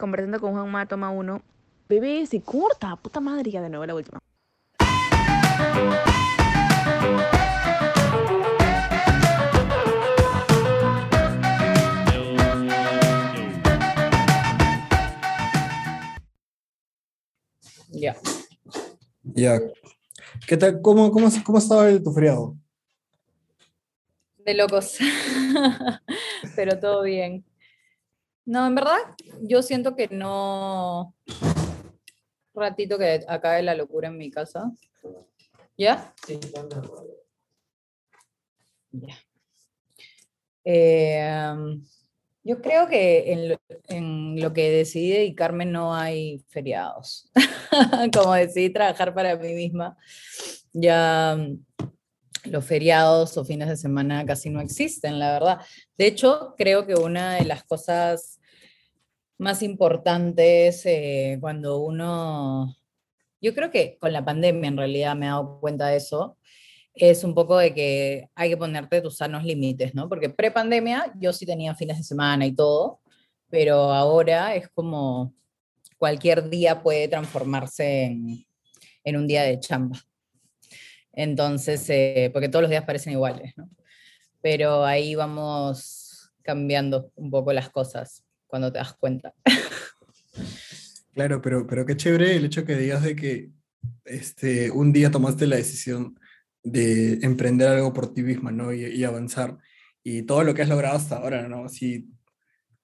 conversando con Juanma, toma uno. Bebé, se corta, puta madre, ya de nuevo la última. Ya. Ya. ¿Qué tal? ¿Cómo, cómo, cómo estaba el, tu feriado? De locos. Pero todo bien. No, en verdad, yo siento que no. Un ratito que acabe la locura en mi casa. ¿Ya? Ya. Eh, yo creo que en lo, en lo, que decidí dedicarme no hay feriados. Como decidí trabajar para mí misma, ya los feriados o fines de semana casi no existen, la verdad. De hecho, creo que una de las cosas más importantes eh, cuando uno, yo creo que con la pandemia en realidad me he dado cuenta de eso, es un poco de que hay que ponerte tus sanos límites, ¿no? Porque pre-pandemia yo sí tenía fines de semana y todo, pero ahora es como cualquier día puede transformarse en, en un día de chamba. Entonces, eh, porque todos los días parecen iguales, ¿no? Pero ahí vamos cambiando un poco las cosas cuando te das cuenta. Claro, pero, pero qué chévere el hecho que digas de que este, un día tomaste la decisión de emprender algo por ti misma, ¿no? Y, y avanzar. Y todo lo que has logrado hasta ahora, ¿no? Así,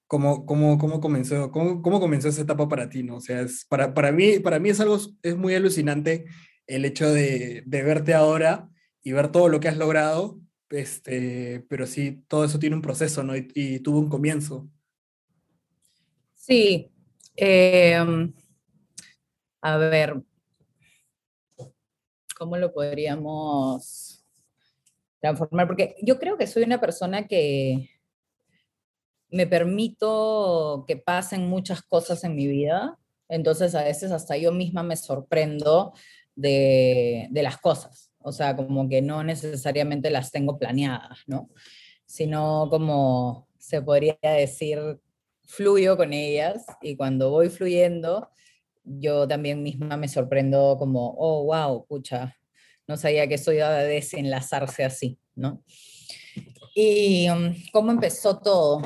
¿cómo, cómo, cómo, comenzó, cómo, cómo comenzó esa etapa para ti, ¿no? O sea, es, para, para, mí, para mí es algo, es muy alucinante el hecho de, verte ahora y ver todo lo que has logrado, este, pero sí, todo eso tiene un proceso, ¿no? Y, tuvo un comienzo. Sí. Eh, a ver, ¿cómo lo podríamos transformar? Porque yo creo que soy una persona que me permito que pasen muchas cosas en mi vida, entonces a veces hasta yo misma me sorprendo de, de las cosas, o sea, como que no necesariamente las tengo planeadas, ¿no? Sino como se podría decir, fluyo con ellas y cuando voy fluyendo, yo también misma me sorprendo como, oh, wow, pucha, no sabía que eso iba a desenlazarse así, ¿no? ¿Y um, cómo empezó todo?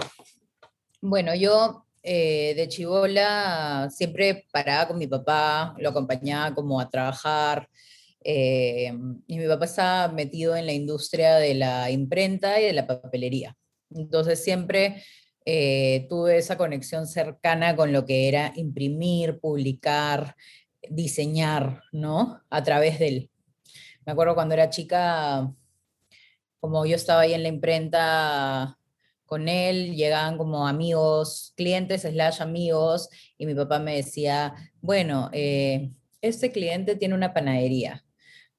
Bueno, yo eh, de chivola siempre paraba con mi papá, lo acompañaba como a trabajar, eh, y mi papá estaba metido en la industria de la imprenta y de la papelería. Entonces siempre eh, tuve esa conexión cercana con lo que era imprimir, publicar, diseñar, ¿no? A través del... Me acuerdo cuando era chica, como yo estaba ahí en la imprenta con él, llegaban como amigos, clientes, slash amigos, y mi papá me decía, bueno, eh, este cliente tiene una panadería,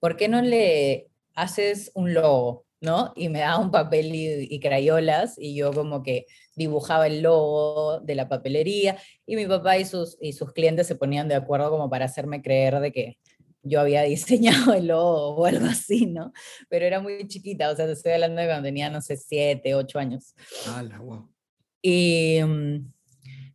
¿por qué no le haces un logo? ¿no? Y me daba un papel y, y, crayolas y yo como que dibujaba el logo de la papelería y mi papá y sus, y sus clientes se ponían de acuerdo como para hacerme creer de que yo había diseñado el logo o algo así, ¿no? Pero era muy chiquita, o sea, te estoy hablando de cuando tenía, no sé, siete, ocho años. ¡Hala, wow! Y,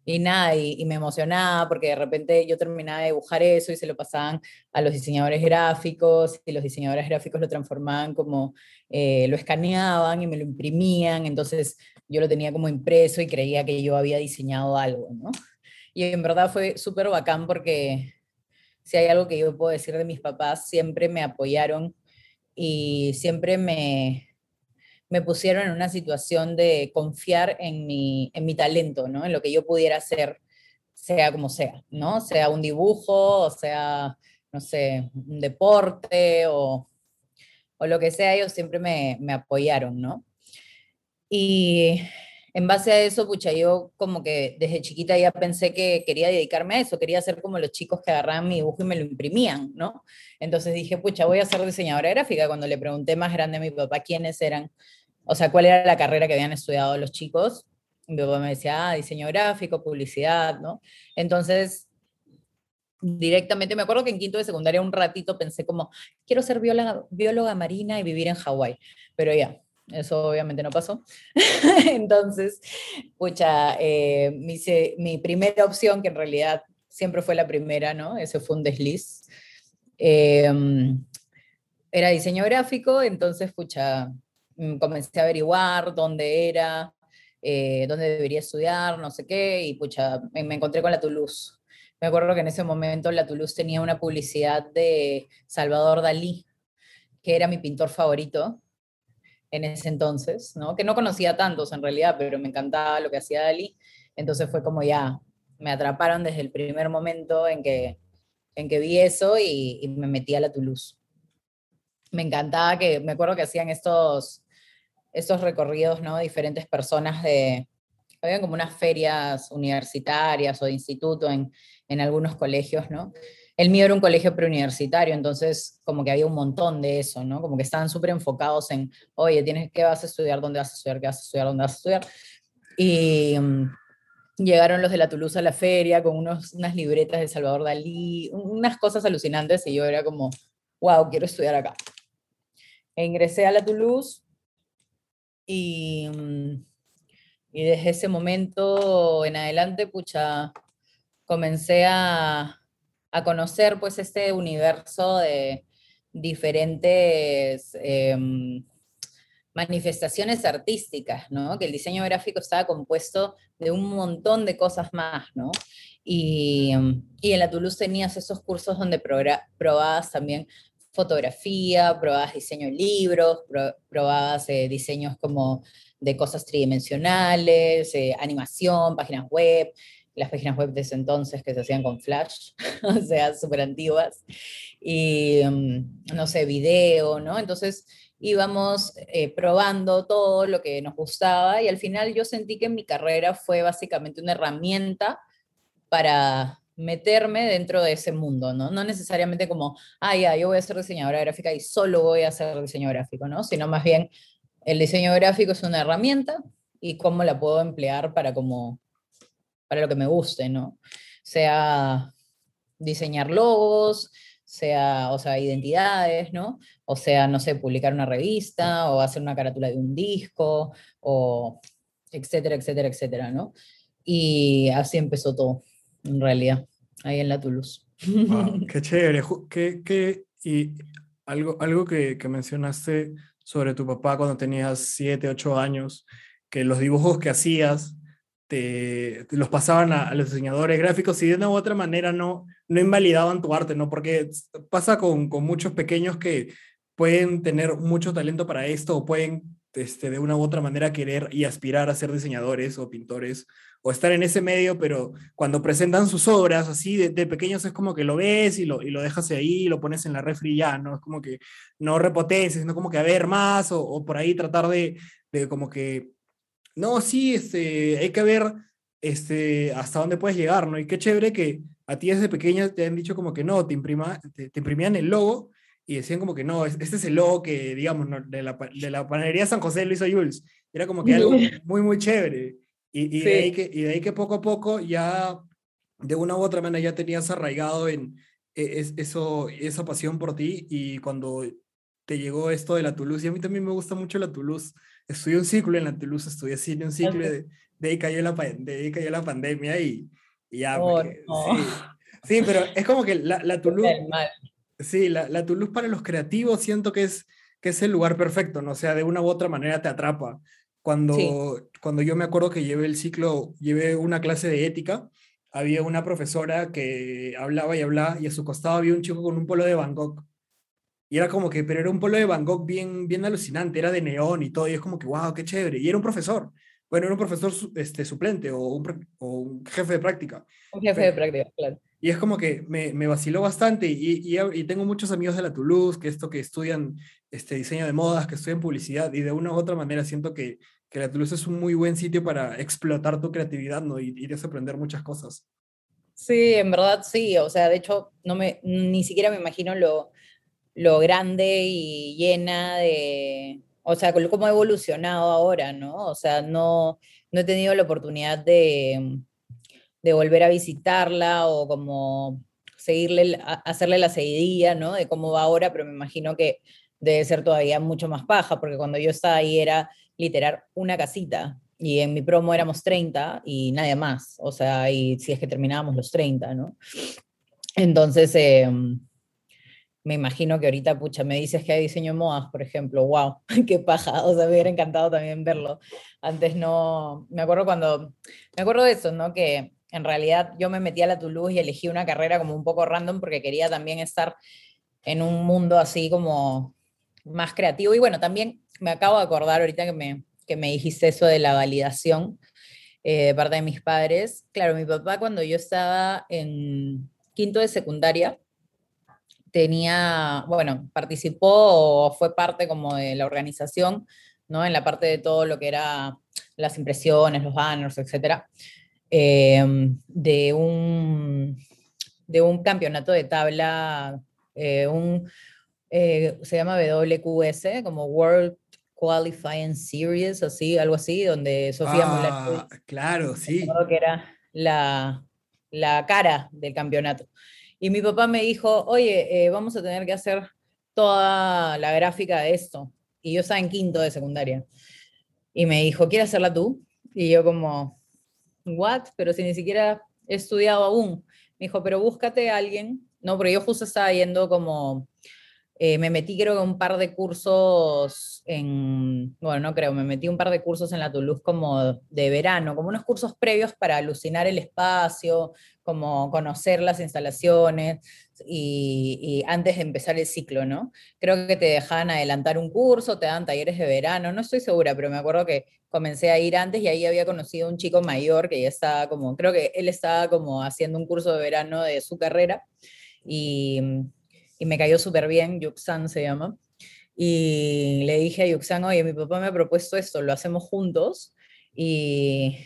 y nada, y, y, me emocionaba porque de repente yo terminaba de dibujar eso y se lo pasaban a los diseñadores gráficos y los diseñadores gráficos lo transformaban como, eh, lo escaneaban y me lo imprimían, entonces yo lo tenía como impreso y creía que yo había diseñado algo, ¿no? Y en verdad fue súper bacán porque si hay algo que yo puedo decir de mis papás, siempre me apoyaron y siempre me, me pusieron en una situación de confiar en mi, en mi talento, ¿no? En lo que yo pudiera hacer, sea como sea, ¿no? Sea un dibujo, sea, no sé, un deporte o, o lo que sea, ellos siempre me, me apoyaron, ¿no? Y en base a eso, pucha, yo como que desde chiquita ya pensé que quería dedicarme a eso, quería ser como los chicos que agarraban mi dibujo y me lo imprimían, ¿no? Entonces dije, pucha, voy a ser diseñadora gráfica. Cuando le pregunté más grande a mi papá quiénes eran, o sea, cuál era la carrera que habían estudiado los chicos, mi papá me decía, ah, diseño gráfico, publicidad, ¿no? Entonces, directamente, me acuerdo que en quinto de secundaria un ratito pensé como, quiero ser bióloga, bióloga marina y vivir en Hawái, pero ya, Eso obviamente no pasó. Entonces, pucha, eh, mi, mi, primera opción, que en realidad siempre fue la primera, ¿no? Ese fue un desliz. Em, era diseño gráfico, entonces, pucha, mm, comencé a averiguar dónde era, eh, dónde debería estudiar, no sé qué, y pucha, me encontré con la Toulouse. Me acuerdo que en ese momento la Toulouse tenía una publicidad de Salvador Dalí, que era mi pintor favorito en ese entonces, ¿no? Que no conocía tantos en realidad, pero me encantaba lo que hacía Dalí. Entonces fue como ya, me atraparon desde el primer momento en que, en que vi eso y, y me metí a la Toulouse. Me encantaba que, me acuerdo que hacían estos, estos recorridos, ¿no? Diferentes personas de, habían como unas ferias universitarias o de instituto en, en algunos colegios, ¿no? El mío era un colegio preuniversitario, entonces como que había un montón de eso, ¿no? Como que estaban súper enfocados en, oye, tienes, ¿qué vas a estudiar? ¿Dónde vas a estudiar? ¿Qué vas a estudiar? ¿Dónde vas a estudiar? Y um, llegaron los de la Toulouse a la feria con unos, unas libretas de Salvador Dalí, unas cosas alucinantes y yo era como, wow, quiero estudiar acá. E ingresé a la Toulouse y, um, y desde ese momento en adelante, pucha, comencé a, a conocer pues este universo de diferentes em, manifestaciones artísticas, ¿no? Que el diseño gráfico estaba compuesto de un montón de cosas más, ¿no? Y, em, en la Toulouse tenías esos cursos donde probabas también fotografía, probabas diseño de libros, probabas eh, diseños como de cosas tridimensionales, eh, animación, páginas web, las páginas web de ese entonces que se hacían con Flash, o sea, súper antiguas, y mm, no sé, video, ¿no? Entonces íbamos eh, probando todo lo que nos gustaba y al final yo sentí que mi carrera fue básicamente una herramienta para meterme dentro de ese mundo, ¿no? No necesariamente como, ah, yo voy a ser diseñadora gráfica y solo voy a hacer diseño gráfico, ¿no? Sino más bien, el diseño gráfico es una herramienta y cómo la puedo emplear para como para lo que me guste, ¿no? Sea diseñar logos, sea, o sea, identidades, ¿no? O sea, no sé, publicar una revista o hacer una carátula de un disco, o etcétera, etcétera, etcétera, ¿no? Y así empezó todo, en realidad, ahí en la Toulouse. qué chévere. ¿Qué, y algo, algo que, que mencionaste sobre tu papá cuando tenías 7, 8 años, que los dibujos que hacías te, los pasaban a, los diseñadores gráficos y de una u otra manera no, no invalidaban tu arte, ¿no? Porque pasa con, con muchos pequeños que pueden tener mucho talento para esto o pueden este, de una u otra manera querer y aspirar a ser diseñadores o pintores o estar en ese medio, pero cuando presentan sus obras así de, pequeños es como que lo ves y lo, y lo dejas ahí y lo pones en la refri ya, ¿no? Es como que no repotencias, sino como que a ver más o, o por ahí tratar de, de como que no, sí, este, hay que ver este, hasta dónde puedes llegar, ¿no? Y qué chévere que a ti desde pequeña te han dicho como que no, te, imprima, te, imprimían el logo y decían como que no, este es el logo que, digamos, de, la, de la panadería San José lo hizo Jules. Era como que algo muy, muy chévere. Y, y, de ahí que, y de ahí que poco a poco ya, de una u otra manera, ya tenías arraigado en e, eso, esa pasión por ti y cuando te llegó esto de la Toulouse, y a mí también me gusta mucho la Toulouse, estudié un ciclo en la Toulouse, estudié cine, un ciclo, de, de, ahí cayó la, de ahí cayó la pandemia y, y ya. Oh, sí. pero es como que la, la Toulouse. Sí, la, la, Toulouse para los creativos siento que es, que es el lugar perfecto, ¿no? O sea, de una u otra manera te atrapa. Cuando, cuando yo me acuerdo que llevé el ciclo, llevé una clase de ética, había una profesora que hablaba y hablaba y a su costado había un chico con un polo de Bangkok y era como que, pero era un pueblo de Van Gogh bien, bien alucinante, era de neón y todo, y es como que, wow, qué chévere. Y era un profesor, bueno, era un profesor este, suplente o un, o un jefe de práctica. Un jefe de práctica, claro. Y es como que me, me vaciló bastante y, y, y, tengo muchos amigos de la Toulouse, que esto que estudian este diseño de modas, que estudian publicidad, y de una u otra manera siento que, que la Toulouse es un muy buen sitio para explotar tu creatividad, ¿no? Y, y desaprender muchas cosas. Sí, en verdad sí, o sea, de hecho, no me, ni siquiera me imagino lo, lo grande y llena de, o sea, cómo ha evolucionado ahora, ¿no? O sea, no, no he tenido la oportunidad de, de volver a visitarla o como seguirle, hacerle la seguidilla, ¿no? De cómo va ahora, pero me imagino que debe ser todavía mucho más paja, porque cuando yo estaba ahí era literal una casita y en mi promo éramos 30 y nadie más, o sea, y si es que terminábamos los 30, ¿no? Entonces, em, me imagino que ahorita, pucha, me dices que hay diseño de modas, por ejemplo, wow, qué paja, o sea, me hubiera encantado también verlo. Antes no, me acuerdo cuando, me acuerdo de eso, ¿no? Que en realidad yo me metí a la Toulouse y elegí una carrera como un poco random porque quería también estar en un mundo así como más creativo. Y bueno, también me acabo de acordar ahorita que me, que me dijiste eso de la validación eh, de parte de mis padres. Claro, mi papá cuando yo estaba en quinto de secundaria, tenía, bueno, participó o fue parte como de la organización, ¿no? En la parte de todo lo que era las impresiones, los banners, etcétera, em, de, un, de un campeonato de tabla, eh, un, eh, se llama WQS, como World Qualifying Series, así, algo así, donde Sofía ah, Claro, sí. Que era la, la cara del campeonato. Y mi papá me dijo, oye, eh, vamos a tener que hacer toda la gráfica de esto. Y yo estaba en quinto de secundaria. Y me dijo, ¿quieres hacerla tú? Y yo como, ¿what? Pero si ni siquiera he estudiado aún. Me dijo, pero búscate a alguien. No, porque yo justo estaba yendo como eh, me metí creo que un par de cursos en, bueno, no creo, me metí un par de cursos en la Toulouse como de verano, como unos cursos previos para alucinar el espacio, como conocer las instalaciones y, antes de empezar el ciclo, ¿no? Creo que te dejaban adelantar un curso, te dan talleres de verano, no estoy segura, pero me acuerdo que comencé a ir antes y ahí había conocido a un chico mayor que ya estaba como, creo que él estaba como haciendo un curso de verano de su carrera y y me cayó súper bien, Yuxan se llama. Y le dije a Yuxan, oye, mi papá me ha propuesto esto, lo hacemos juntos. Y,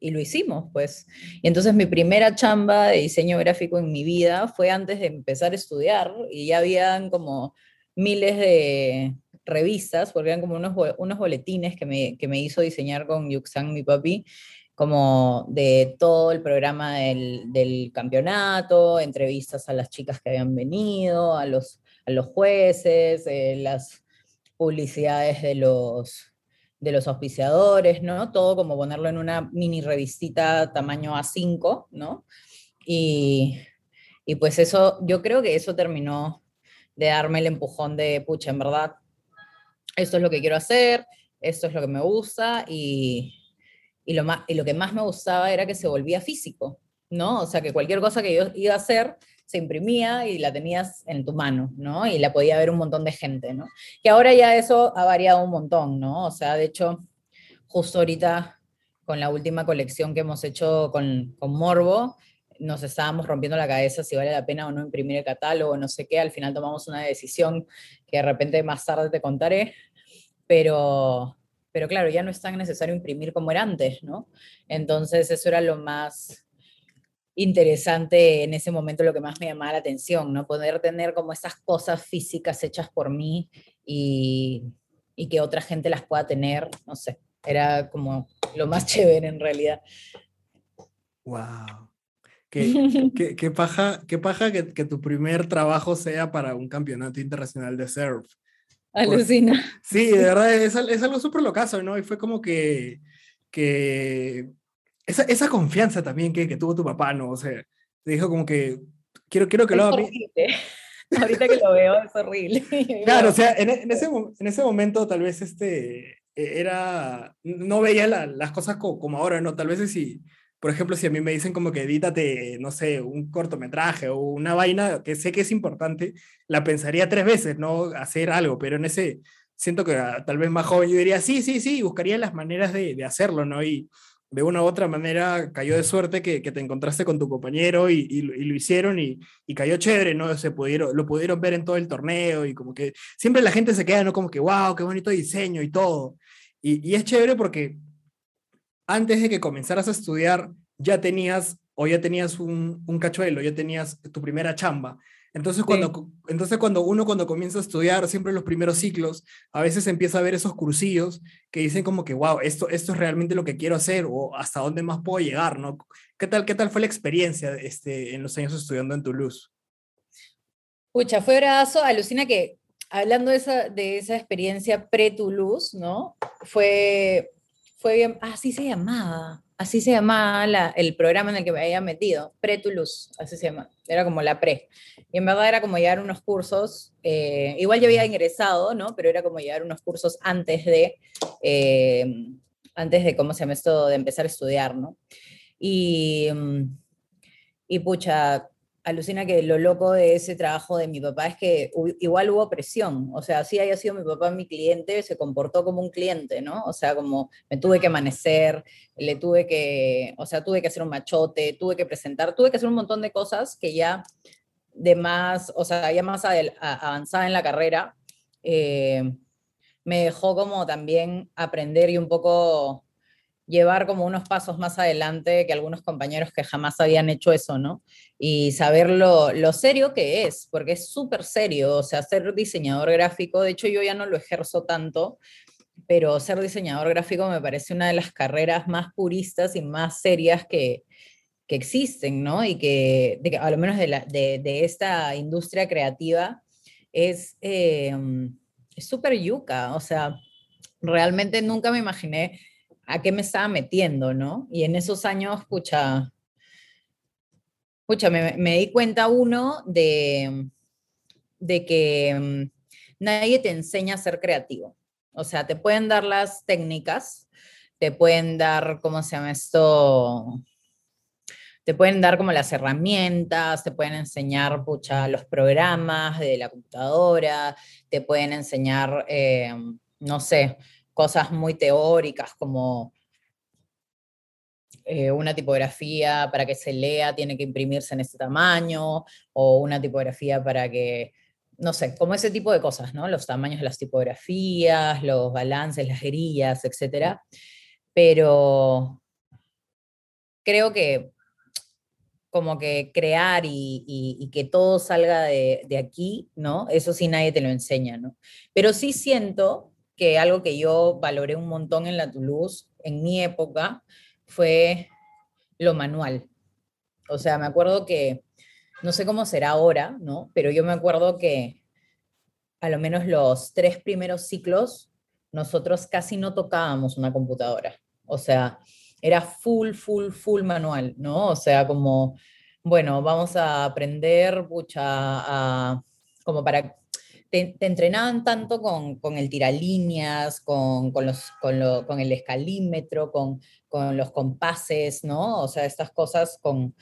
y lo hicimos, pues. Y entonces mi primera chamba de diseño gráfico en mi vida fue antes de empezar a estudiar y ya habían como miles de revistas, porque eran como unos, unos boletines que me, que me hizo diseñar con Yuxan, mi papi, como de todo el programa del, campeonato, entrevistas a las chicas que habían venido, a los, a los jueces, eh, las publicidades de los, de los auspiciadores, ¿no? Todo como ponerlo en una mini revistita tamaño A5, ¿no? Y, y pues eso, yo creo que eso terminó de darme el empujón de, pucha, en verdad, esto es lo que quiero hacer, esto es lo que me gusta y, y lo, más, y lo que más me gustaba era que se volvía físico, ¿no? O sea, que cualquier cosa que yo iba a hacer se imprimía y la tenías en tu mano, ¿no? Y la podía ver un montón de gente, ¿no? Que ahora ya eso ha variado un montón, ¿no? O sea, de hecho, justo ahorita con la última colección que hemos hecho con, Morbo, nos estábamos rompiendo la cabeza si vale la pena o no imprimir el catálogo, no sé qué, al final tomamos una decisión que de repente más tarde te contaré, pero, pero claro, ya no es tan necesario imprimir como era antes, ¿no? Entonces eso era lo más interesante en ese momento, lo que más me llamaba la atención, ¿no? Poder tener como esas cosas físicas hechas por mí y, y que otra gente las pueda tener, no sé, era como lo más chévere en realidad. ¡Wow! Qué, qué, qué paja, qué paja que, que, tu primer trabajo sea para un campeonato internacional de surf. Alucina. sí, de verdad, es, es algo súper locazo, ¿no? Y fue como que, que esa, esa confianza también que, que, tuvo tu papá, ¿no? O sea, te dijo como que, quiero, quiero que lo haga. Ahorita que lo veo es horrible. claro, o sea, en, en, ese, en ese momento tal vez este, e, era, no veía la, las cosas como, como, ahora, ¿no? Tal vez si, por ejemplo, si a mí me dicen como que edítate, no sé, un cortometraje o una vaina que sé que es importante, la pensaría tres veces, ¿no? Hacer algo, pero en ese, siento que ah, tal vez más joven yo diría, sí, sí, sí, buscaría las maneras de, de hacerlo, ¿no? Y de una u otra manera cayó de suerte que, que te encontraste con tu compañero y, y, lo hicieron y, y, cayó chévere, ¿no? Se pudieron, lo pudieron ver en todo el torneo y como que siempre la gente se queda, ¿no? Como que, wow, qué bonito diseño y todo. Y, y es chévere porque antes de que comenzaras a estudiar, ya tenías o ya tenías un, un cachuelo, ya tenías tu primera chamba. Entonces cuando, entonces, cuando uno cuando comienza a estudiar, siempre los primeros ciclos, a veces empieza a ver esos cursillos que dicen como que, wow, esto, esto es realmente lo que quiero hacer o hasta dónde más puedo llegar, ¿no? ¿Qué tal, qué tal fue la experiencia este, en los años estudiando en Toulouse? Pucha, fue brazo, alucina que hablando de esa, de esa experiencia pre-Toulouse, ¿no? Fue, fue bien, así se llamaba, así se llamaba la, el programa en el que me había metido, pre-Toulouse, así se llama, era como la pre. Y en verdad era como llevar unos cursos, eh, igual yo había ingresado, ¿no? Pero era como llevar unos cursos antes de, eh, antes de, ¿cómo se llama esto?, de empezar a estudiar, ¿no? Y, mm, y pucha, alucina que lo loco de ese trabajo de mi papá es que igual hubo presión, o sea, si haya sido mi papá mi cliente, se comportó como un cliente, ¿no? O sea, como me tuve que amanecer, le tuve que, o sea, tuve que hacer un machote, tuve que presentar, tuve que hacer un montón de cosas que ya de más, o sea, ya más avanzada en la carrera, eh, me dejó como también aprender y un poco llevar como unos pasos más adelante que algunos compañeros que jamás habían hecho eso, ¿no? Y saber lo, lo serio que es, porque es súper serio, o sea, ser diseñador gráfico, de hecho yo ya no lo ejerzo tanto, pero ser diseñador gráfico me parece una de las carreras más puristas y más serias que, que existen, ¿no? Y que, de, a lo menos de, la, de, esta industria creativa es eh, súper yuca, o sea, realmente nunca me imaginé a qué me estaba metiendo, ¿no? Y en esos años, pucha, pucha, me, me di cuenta uno de, de que mm, nadie te enseña a ser creativo. O sea, te pueden dar las técnicas, te pueden dar, ¿cómo se llama esto? Te pueden dar como las herramientas, te pueden enseñar, pucha, los programas de la computadora, te pueden enseñar, eh, no sé, cosas muy teóricas como eh, una tipografía para que se lea tiene que imprimirse en este tamaño, o una tipografía para que, no sé, como ese tipo de cosas, ¿no? Los tamaños de las tipografías, los balances, las grillas, etc. Pero creo que como que crear y, que todo salga de, de, aquí, ¿no? Eso sí nadie te lo enseña, ¿no? Pero sí siento que algo que yo valoré un montón en la Toulouse en mi época fue lo manual. O sea, me acuerdo que, no sé cómo será ahora, ¿no? Pero yo me acuerdo que a lo menos los tres primeros ciclos nosotros casi no tocábamos una computadora. O sea, era full, full, full manual, ¿no? O sea, como, bueno, vamos a aprender, pucha, como para te, entrenaban tanto con, con el tiralíneas, con, con, los, con, lo, con el escalímetro, con, con, los compases, ¿no? O sea, estas cosas con,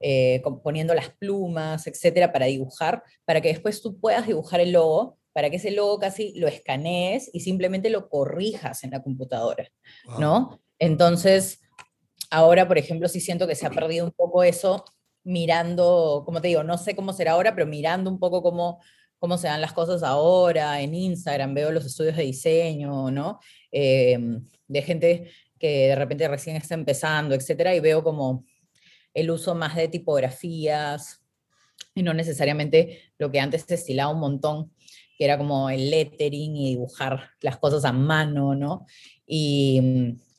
eh, poniendo las plumas, etcétera, para dibujar, para que después tú puedas dibujar el logo, para que ese logo casi lo escanees y simplemente lo corrijas en la computadora, ¿no? Entonces, ahora, por ejemplo, sí siento que se ha perdido un poco eso mirando, como te digo, no sé cómo será ahora, pero mirando un poco cómo cómo se dan las cosas ahora, en Instagram veo los estudios de diseño, ¿no? Em, de gente que de repente recién está empezando, etcétera, y veo como el uso más de tipografías y no necesariamente lo que antes se estilaba un montón, que era como el lettering y dibujar las cosas a mano, ¿no? Y,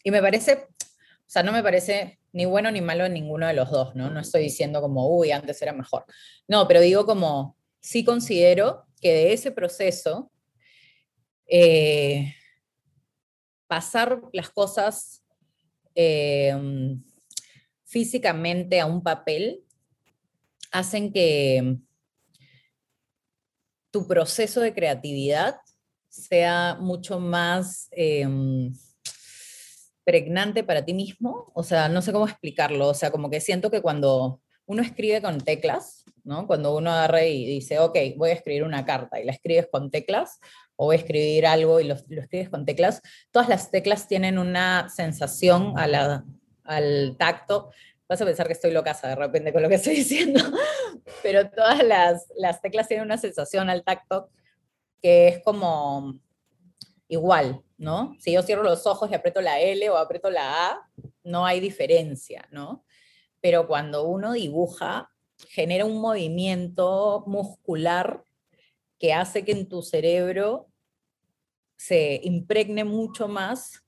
me parece, o sea, no me parece ni bueno ni malo en ninguno de los dos, ¿no? No estoy diciendo como, uy, antes era mejor. No, pero digo como, sí considero que de ese proceso, eh, pasar las cosas em, físicamente a un papel hacen que tu proceso de creatividad sea mucho más em, pregnante para ti mismo. O sea, no sé cómo explicarlo. O sea, como que siento que cuando uno escribe con teclas, ¿no? Cuando uno agarra y dice, ok, voy a escribir una carta y la escribes con teclas, o voy a escribir algo y lo, escribes con teclas, todas las teclas tienen una sensación al tacto. Vas a pensar que estoy loca de repente con lo que estoy diciendo, pero todas las, las teclas tienen una sensación al tacto que es como igual, ¿no? Si yo cierro los ojos y aprieto la L o aprieto la A, no hay diferencia, ¿no? Pero cuando uno dibuja, genera un movimiento muscular que hace que en tu cerebro se impregne mucho más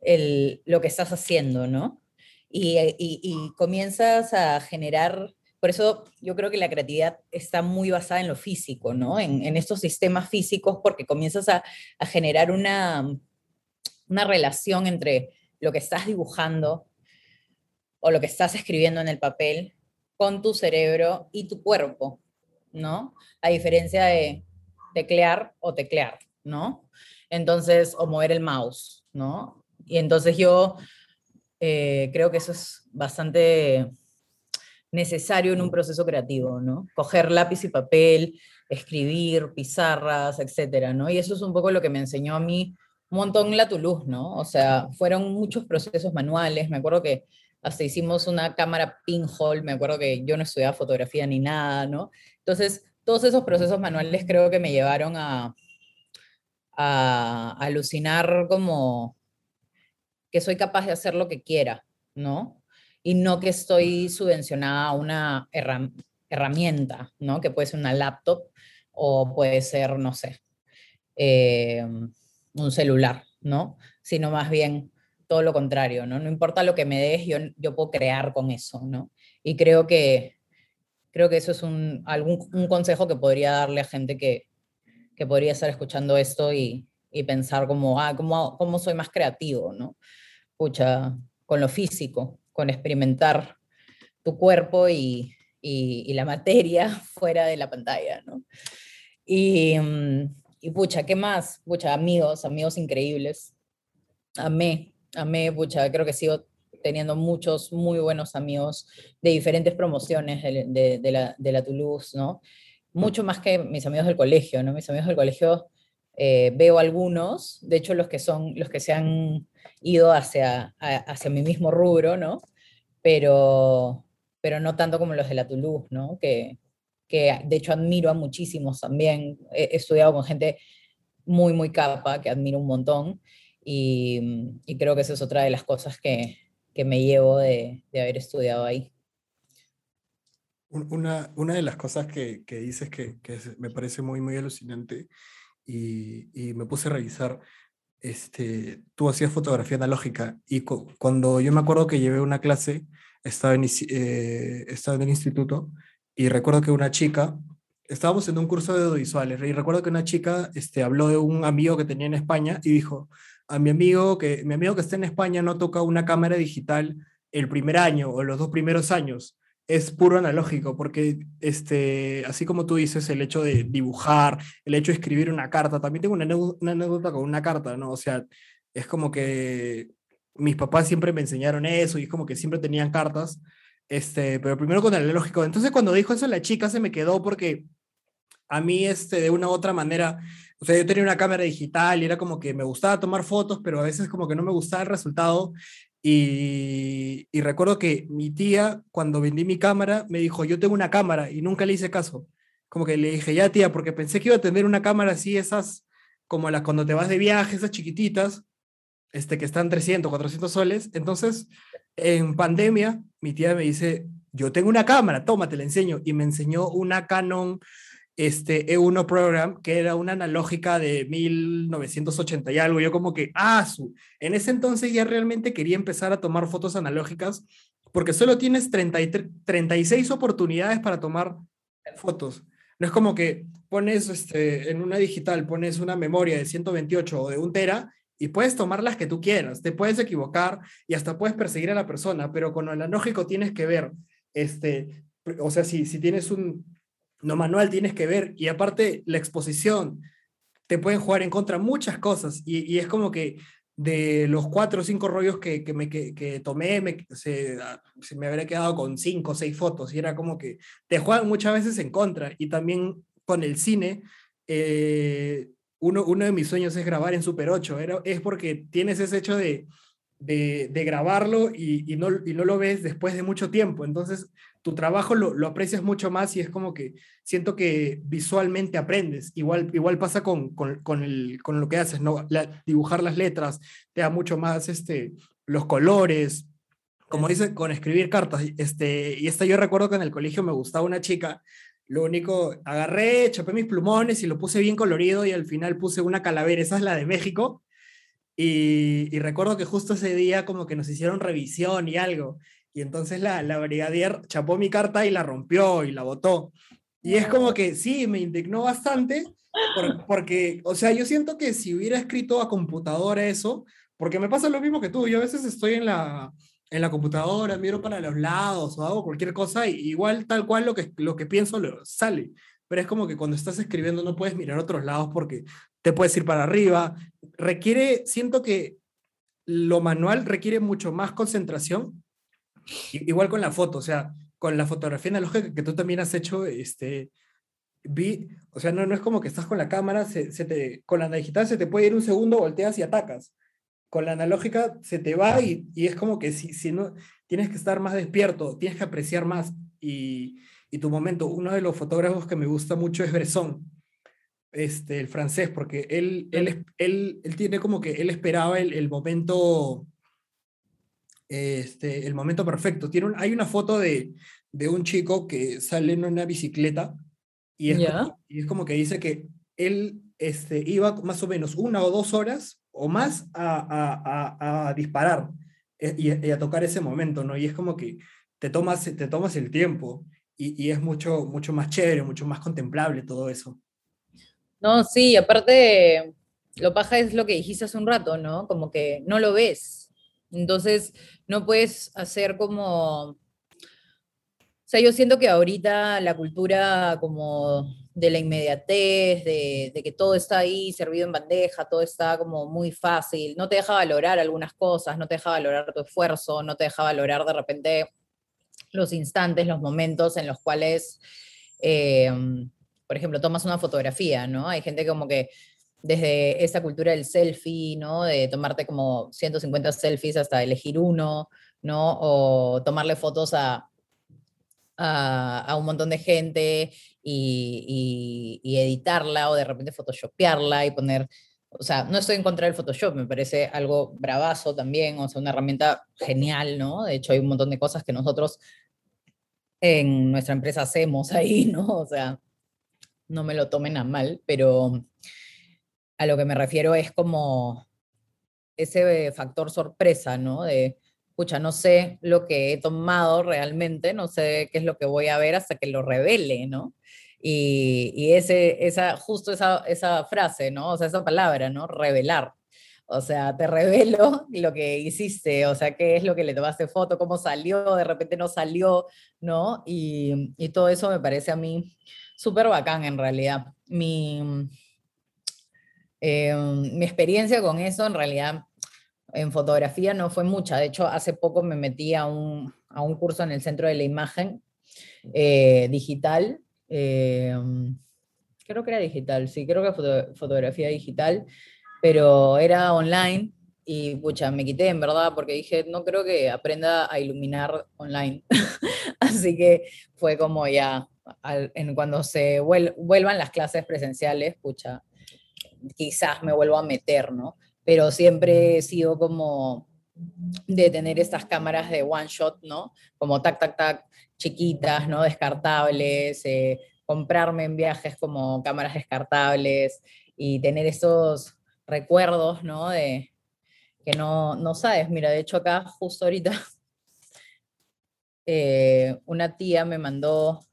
el, lo que estás haciendo, ¿no? Y, y, comienzas a generar por eso yo creo que la creatividad está muy basada en lo físico, ¿no? En, en estos sistemas físicos, porque comienzas a, a generar una, una relación entre lo que estás dibujando o lo que estás escribiendo en el papel con tu cerebro y tu cuerpo, ¿no? A diferencia de teclear o teclear, ¿no? Entonces, o mover el mouse, ¿no? Y entonces yo eh, creo que eso es bastante necesario en un proceso creativo, ¿no? Coger lápiz y papel, escribir, pizarras, etcétera, ¿no? Y eso es un poco lo que me enseñó a mí un montón la Toulouse, ¿no? O sea, fueron muchos procesos manuales, me acuerdo que hasta hicimos una cámara pinhole, me acuerdo que yo no estudiaba fotografía ni nada, ¿no? Entonces, todos esos procesos manuales creo que me llevaron a, a, alucinar como que soy capaz de hacer lo que quiera, ¿no? Y no que estoy subvencionada a una herramienta, ¿no? Que puede ser una laptop o puede ser, no sé, eh, un celular, ¿no? Sino más bien todo lo contrario, ¿no? No importa lo que me des, yo, yo puedo crear con eso, ¿no? Y creo que, creo que eso es un, algún, un consejo que podría darle a gente que, que podría estar escuchando esto y, y pensar como, ah, ¿cómo, ¿cómo soy más creativo, no? Pucha, con lo físico, con experimentar tu cuerpo y, y, la materia fuera de la pantalla, ¿no? Y, mm, y pucha, ¿qué más? Pucha, amigos, amigos increíbles. Amé, amé, pucha, creo que sigo teniendo muchos muy buenos amigos de diferentes promociones de, de, de, la, de la Toulouse, ¿no? Mucho más que mis amigos del colegio, ¿no? Mis amigos del colegio eh, veo algunos, de hecho los que son, los que se han ido hacia, a, hacia mi mismo rubro, ¿no? Pero, pero no tanto como los de la Toulouse, ¿no? Que, que de hecho admiro a muchísimos también. He, he estudiado con gente muy, muy capa, que admiro un montón, y, y creo que esa es otra de las cosas que, que me llevo de, de, haber estudiado ahí. Una, una de las cosas que, que dices que, que, me parece muy, muy alucinante y, y, me puse a revisar, este, tú hacías fotografía analógica y cu cuando yo me acuerdo que llevé una clase, estaba en, eh, estaba en el instituto y recuerdo que una chica, estábamos en un curso de audiovisuales y recuerdo que una chica este, habló de un amigo que tenía en España y dijo, a mi amigo que mi amigo que está en España no toca una cámara digital el primer año o los dos primeros años. Es puro analógico, porque este, así como tú dices, el hecho de dibujar, el hecho de escribir una carta, también tengo una, anécdota con una carta, ¿no? O sea, es como que mis papás siempre me enseñaron eso y es como que siempre tenían cartas, este, pero primero con el analógico. Entonces cuando dijo eso la chica se me quedó porque a mí, este, de una u otra manera, o sea, yo tenía una cámara digital y era como que me gustaba tomar fotos, pero a veces como que no me gustaba el resultado. Y, y, recuerdo que mi tía, cuando vendí mi cámara, me dijo, yo tengo una cámara y nunca le hice caso. Como que le dije, ya tía, porque pensé que iba a tener una cámara así, esas, como las cuando te vas de viaje, esas chiquititas, este, que están 300, 400 soles. Entonces, en pandemia, mi tía me dice, yo tengo una cámara, toma, te la enseño. Y me enseñó una Canon este E1 Program, que era una analógica de 1980 y algo. Yo como que, ah, su. En ese entonces ya realmente quería empezar a tomar fotos analógicas porque solo tienes 33, 36 oportunidades para tomar fotos. No es como que pones este, en una digital, pones una memoria de 128 o de un tera y puedes tomar las que tú quieras. Te puedes equivocar y hasta puedes perseguir a la persona, pero con lo analógico tienes que ver, este, o sea, si, si tienes un, no manual tienes que ver y aparte la exposición te pueden jugar en contra muchas cosas y, y es como que de los cuatro o cinco rollos que, que, me, que, que tomé, me, se, se, me habría quedado con cinco o seis fotos y era como que te juegan muchas veces en contra y también con el cine. Eh, uno, uno de mis sueños es grabar en Super 8, era, es porque tienes ese hecho de, de, de grabarlo y, y, no, y no lo ves después de mucho tiempo. Entonces, tu trabajo lo, lo, aprecias mucho más y es como que siento que visualmente aprendes. Igual, igual pasa con, con, el, con lo que haces, ¿no? Dibujar las letras te da mucho más este, los colores, como dice, con escribir cartas. Este, y esta yo recuerdo que en el colegio me gustaba una chica, lo único, agarré, chapé mis plumones y lo puse bien colorido y al final puse una calavera, esa es la de México. Y, y recuerdo que justo ese día como que nos hicieron revisión y algo y entonces la, la brigadier chapó mi carta y la rompió y la botó. Y es como que sí, me indignó bastante, porque, o sea, yo siento que si hubiera escrito a computadora eso, porque me pasa lo mismo que tú, yo a veces estoy en la, en la computadora, miro para los lados o hago cualquier cosa, y igual tal cual lo que, lo que pienso lo, sale. Pero es como que cuando estás escribiendo no puedes mirar a otros lados porque te puedes ir para arriba. Requiere, siento que lo manual requiere mucho más concentración. Igual con la foto, o sea, con la fotografía analógica que tú también has hecho, este, vi, o sea, no, no es como que estás con la cámara, se, se te, con la digital se te puede ir un segundo, volteas y atacas. Con la analógica se te va y, y es como que si, si no, tienes que estar más despierto, tienes que apreciar más y, y tu momento. Uno de los fotógrafos que me gusta mucho es Bresson, este, el francés, porque él, él, él, él tiene como que él esperaba el, el momento este, el momento perfecto. Tiene hay una foto de, de, un chico que sale en una bicicleta y es, como, y es como que dice que él este, iba más o menos una o dos horas o más a, a, a, disparar eh, y, y, a tocar ese momento, ¿no? Y es como que te tomas, te tomas el tiempo y, y es mucho, mucho más chévere, mucho más contemplable todo eso. No, sí, aparte, lo paja es lo que dijiste hace un rato, ¿no? Como que no lo ves. Entonces, no puedes hacer como... O sea, yo siento que ahorita la cultura como de la inmediatez, de, que todo está ahí servido en bandeja, todo está como muy fácil, no te deja valorar algunas cosas, no te deja valorar tu esfuerzo, no te deja valorar de repente los instantes, los momentos en los cuales, eh, por ejemplo, tomas una fotografía, ¿no? Hay gente como que desde esa cultura del selfie, ¿no? De tomarte como 150 selfies hasta elegir uno, ¿no? O tomarle fotos a, a, un montón de gente y, y, y, editarla o de repente photoshopearla y poner, o sea, no estoy en contra del Photoshop, me parece algo bravazo también, o sea, una herramienta genial, ¿no? De hecho, hay un montón de cosas que nosotros en nuestra empresa hacemos ahí, ¿no? O sea, no me lo tomen a mal, pero a lo que me refiero es como ese factor sorpresa, ¿no? De, escucha, no sé lo que he tomado realmente, no sé qué es lo que voy a ver hasta que lo revele, ¿no? Y, y ese, esa, justo esa, esa frase, ¿no? O sea, esa palabra, ¿no? Revelar. O sea, te revelo lo que hiciste, o sea, qué es lo que le tomaste foto, cómo salió, de repente no salió, ¿no? Y, y todo eso me parece a mí súper bacán en realidad. Mi, eh, mi experiencia con eso en realidad en fotografía no fue mucha. De hecho, hace poco me metí a un, a un curso en el Centro de la Imagen eh, digital. Eh, creo que era digital, sí, creo que foto, fotografía digital, pero era online y pucha, me quité en verdad porque dije, no creo que aprenda a iluminar online. Así que fue como ya, al, en cuando se vuel, vuelvan las clases presenciales, pucha, quizás me vuelvo a meter, ¿no? Pero siempre he sido como de tener estas cámaras de one shot, ¿no? Como tac, tac, tac, chiquitas, ¿no? Descartables, eh, comprarme en viajes como cámaras descartables y tener esos recuerdos, ¿no? De que no, no sabes, mira, de hecho acá justo ahorita eh, una tía me mandó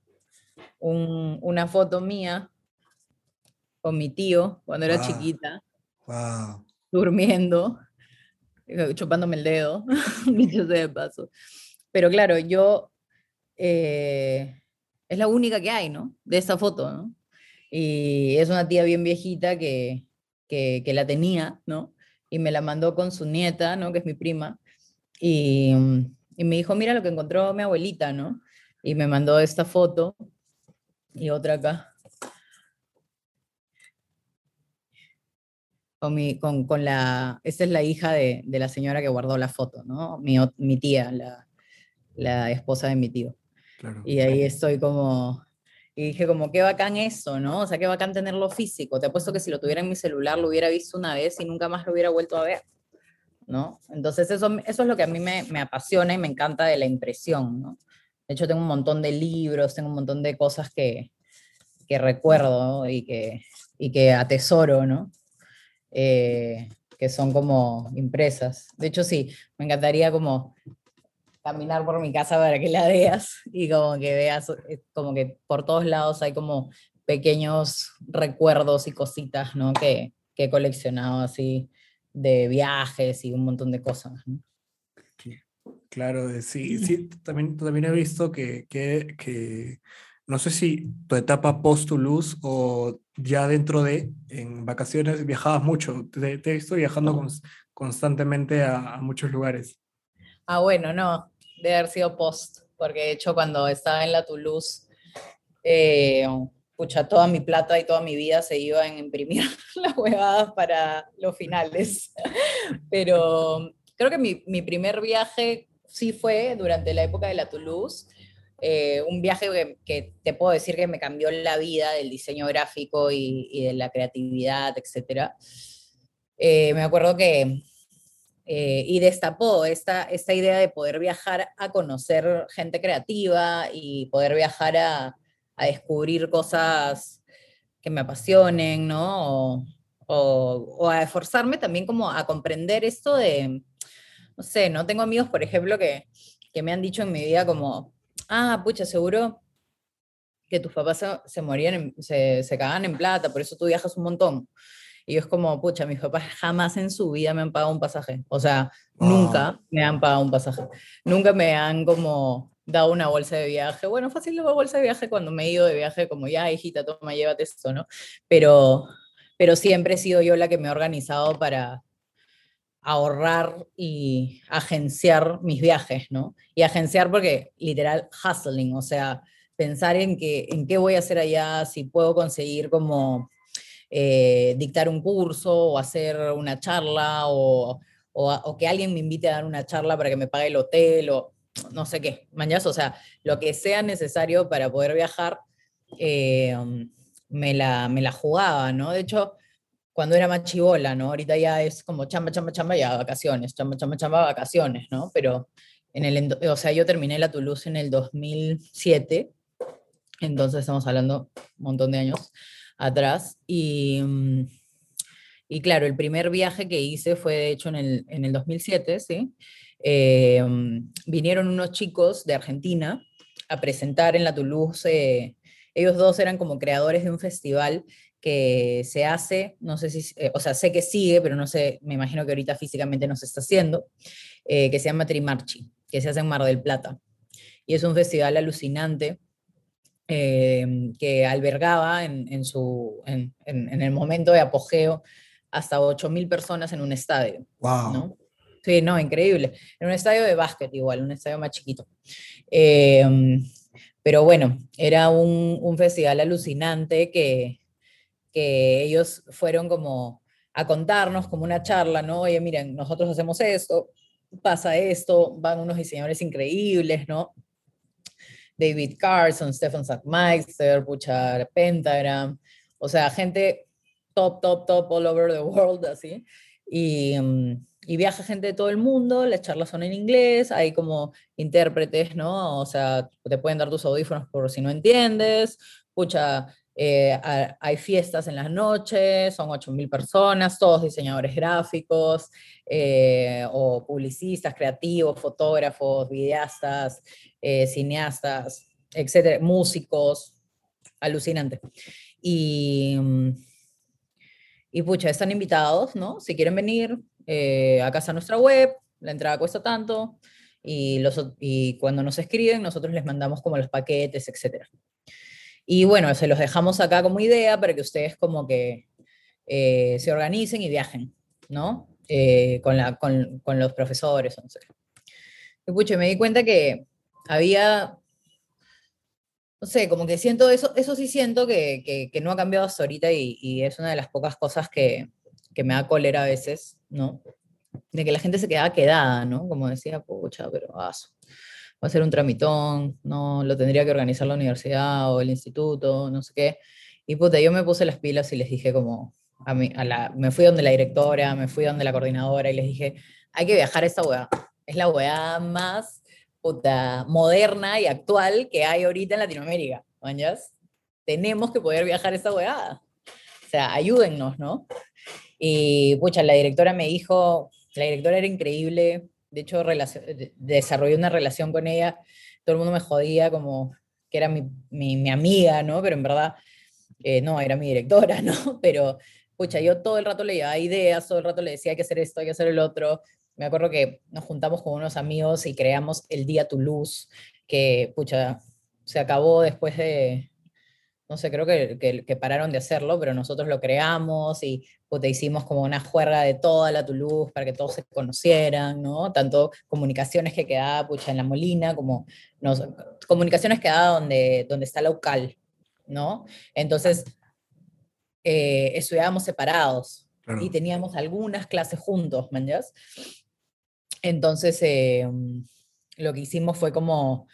un, una foto mía con mi tío cuando era wow. chiquita, wow. durmiendo, eh, chupándome el dedo, dicho sea de paso. Pero claro, yo, eh, es la única que hay, ¿no? De esa foto, ¿no? Y es una tía bien viejita que, que, que, la tenía, ¿no? Y me la mandó con su nieta, ¿no? Que es mi prima. Y, y me dijo, mira lo que encontró mi abuelita, ¿no? Y me mandó esta foto y otra acá. Con, mi, con, con la, esta es la hija de, de, la señora que guardó la foto, ¿no? Mi, mi tía, la, la, esposa de mi tío. Claro. Y ahí estoy como, y dije como, qué bacán eso, ¿no? O sea, qué bacán tenerlo físico. Te apuesto que si lo tuviera en mi celular lo hubiera visto una vez y nunca más lo hubiera vuelto a ver, ¿no? Entonces eso, eso es lo que a mí me, me apasiona y me encanta de la impresión, ¿no? De hecho, tengo un montón de libros, tengo un montón de cosas que, que recuerdo y que, y que atesoro, ¿no? Eh, que son como impresas. De hecho, sí, me encantaría como caminar por mi casa para que la veas y como que veas, eh, como que por todos lados hay como pequeños recuerdos y cositas, ¿no? Que, que he coleccionado así de viajes y un montón de cosas. ¿no? Claro, eh, sí, sí, también, también he visto que, que, que, no sé si tu etapa post-Toulouse o ya dentro de, en vacaciones, viajabas mucho, te, te he visto viajando cons- constantemente a, a muchos lugares. Ah, bueno, no, debe haber sido post, porque de hecho cuando estaba en la Toulouse, eh, pucha, toda mi plata y toda mi vida se iba en imprimir las huevadas para los finales. Pero creo que mi, mi primer viaje sí fue durante la época de la Toulouse, eh, un viaje que, te puedo decir que me cambió la vida del diseño gráfico y, de la creatividad, etc. me acuerdo que eh, y destapó esta, esta idea de poder viajar a conocer gente creativa y poder viajar a, a descubrir cosas que me apasionen, ¿no? O, o, o, a esforzarme también como a comprender esto de, no sé, ¿no? Tengo amigos, por ejemplo, que, que me han dicho en mi vida como, ah, pucha, seguro que tus papás se, se morían, en, se, se cagaban en plata, por eso tú viajas un montón. Y es como, pucha, mis papás jamás en su vida me han pagado un pasaje. O sea, wow. nunca me han pagado un pasaje. Nunca me han como dado una bolsa de viaje. Bueno, fácil la bolsa de viaje cuando me he ido de viaje, como ya, hijita, toma, llévate esto, ¿no? Pero, pero siempre he sido yo la que me he organizado para ahorrar y agenciar mis viajes, ¿no? Y agenciar porque literal hustling, o sea, pensar en, que, en qué voy a hacer allá, si puedo conseguir como eh, dictar un curso o hacer una charla o, o, que alguien me invite a dar una charla para que me pague el hotel o no sé qué, mañas, o sea, lo que sea necesario para poder viajar, eh, me, la, me la jugaba, ¿no? De hecho, cuando era más chivola, ¿no? Ahorita ya es como chamba, chamba, chamba, ya vacaciones, chamba, chamba, chamba, vacaciones, ¿no? Pero en el, o sea, yo terminé la Toulouse en el 2007, entonces estamos hablando un montón de años atrás. Y, y claro, el primer viaje que hice fue de hecho en el, en el 2007, ¿sí? Eh, vinieron unos chicos de Argentina a presentar en la Toulouse. Eh, ellos dos eran como creadores de un festival que se hace, no sé si, eh, o sea, sé que sigue, pero no sé, me imagino que ahorita físicamente no se está haciendo, eh, que se llama Trimarchi, que se hace en Mar del Plata. Y es un festival alucinante eh, que albergaba en, en su, en, en, en, el momento de apogeo hasta 8.000 personas en un estadio. Wow. ¿no? Sí, no, increíble. En un estadio de básquet igual, un estadio más chiquito. Eh, pero bueno, era un, un festival alucinante que, que ellos fueron como a contarnos como una charla, ¿no? Oye, miren, nosotros hacemos esto, pasa esto, van unos diseñadores increíbles, ¿no? David Carson, Stefan Sackmeister, Pucha Pentagram, o sea, gente top, top, top all over the world, así. Y, y, viaja gente de todo el mundo, las charlas son en inglés, hay como intérpretes, ¿no? O sea, te pueden dar tus audífonos por si no entiendes, pucha, eh, hay fiestas en las noches, son 8.000 personas, todos diseñadores gráficos, eh, o publicistas, creativos, fotógrafos, videastas, eh, cineastas, etcétera, músicos, alucinante. Y, y pucha, están invitados, ¿no? Si quieren venir, eh, acá está nuestra web, la entrada cuesta tanto, y, los, y cuando nos escriben, nosotros les mandamos como los paquetes, etcétera. Y bueno, se los dejamos acá como idea para que ustedes como que eh, se organicen y viajen, ¿no? Eh, con, la, con, con, los profesores, no me di cuenta que había, no sé, como que siento eso, eso sí siento que, que, no ha cambiado hasta ahorita y, es una de las pocas cosas que, que me da cólera a veces, ¿no? De que la gente se quedaba quedada, ¿no? Como decía, pucha, pero vaso va a ser un tramitón, no lo tendría que organizar la universidad o el instituto, no sé qué. Y puta, yo me puse las pilas y les dije como, a mí, a la, me fui donde la directora, me fui donde la coordinadora y les dije, hay que viajar a esta weá. Es la weá más puta, moderna y actual que hay ahorita en Latinoamérica, ¿mañas? Tenemos que poder viajar a esta weá. O sea, ayúdennos, ¿no? Y pucha, la directora me dijo, la directora era increíble, de hecho desarrollé una relación con ella, todo el mundo me jodía como que era mi, mi, amiga, ¿no? Pero en verdad, eh, no, era mi directora, ¿no? Pero, pucha, yo todo el rato le llevaba ideas, todo el rato le decía hay que hacer esto, hay que hacer el otro. Me acuerdo que nos juntamos con unos amigos y creamos el Día Tu Luz, que, pucha, se acabó después de, no sé, creo que, que, pararon de hacerlo, pero nosotros lo creamos y te hicimos como una juerga de toda la Toulouse para que todos se conocieran, ¿no? Tanto comunicaciones que quedaba pucha en la Molina, como comunicaciones que quedaba donde, donde está la UCAL, ¿no? Entonces, eh, estudiábamos separados y teníamos algunas clases juntos, ¿me Entonces, eh, lo que hicimos fue como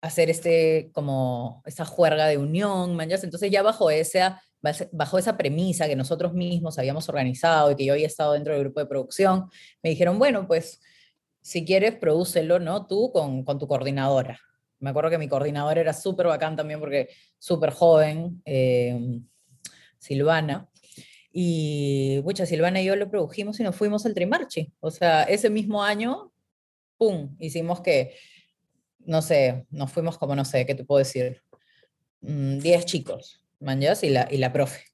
hacer este, como esa juerga de unión, ¿me Entonces ya bajo esa, bajo esa premisa que nosotros mismos habíamos organizado y que yo había estado dentro del grupo de producción, me dijeron, bueno, pues si quieres, prodúcelo, ¿no? Tú con, con tu coordinadora. Me acuerdo que mi coordinadora era súper bacán también porque súper joven, eh, Silvana. Y, pucha, Silvana y yo lo produjimos y nos fuimos al Trimarchi. O sea, ese mismo año, ¡pum! Hicimos que no sé, nos fuimos como, no sé, ¿qué te puedo decir? 10 mm, chicos, manjas, y la, y la profe.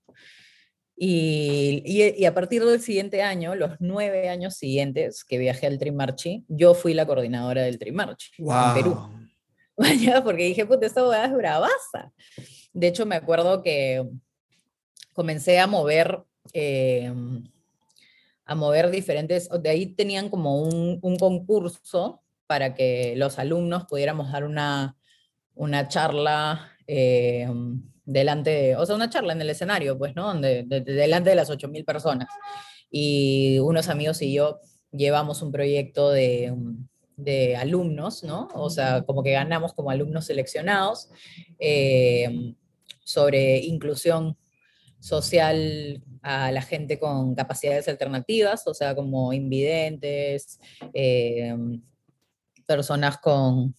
Y, y, a partir del siguiente año, los nueve años siguientes que viajé al Trimarchi, yo fui la coordinadora del Trimarchi en Perú. Porque dije, puta, esta boda es bravaza. De hecho, me acuerdo que comencé a mover, eh, a mover diferentes, de ahí tenían como un, un concurso para que los alumnos pudiéramos dar una, una charla eh, delante, de, o sea, una charla en el escenario, pues, ¿no? Donde, delante de las 8.000 personas. Y unos amigos y yo llevamos un proyecto de, de alumnos, ¿no? O sea, como que ganamos como alumnos seleccionados eh, sobre inclusión social a la gente con capacidades alternativas, o sea, como invidentes, eh, personas con,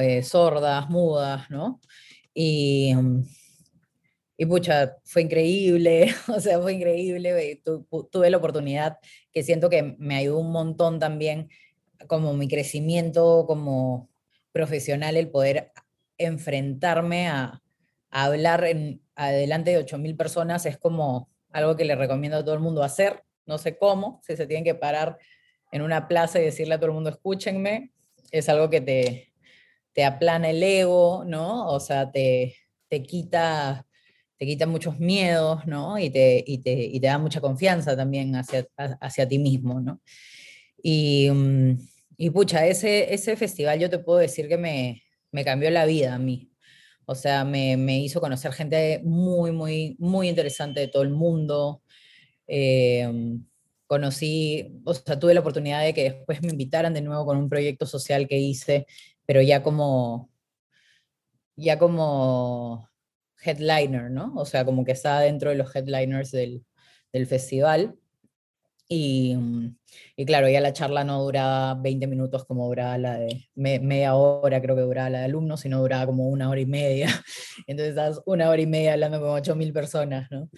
eh, sordas, mudas, ¿no? Y, mm, y pucha, fue increíble, o sea, fue increíble, tuve la oportunidad que siento que me ayudó un montón también como mi crecimiento como profesional, el poder enfrentarme a, hablar en, adelante de 8.000 personas es como algo que le recomiendo a todo el mundo hacer, no sé cómo, si se tienen que parar en una plaza y decirle a todo el mundo, escúchenme, es algo que te, te aplana el ego, ¿no? O sea, te, te quita te quita muchos miedos, ¿no? Y te, y te, y te da mucha confianza también hacia, hacia ti mismo, ¿no? Y, mm, y, pucha, ese, ese festival yo te puedo decir que me, me cambió la vida a mí. O sea, me, me, hizo conocer gente muy, muy, muy interesante de todo el mundo. Eh, conocí, o sea, tuve la oportunidad de que después me invitaran de nuevo con un proyecto social que hice, pero ya como, ya como headliner, ¿no? O sea, como que estaba dentro de los headliners del, del festival. Y, mm, y, claro, ya la charla no duraba 20 minutos como duraba la de media hora, creo que duraba la de alumnos, sino duraba como una hora y media. Entonces estás una hora y media hablando con 8.000 personas, ¿no?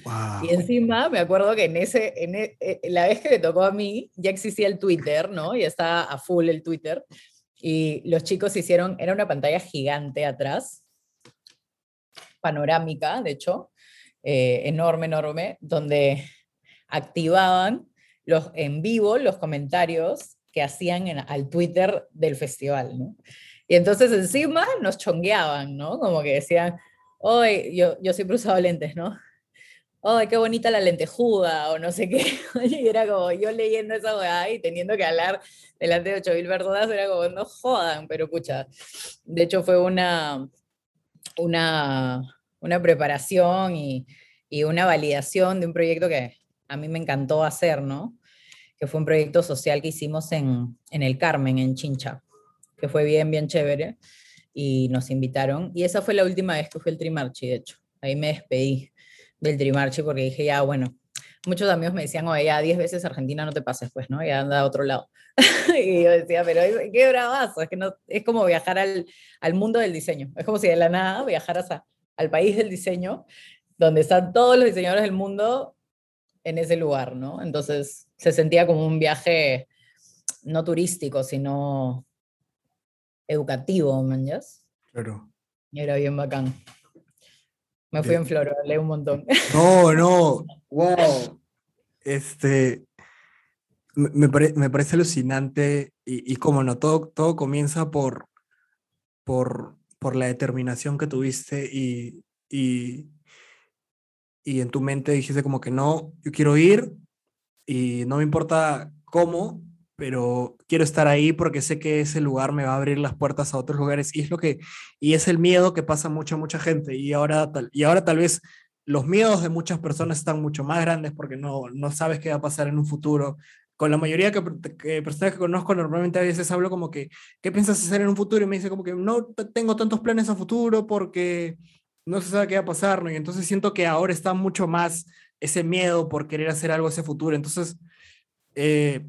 Y encima me acuerdo que en ese, en e, eh, la vez que me tocó a mí, ya existía el Twitter, ¿no? Y estaba a full el Twitter. Y los chicos hicieron, era una pantalla gigante atrás, panorámica, de hecho, eh, enorme, enorme, donde activaban los, en vivo los comentarios que hacían en, al Twitter del festival, ¿no? Y entonces encima nos chongueaban, ¿no? Como que decían, hoy yo, yo siempre usaba lentes, ¿no? ¡Ay, qué bonita la lentejuda! O no sé qué. Y era como yo leyendo esa weá y teniendo que hablar delante de 8.000 personas, era como, no jodan, pero pucha. De hecho, fue una, una, una preparación y, y una validación de un proyecto que a mí me encantó hacer, ¿no? Que fue un proyecto social que hicimos en, en el Carmen, en Chincha, que fue bien, bien chévere, y nos invitaron. Y esa fue la última vez que fui al Trimarchi, de hecho. Ahí me despedí del Trimarchi porque dije, ya, bueno, muchos amigos me decían, oye, ya 10 veces Argentina no te pases, pues, ¿no? Ya anda a otro lado. y yo decía, pero qué bravazo, es que no, es como viajar al, al mundo del diseño. Es como si de la nada viajaras a, al país del diseño, donde están todos los diseñadores del mundo en ese lugar, ¿no? Entonces se sentía como un viaje no turístico, sino educativo, ¿me Claro. Era bien bacán. Me fui en flor, leí un montón. No, no, wow. Este, me, me parece alucinante y, y, como no, todo, todo comienza por, por, por la determinación que tuviste y, y, y en tu mente dijiste como que no, yo quiero ir y no me importa cómo, pero quiero estar ahí porque sé que ese lugar me va a abrir las puertas a otros lugares y es lo que y es el miedo que pasa mucha mucha gente y ahora tal y ahora tal vez los miedos de muchas personas están mucho más grandes porque no no sabes qué va a pasar en un futuro. Con la mayoría que, que personas que conozco normalmente a veces hablo como que ¿qué piensas hacer en un futuro? y me dice como que no tengo tantos planes a futuro porque no se sabe qué va a pasar, ¿no? Y entonces siento que ahora está mucho más ese miedo por querer hacer algo ese futuro. Entonces, eh,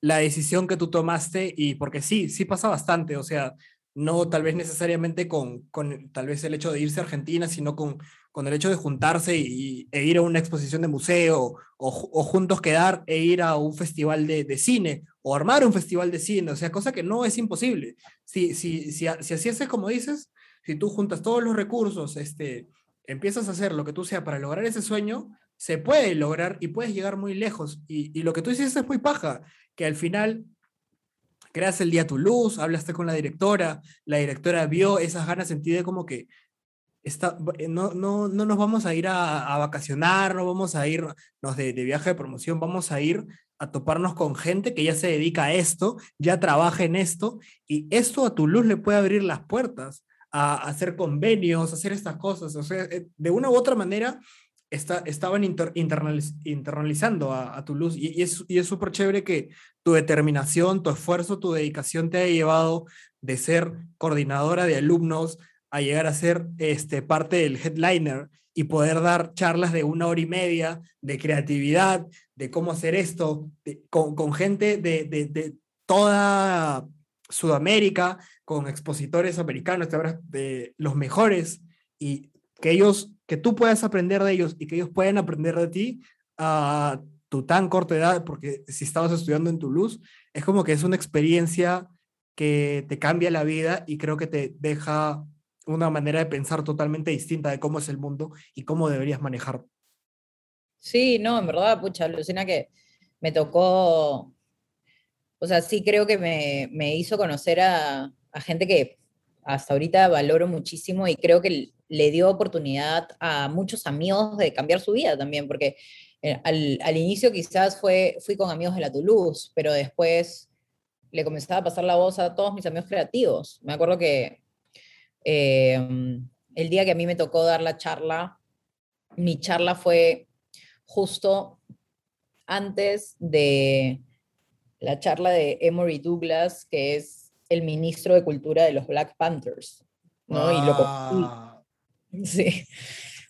la decisión que tú tomaste y porque sí, sí pasa bastante, o sea, no tal vez necesariamente con, con tal vez el hecho de irse a Argentina, sino con, con el hecho de juntarse y, e ir a una exposición de museo o, o juntos quedar e ir a un festival de, de, cine o armar un festival de cine, o sea, cosa que no es imposible. Si, si, si, si así es como dices, si tú juntas todos los recursos, este, empiezas a hacer lo que tú sea para lograr ese sueño, se puede lograr y puedes llegar muy lejos. Y, y lo que tú dices es muy paja que al final creas el día tu luz, hablaste con la directora, la directora vio esas ganas en ti de como que está, eh, no, no, no nos vamos a ir a, a vacacionar, no vamos a irnos de, de viaje de promoción, vamos a ir a toparnos con gente que ya se dedica a esto, ya trabaja en esto, y esto a tu luz le puede abrir las puertas a, hacer convenios, a hacer estas cosas. O sea, eh, de una u otra manera, está, estaban inter, internaliz, internalizando a, a, tu luz y, y es súper chévere que tu determinación, tu esfuerzo, tu dedicación te haya llevado de ser coordinadora de alumnos a llegar a ser este, parte del headliner y poder dar charlas de una hora y media de creatividad, de cómo hacer esto, con, con, gente de, de, de, toda Sudamérica, con expositores americanos, de los mejores, y que ellos que tú puedas aprender de ellos y que ellos puedan aprender de ti a tu tan corta edad, porque si estabas estudiando en Toulouse, es como que es una experiencia que te cambia la vida y creo que te deja una manera de pensar totalmente distinta de cómo es el mundo y cómo deberías manejar. Sí, no, en verdad, pucha, alucina que me tocó, o sea, sí creo que me, me hizo conocer a, a gente que hasta ahorita valoro muchísimo y creo que le dio oportunidad a muchos amigos de cambiar su vida también, porque eh, al, al, inicio quizás fue, fui con amigos de la Toulouse, pero después le comenzaba a pasar la voz a todos mis amigos creativos. Me acuerdo que eh, el día que a mí me tocó dar la charla, mi charla fue justo antes de la charla de Emory Douglas, que es el ministro de Cultura de los Black Panthers. ¿no? Ah. Y lo Sí,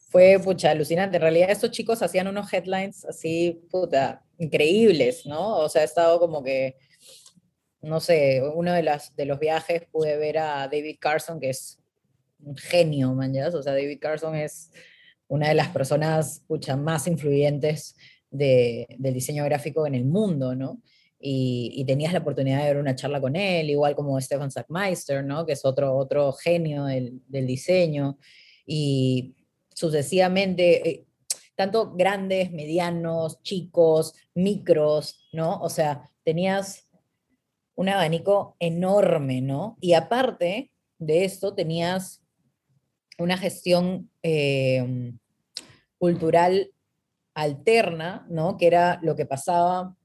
fue pucha, alucinante. En realidad estos chicos hacían unos headlines así, puta, increíbles, ¿no? O sea, he estado como que, no sé, uno de, las, de los viajes pude ver a David Carson, que es un genio, man, O sea, David Carson es una de las personas, pucha, más influyentes de, del diseño gráfico en el mundo, ¿no? Y, tenías la oportunidad de ver una charla con él, igual como Stefan Sackmeister, ¿no? Que es otro, otro genio del, del diseño y sucesivamente, eh, tanto grandes, medianos, chicos, micros, ¿no? O sea, tenías un abanico enorme, ¿no? Y aparte de esto, tenías una gestión eh, cultural alterna, ¿no? Que era lo que pasaba.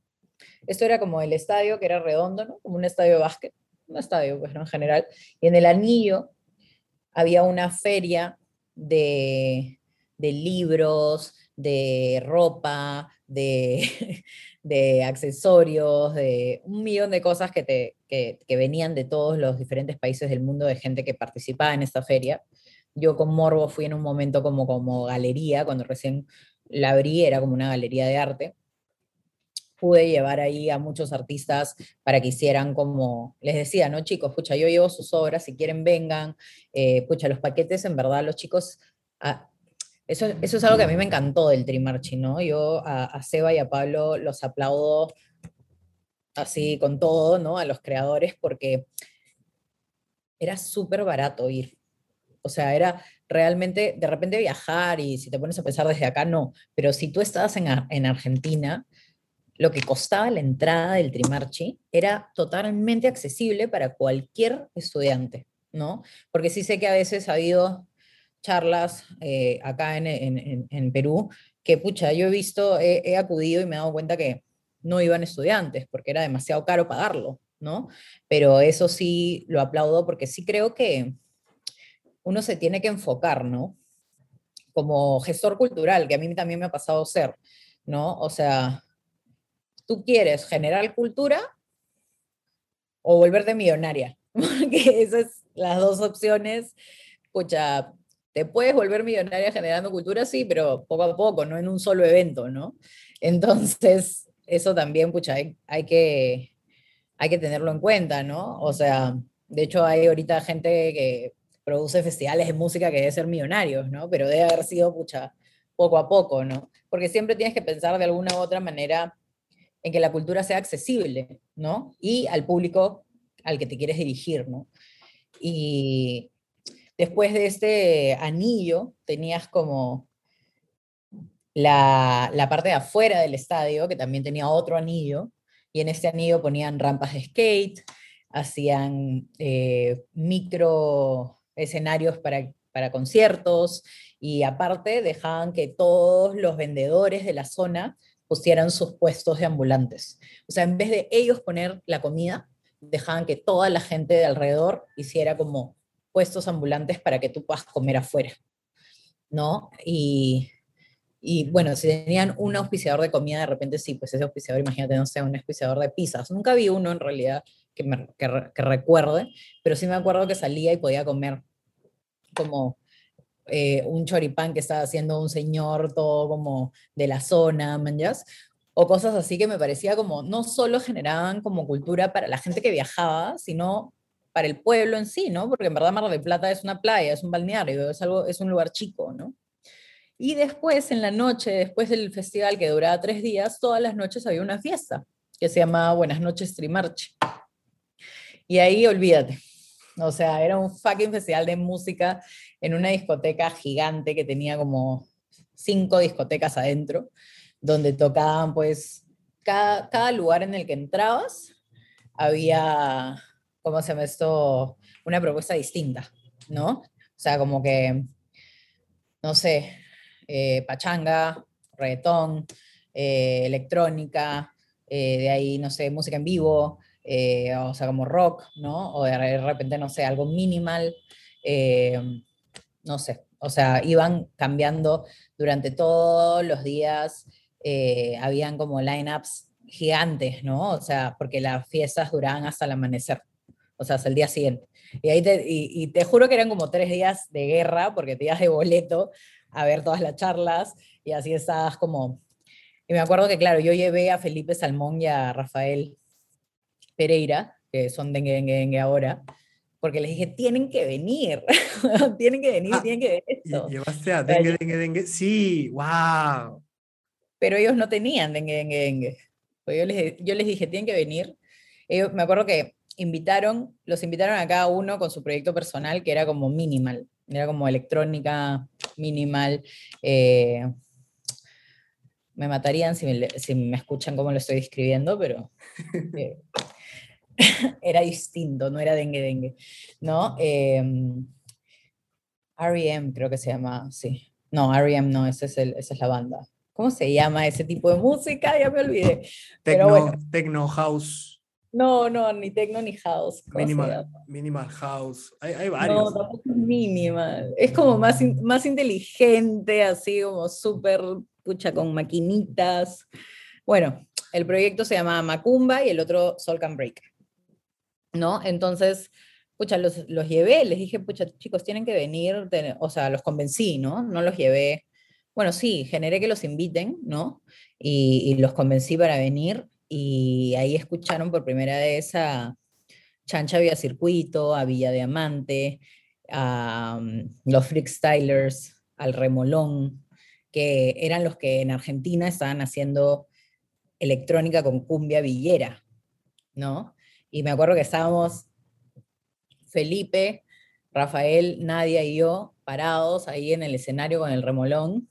Esto era como el estadio, que era redondo. Como un estadio de básquet, un estadio, pues, ¿no? en general. Y en el anillo había una feria de, de libros, de ropa, de, de, accesorios, de un millón de cosas que, te, que, que, venían de todos los diferentes países del mundo de gente que participaba en esta feria. Yo con Morbo fui en un momento como, como galería, cuando recién la abrí, era como una galería de arte. Pude llevar ahí a muchos artistas para que hicieran como, les decía, ¿no, chicos? Pucha, yo llevo sus obras, si quieren vengan. Eh, pucha, los paquetes, en verdad, los chicos Ah, eso, eso, es algo que a mí me encantó del Trimarchi, ¿no? Yo a, a, Seba y a Pablo los aplaudo así con todo, ¿no? A los creadores, porque era súper barato ir. O sea, era realmente, de repente viajar y si te pones a pensar desde acá, no. Pero si tú estabas en, en Argentina, lo que costaba la entrada del Trimarchi era totalmente accesible para cualquier estudiante, ¿no? Porque sí sé que a veces ha habido charlas eh, acá en, en, en, Perú que, pucha, yo he visto, he, he acudido y me he dado cuenta que no iban estudiantes porque era demasiado caro pagarlo, ¿no? Pero eso sí lo aplaudo porque sí creo que uno se tiene que enfocar, ¿no? Como gestor cultural, que a mí también me ha pasado ser, ¿no? O sea, tú quieres generar cultura o volverte millonaria, porque esas las dos opciones, pucha, te puedes volver millonaria generando cultura, sí, pero poco a poco, no en un solo evento, ¿no? Entonces, eso también, pucha, hay, hay que, hay que tenerlo en cuenta, ¿no? O sea, de hecho hay ahorita gente que produce festivales de música que debe ser millonarios, ¿no? Pero debe haber sido, pucha, poco a poco, ¿no? Porque siempre tienes que pensar de alguna u otra manera en que la cultura sea accesible, ¿no? Y al público al que te quieres dirigir, ¿no? Y después de este anillo tenías como la, la, parte de afuera del estadio, que también tenía otro anillo, y en este anillo ponían rampas de skate, hacían eh, micro escenarios para, para conciertos, y aparte dejaban que todos los vendedores de la zona pusieran sus puestos de ambulantes. O sea, en vez de ellos poner la comida, dejaban que toda la gente de alrededor hiciera como puestos ambulantes para que tú puedas comer afuera, ¿no? Y, y bueno, si tenían un auspiciador de comida, de repente sí, pues ese auspiciador, imagínate, no sé, un auspiciador de pizzas. Nunca vi uno en realidad que, me, que, que recuerde, pero sí me acuerdo que salía y podía comer como eh, un choripán que estaba haciendo un señor todo como de la zona, manjas, o cosas así que me parecía como, no solo generaban como cultura para la gente que viajaba, sino para el pueblo en sí, ¿no? Porque en verdad Mar del Plata es una playa, es un balneario, es, algo, es un lugar chico, ¿no? Y después, en la noche, después del festival que duraba tres días, todas las noches había una fiesta que se llamaba Buenas noches Trimarch. Y ahí olvídate. O sea, era un fucking festival de música en una discoteca gigante que tenía como cinco discotecas adentro, donde tocaban pues cada, cada lugar en el que entrabas había, ¿cómo se llama esto? Una propuesta distinta, ¿no? O sea, como que, no sé, eh, pachanga, reggaetón, eh, electrónica, eh, de ahí, no sé, música en vivo, o sea, como rock, ¿no? O de repente, no sé, algo minimal no sé, o sea, iban cambiando durante todos los días, eh, habían como lineups gigantes, ¿no? O sea, porque las fiestas duraban hasta el amanecer, o sea, hasta el día siguiente. Y, ahí te, y, te juro que eran como tres días de guerra, porque te ibas de boleto a ver todas las charlas, y así estabas como... Y me acuerdo que, claro, yo llevé a Felipe Salmón y a Rafael Pereira, que son dengue, dengue, dengue ahora, porque les dije, tienen que venir, tienen que venir, ah, tienen que ver esto. ¿Llevaste a dengue, dengue, dengue? Sí, wow. Pero ellos no tenían dengue, dengue, dengue. Pues yo les, yo les dije, tienen que venir. Ellos, me acuerdo que invitaron, los invitaron a cada uno con su proyecto personal, que era como minimal, era como electrónica minimal. Eh, me matarían si me, si me, escuchan cómo lo estoy describiendo, pero... Eh, era distinto, no era dengue dengue, ¿no? Eh, R.E.M. creo que se llama, sí. No, R.E.M. no, ese es el, esa es la banda. ¿Cómo se llama ese tipo de música? Ya me olvidé. Tecno, techno house. No, no, ni techno ni house. Minimal, minimal house. Hay, hay varios. No, tampoco es minimal. Es como más, más inteligente, así como súper, pucha, con maquinitas. Bueno, el proyecto se llama Macumba y el otro Soul Can Break. ¿No? Entonces, pucha, los, los llevé, les dije, pucha, chicos, tienen que venir, o sea, los convencí, ¿no? No los llevé, bueno, sí, generé que los inviten, ¿no? Y, los convencí para venir y ahí escucharon por primera vez a Chancha Vía Circuito, a Villa Diamante, a mm, los Freakstylers, al Remolón, que eran los que en Argentina estaban haciendo electrónica con cumbia villera, ¿no? Y me acuerdo que estábamos Felipe, Rafael, Nadia y yo parados ahí en el escenario con el remolón.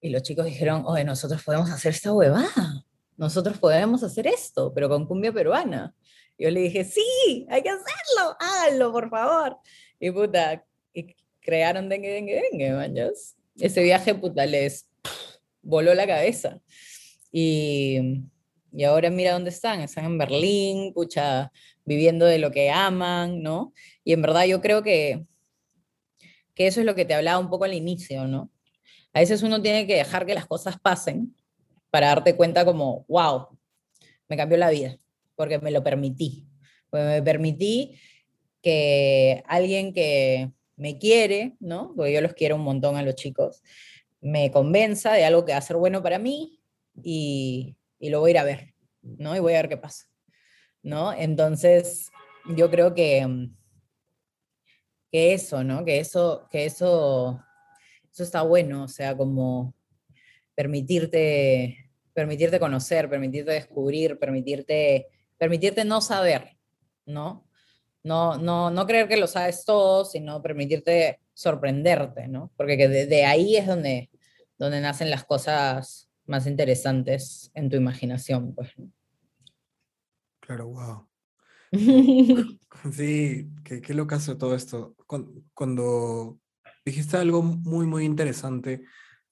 Y los chicos dijeron, oye, nosotros podemos hacer esta huevada. Nosotros podemos hacer esto, pero con cumbia peruana. Yo le dije, sí, hay que hacerlo, háganlo, por favor. Y puta, y crearon Dengue, Dengue, Dengue, manjas. Ese viaje, puta, les voló la cabeza. Y, y ahora mira dónde están, están en Berlín, pucha, viviendo de lo que aman, ¿no? Y en verdad yo creo que, que eso es lo que te hablaba un poco al inicio, ¿no? A veces uno tiene que dejar que las cosas pasen para darte cuenta como, wow, me cambió la vida, porque me lo permití. Porque me permití que alguien que me quiere, ¿no? Porque yo los quiero un montón a los chicos, me convenza de algo que va a ser bueno para mí y, y lo voy a ir a ver, ¿no? Y voy a ver qué pasa, ¿no? Entonces, yo creo que, que eso, ¿no? Que eso, que eso, eso está bueno, o sea, como permitirte, permitirte conocer, permitirte descubrir, permitirte, permitirte no saber, ¿no? No, no, no creer que lo sabes todo, sino permitirte sorprenderte, ¿no? Porque de, de ahí es donde, donde nacen las cosas más interesantes en tu imaginación, pues. Claro, wow. Sí, qué, qué locazo todo esto. Cuando, cuando dijiste algo muy, muy interesante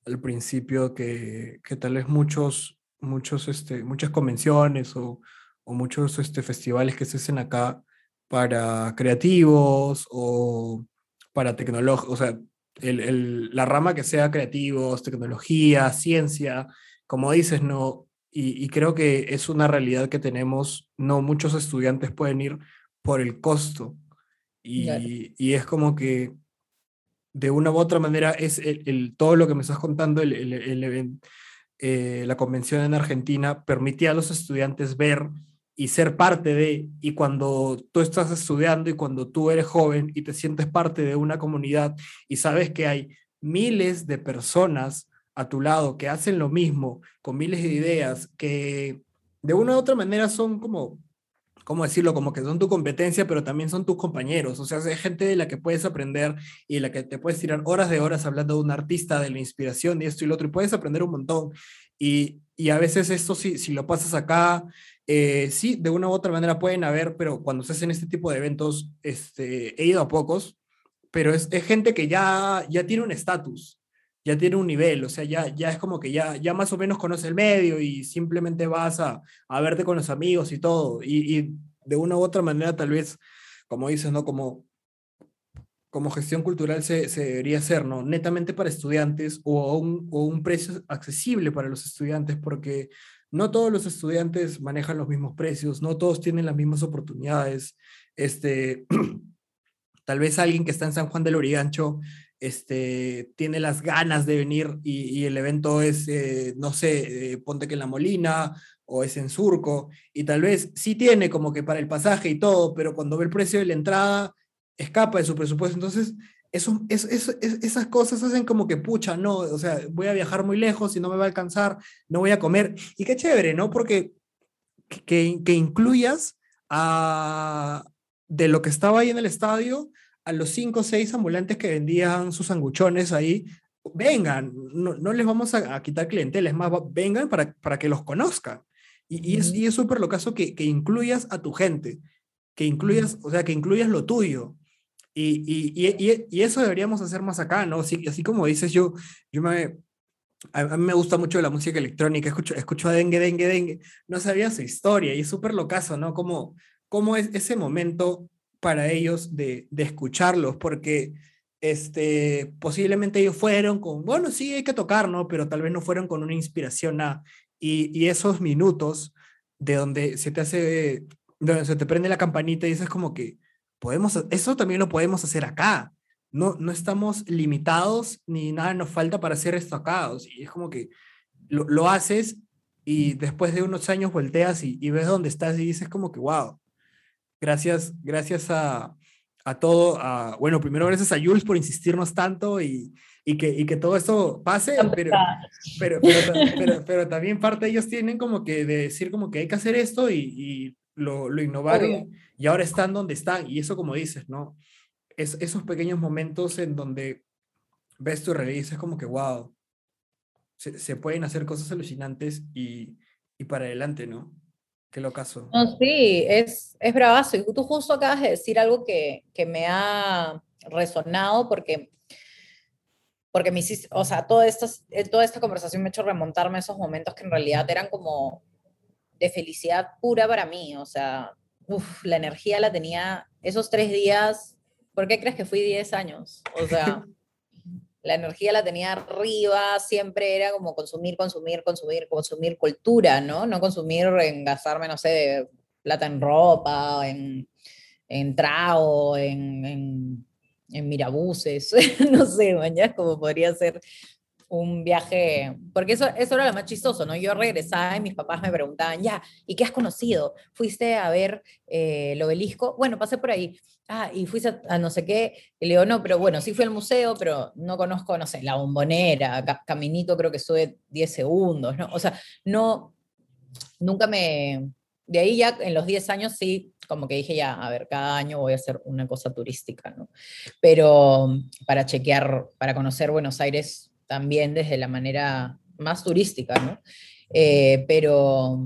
al principio, que, que tal vez muchos, muchos, este, muchas convenciones o, o muchos este, festivales que se hacen acá para creativos o para tecnología, o sea, el, el, la rama que sea creativos, tecnología, ciencia, como dices, no, y, y, creo que es una realidad que tenemos, no muchos estudiantes pueden ir por el costo. Y, claro. y es como que de una u otra manera es el, el todo lo que me estás contando, el, el eh, la convención en Argentina permitía a los estudiantes ver y ser parte de, y cuando tú estás estudiando y cuando tú eres joven y te sientes parte de una comunidad y sabes que hay miles de personas a tu lado que hacen lo mismo, con miles de ideas, que de una u otra manera son como, ¿cómo decirlo? Como que son tu competencia, pero también son tus compañeros. O sea, es gente de la que puedes aprender y de la que te puedes tirar horas de horas hablando de un artista, de la inspiración y esto y lo otro, y puedes aprender un montón. Y, y a veces esto, si, si lo pasas acá, eh, sí, de una u otra manera pueden haber, pero cuando se hacen este tipo de eventos, este, he ido a pocos, pero es, gente que ya, ya tiene un estatus ya tiene un nivel, o sea, ya, ya es como que ya, ya más o menos conoce el medio y simplemente vas a, a verte con los amigos y todo. Y, de una u otra manera, tal vez, como dices, ¿no? Como, como gestión cultural se, se debería hacer, ¿no? Netamente para estudiantes o un, o un precio accesible para los estudiantes, porque no todos los estudiantes manejan los mismos precios, no todos tienen las mismas oportunidades. Este, tal vez alguien que está en San Juan del Origancho este, tiene las ganas de venir y, el evento es, eh, no sé, eh, ponte que en La Molina o es en Surco, y tal vez sí tiene como que para el pasaje y todo, pero cuando ve el precio de la entrada, escapa de su presupuesto. Entonces, eso, eso, eso, esas cosas hacen como que, pucha, no, o sea, voy a viajar muy lejos y no me va a alcanzar, no voy a comer. Y qué chévere, ¿no? Porque que, que incluyas a, de lo que estaba ahí en el estadio, a los cinco o seis ambulantes que vendían sus sanguchones ahí, vengan, no, no les vamos a, a, quitar clientela, es más, vengan para, para que los conozcan. Y, y es y súper lo caso que, que incluyas a tu gente, que incluyas, o sea, que incluyas lo tuyo. Y, y, y, y, eso deberíamos hacer más acá, ¿no? Así, así como dices, yo, yo me, a, mí me gusta mucho la música electrónica, escucho, escucho a Dengue, Dengue, Dengue, no sabía su historia y es súper locazo, ¿no? Como, cómo es ese momento para ellos de, de escucharlos, porque este, posiblemente ellos fueron con, bueno, sí, hay que tocar, ¿no? Pero tal vez no fueron con una inspiración a, y esos minutos de donde se te hace, donde se te prende la campanita y dices como que, podemos, eso también lo podemos hacer acá. No, no estamos limitados ni nada nos falta para hacer esto acá. O sea, y es como que lo, lo, haces y después de unos años volteas y, y ves dónde estás y dices como que, wow, gracias, gracias a, a todo, a, bueno, primero gracias a Jules por insistirnos tanto y, y, que, y que todo esto pase, pero, pero, pero, pero, también parte de ellos tienen como que de decir como que hay que hacer esto y, y lo, lo, innovaron y ahora están donde están. Y eso como dices, ¿no? Es, esos pequeños momentos en donde ves tu realidad y dices como que, wow, se, se pueden hacer cosas alucinantes y, y para adelante, ¿no? Qué locazo. No, sí, es, es bravazo. Y tú justo acabas de decir algo que, que me ha resonado porque, porque me hiciste, o sea, toda esta, toda esta conversación me ha hecho remontarme a esos momentos que en realidad eran como de felicidad pura para mí. O sea, uf, la energía la tenía esos tres días. ¿Por qué crees que fui 10 años? O sea, la energía la tenía arriba, siempre era como consumir, consumir, consumir, consumir cultura, ¿no? No consumir en gastarme, no sé, de plata en ropa, en, en trago, en, en, en mirabuses, no sé, mañana como podría ser un viaje, porque eso, eso era lo más chistoso, ¿no? Yo regresaba y mis papás me preguntaban, ya, ¿y qué has conocido? ¿Fuiste a ver eh, el obelisco? Bueno, pasé por ahí ah, y fuiste a, no sé qué, y le digo, no, pero bueno, sí fui al museo, pero no conozco, no sé, la bombonera, caminito creo que sube 10 segundos, ¿no? O sea, no, nunca me, de ahí ya en los 10 años sí, como que dije ya, a ver, cada año voy a hacer una cosa turística, ¿no? Pero para chequear, para conocer Buenos Aires también desde la manera más turística, ¿no? Eh, pero,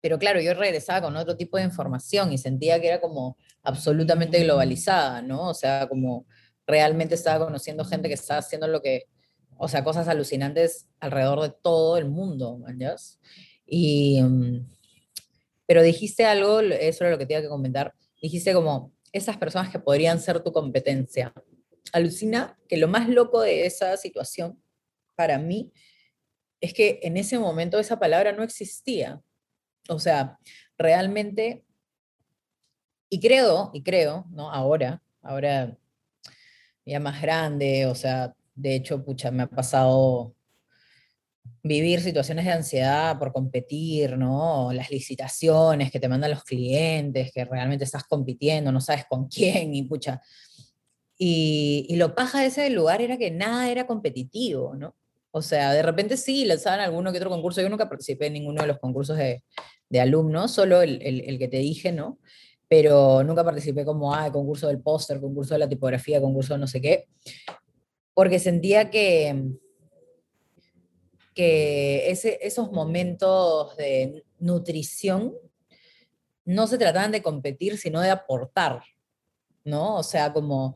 pero claro, yo regresaba con otro tipo de información y sentía que era como absolutamente globalizada, ¿no? O sea, como realmente estaba conociendo gente que estaba haciendo lo que, o sea, cosas alucinantes alrededor de todo el mundo, ¿sabes? Y, mm, pero dijiste algo, eso era lo que tenía que comentar, dijiste como esas personas que podrían ser tu competencia. Alucina que lo más loco de esa situación para mí es que en ese momento esa palabra no existía. O sea, realmente y creo, y creo, ¿no? Ahora, ahora ya más grande, o sea, de hecho, pucha, me ha pasado vivir situaciones de ansiedad por competir, ¿no? Las licitaciones que te mandan los clientes, que realmente estás compitiendo, no sabes con quién, y pucha. Y, lo paja de ese lugar era que nada era competitivo, ¿no? O sea, de repente sí, lanzaban alguno que otro concurso. Yo nunca participé en ninguno de los concursos de, de alumnos, solo el, el, el, que te dije, ¿no? pero nunca participé como, ah, concurso del póster, concurso de la tipografía, concurso de no sé qué, porque sentía que, que ese, esos momentos de nutrición no se trataban de competir, sino de aportar, ¿no? O sea, como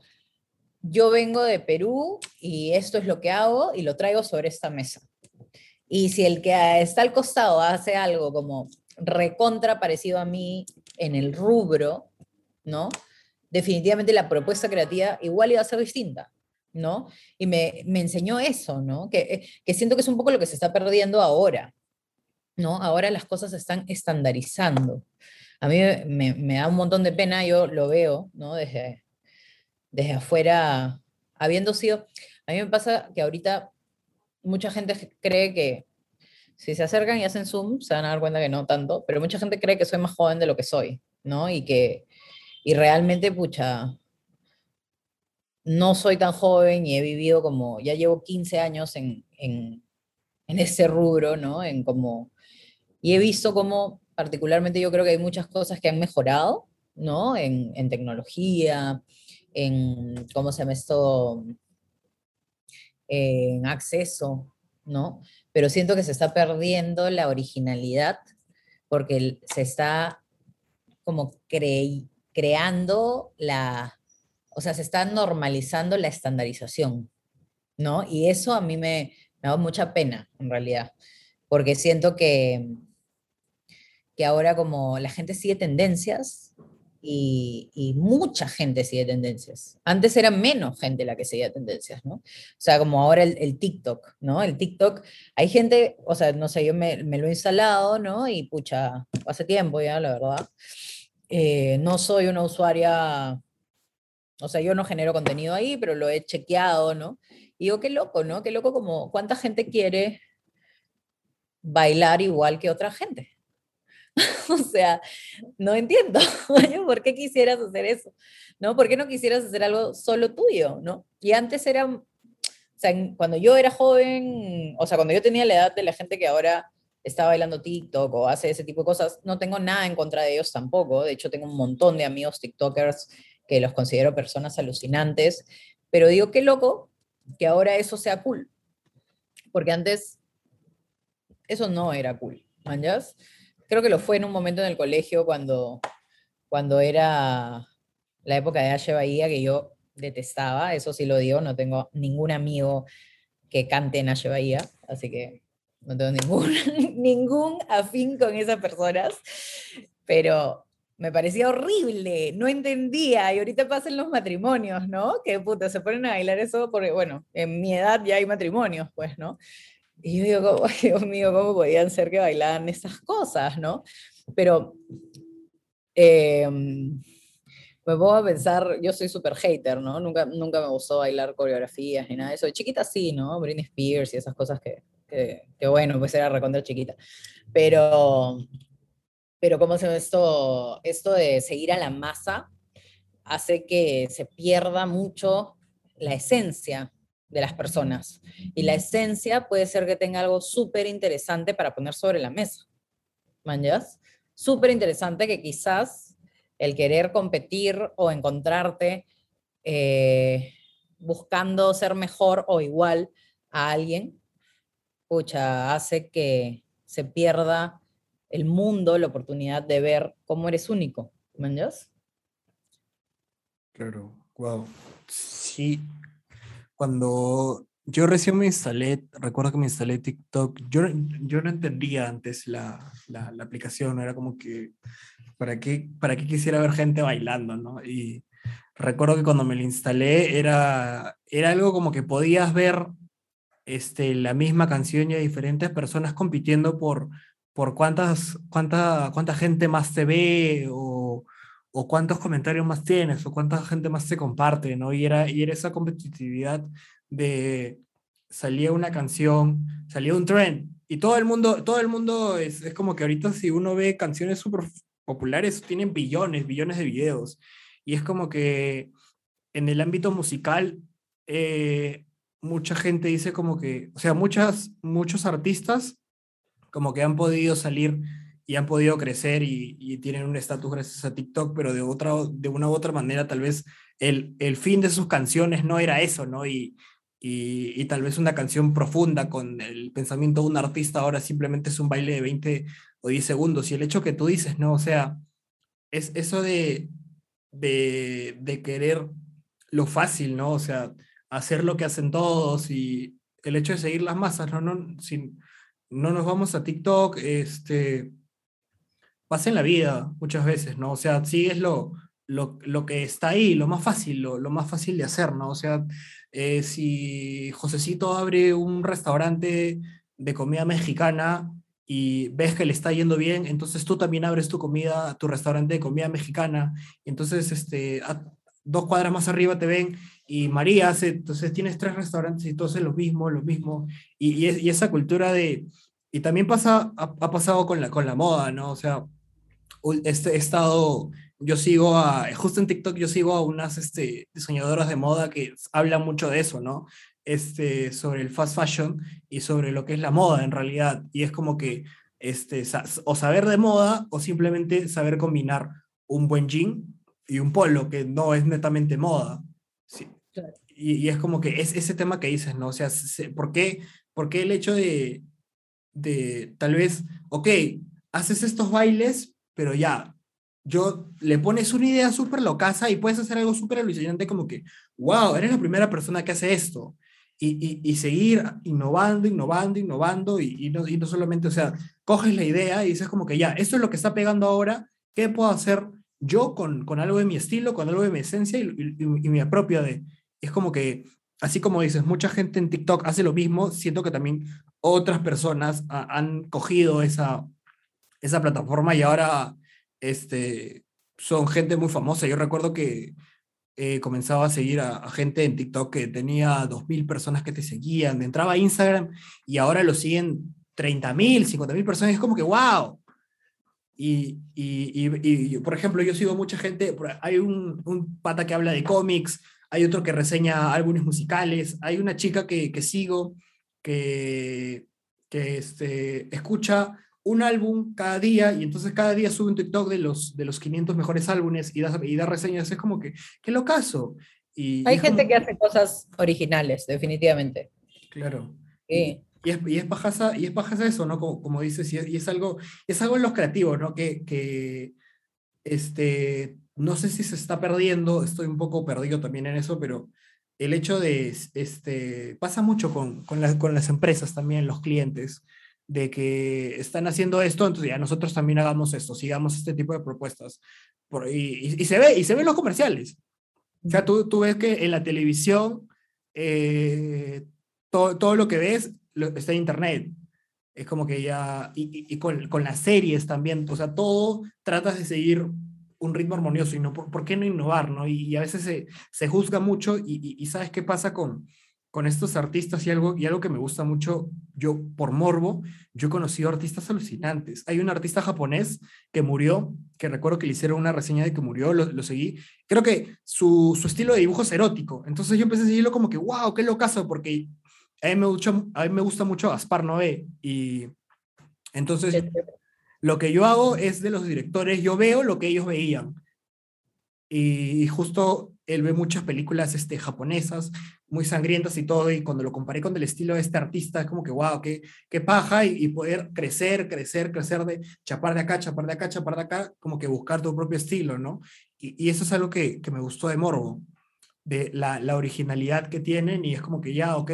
yo vengo de Perú y esto es lo que hago y lo traigo sobre esta mesa. Y si el que está al costado hace algo como recontra parecido a mí en el rubro, ¿no? Definitivamente la propuesta creativa igual iba a ser distinta, ¿no? Y me, me enseñó eso, ¿no? Que, que, siento que es un poco lo que se está perdiendo ahora, ¿no? Ahora las cosas se están estandarizando. A mí me, me da un montón de pena, yo lo veo, ¿no? Desde, desde afuera, habiendo sido, a mí me pasa que ahorita mucha gente cree que si se acercan y hacen Zoom, se van a dar cuenta que no tanto, pero mucha gente cree que soy más joven de lo que soy, ¿no? Y que, y realmente, pucha, no soy tan joven y he vivido como, ya llevo 15 años en, en, en ese rubro, ¿no? En como, y he visto como, particularmente yo creo que hay muchas cosas que han mejorado, ¿no? En, en tecnología, en, ¿cómo se llama esto? En acceso, ¿no? pero siento que se está perdiendo la originalidad porque se está como creando la, o sea, se está normalizando la estandarización, ¿no? Y eso a mí me, me da mucha pena, en realidad, porque siento que, que ahora como la gente sigue tendencias, y, mucha gente sigue tendencias. Antes era menos gente la que seguía tendencias, ¿no? O sea, como ahora el, TikTok, ¿no? El TikTok, hay gente, o sea, no sé, yo me, lo he instalado, ¿no? Y pucha, hace tiempo ya, la verdad. Eh, no soy una usuaria, o sea, yo no genero contenido ahí, pero lo he chequeado, ¿no? Y digo, qué loco, ¿no? Qué loco como, ¿cuánta gente quiere bailar igual que otra gente? o sea, no entiendo por qué quisieras hacer eso, ¿no? ¿Por qué no quisieras hacer algo solo tuyo, ¿no? Y antes era, o sea, cuando yo era joven, o sea, cuando yo tenía la edad de la gente que ahora está bailando TikTok o hace ese tipo de cosas, no tengo nada en contra de ellos tampoco. De hecho, tengo un montón de amigos TikTokers que los considero personas alucinantes, pero digo, qué loco que ahora eso sea cool. Porque antes eso no era cool, ¿manjas? Creo que lo fue en un momento en el colegio cuando, cuando era la época de Ashe Bahía que yo detestaba, eso sí lo digo, no tengo ningún amigo que cante en Ashe Bahía, así que no tengo ningún, ningún afín con esas personas, pero me parecía horrible, no entendía, y ahorita pasan los matrimonios, ¿no? Que puta, se ponen a bailar eso porque, bueno, en mi edad ya hay matrimonios, pues, ¿no? Y yo digo, Dios mío, ¿cómo podían ser que bailaban esas cosas, no? Pero em, me pongo a pensar, yo soy súper hater, ¿no? Nunca, nunca me gustó bailar coreografías ni nada de eso. De chiquita sí, ¿no? Britney Spears y esas cosas que, que, que bueno, pues era recontra chiquita. Pero, pero ¿cómo se esto? Esto de seguir a la masa hace que se pierda mucho la esencia de las personas. Y la esencia puede ser que tenga algo súper interesante para poner sobre la mesa. ¿Manjas? Súper interesante que quizás el querer competir o encontrarte eh, buscando ser mejor o igual a alguien, pucha, hace que se pierda el mundo, la oportunidad de ver cómo eres único. ¿Manjas? Claro, wow. Sí, cuando yo recién me instalé, recuerdo que me instalé TikTok, yo, yo no entendía antes la, la, aplicación, era como que, ¿para qué, ¿para qué quisiera ver gente bailando, no? Y recuerdo que cuando me lo instalé era, era algo como que podías ver este, la misma canción y a diferentes personas compitiendo por, por cuántas, cuánta, cuánta gente más te ve o, o cuántos comentarios más tienes, o cuánta gente más te comparte, ¿no? Y era, y era esa competitividad de salía una canción, salía un trend, y todo el mundo, todo el mundo es, es como que ahorita si uno ve canciones súper populares, tienen billones, billones de videos, y es como que en el ámbito musical, eh, mucha gente dice como que, o sea, muchas, muchos artistas como que han podido salir y han podido crecer y, tienen un estatus gracias a TikTok, pero de, otra, de una u otra manera tal vez el, el fin de sus canciones no era eso, ¿no? Y, y, tal vez una canción profunda con el pensamiento de un artista ahora simplemente es un baile de 20 o 10 segundos. Y el hecho que tú dices, ¿no? O sea, es eso de, de, de querer lo fácil, ¿no? O sea, hacer lo que hacen todos y el hecho de seguir las masas, ¿no? No, sin, no nos vamos a TikTok, este, pasa en la vida muchas veces, ¿no? O sea, sigues lo, lo, lo que está ahí, lo más fácil, lo, lo, más fácil de hacer, ¿no? O sea, eh, si Josecito abre un restaurante de comida mexicana y ves que le está yendo bien, entonces tú también abres tu comida, tu restaurante de comida mexicana, entonces este, dos cuadras más arriba te ven y María hace, entonces tienes tres restaurantes y todos es lo mismo, lo mismo, y, y, y esa cultura de, y también pasa, ha, ha, pasado con la, con la moda, ¿no? O sea, este, he estado, yo sigo a, justo en TikTok yo sigo a unas este, diseñadoras de moda que hablan mucho de eso, ¿no? Este, sobre el fast fashion y sobre lo que es la moda en realidad. Y es como que este, o saber de moda o simplemente saber combinar un buen jean y un polo, que no es netamente moda. Sí. Y, y, es como que es ese tema que dices, ¿no? O sea, ¿por qué, por qué el hecho de, de tal vez, ok, haces estos bailes, pero ya, yo le pones una idea súper locaza y puedes hacer algo súper alucinante como que, wow, eres la primera persona que hace esto. Y, y, y seguir innovando, innovando, innovando y, y, no, y no solamente, o sea, coges la idea y dices como que ya, esto es lo que está pegando ahora, ¿qué puedo hacer yo con, con algo de mi estilo, con algo de mi esencia y, y, apropio de? Es como que, así como dices, mucha gente en TikTok hace lo mismo, siento que también otras personas han cogido esa, esa plataforma y ahora este, son gente muy famosa. Yo recuerdo que eh, comenzaba a seguir a, a, gente en TikTok que tenía 2.000 personas que te seguían, entraba a Instagram y ahora lo siguen 30.000, 50.000 personas. Es como que, wow, Y, y, y, por ejemplo, yo sigo mucha gente, hay un, un, pata que habla de cómics, hay otro que reseña álbumes musicales, hay una chica que, que sigo que, que este, escucha un álbum cada día y entonces cada día sube un TikTok de los, de los 500 mejores álbumes y da, y da reseñas. Es como que, qué locazo. Y, Hay gente que hace cosas originales, definitivamente. Claro. Y, es, y, es y es pajaza eso, ¿no? Como, como dices, y es, y es, algo, es algo en los creativos, ¿no? Que, que este, no sé si se está perdiendo, estoy un poco perdido también en eso, pero el hecho de, este, pasa mucho con, con, con las empresas también, los clientes de que están haciendo esto, entonces ya nosotros también hagamos esto, sigamos este tipo de propuestas. Y, se ve, y se ven los comerciales. O sea, tú, tú ves que en la televisión eh, todo, todo, lo que ves lo, está en internet. Es como que ya, y, con, con, las series también, o sea, todo tratas de seguir un ritmo armonioso y no, ¿por, ¿por qué no innovar? No? Y, a veces se, se juzga mucho y, ¿sabes qué pasa con, con estos artistas y algo, y algo que me gusta mucho, yo por morbo, yo he conocido artistas alucinantes. Hay un artista japonés que murió, que recuerdo que le hicieron una reseña de que murió, lo, lo seguí. Creo que su, su, estilo de dibujo es erótico. Entonces yo empecé a seguirlo como que, wow, qué locazo, porque a mí me, gusta, a mí me gusta mucho Gaspar Noé. Y entonces lo que yo hago es de los directores, yo veo lo que ellos veían. Y justo él ve muchas películas este, japonesas, muy sangrientas y todo, y cuando lo comparé con el estilo de este artista, es como que, wow, qué, qué paja, y, poder crecer, crecer, crecer de chapar de acá, chapar de acá, chapar de acá, como que buscar tu propio estilo, ¿no? Y, y eso es algo que, que, me gustó de Morbo, de la, la, originalidad que tienen, y es como que ya, ok,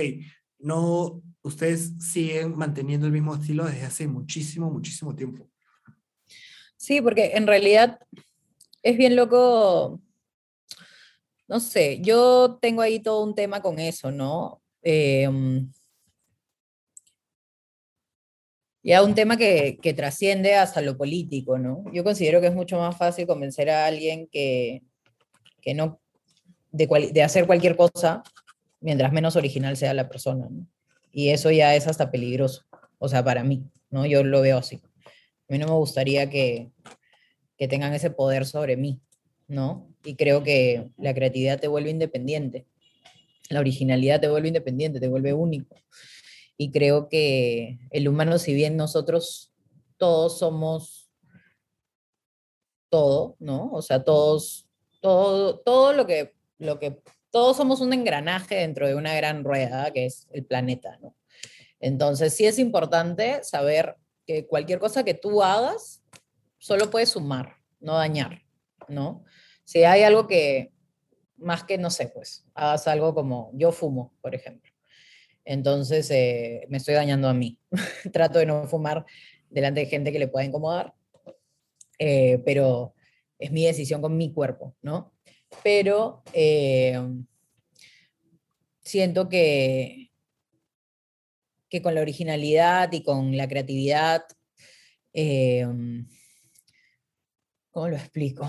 no, ustedes siguen manteniendo el mismo estilo desde hace muchísimo, muchísimo tiempo. Sí, porque en realidad es bien loco no sé, yo tengo ahí todo un tema con eso, ¿no? Eh, ya un tema que, que, trasciende hasta lo político, ¿no? Yo considero que es mucho más fácil convencer a alguien que, que no, de, cual, de, hacer cualquier cosa mientras menos original sea la persona, ¿no? Y eso ya es hasta peligroso, o sea, para mí, ¿no? Yo lo veo así. A mí no me gustaría que, que tengan ese poder sobre mí, ¿no? Y creo que la creatividad te vuelve independiente, la originalidad te vuelve independiente, te vuelve único. Y creo que el humano, si bien nosotros todos somos todo, ¿no? O sea, todos, todo, todo lo que, lo que, todos somos un engranaje dentro de una gran rueda que es el planeta, ¿no? Entonces, sí es importante saber que cualquier cosa que tú hagas solo puede sumar, no dañar, ¿no? Si hay algo que, más que, no sé, pues, hagas algo como yo fumo, por ejemplo. Entonces, eh, me estoy dañando a mí. Trato de no fumar delante de gente que le pueda incomodar, eh, pero es mi decisión con mi cuerpo, ¿no? Pero eh, siento que, que con la originalidad y con la creatividad, ¿cómo lo explico?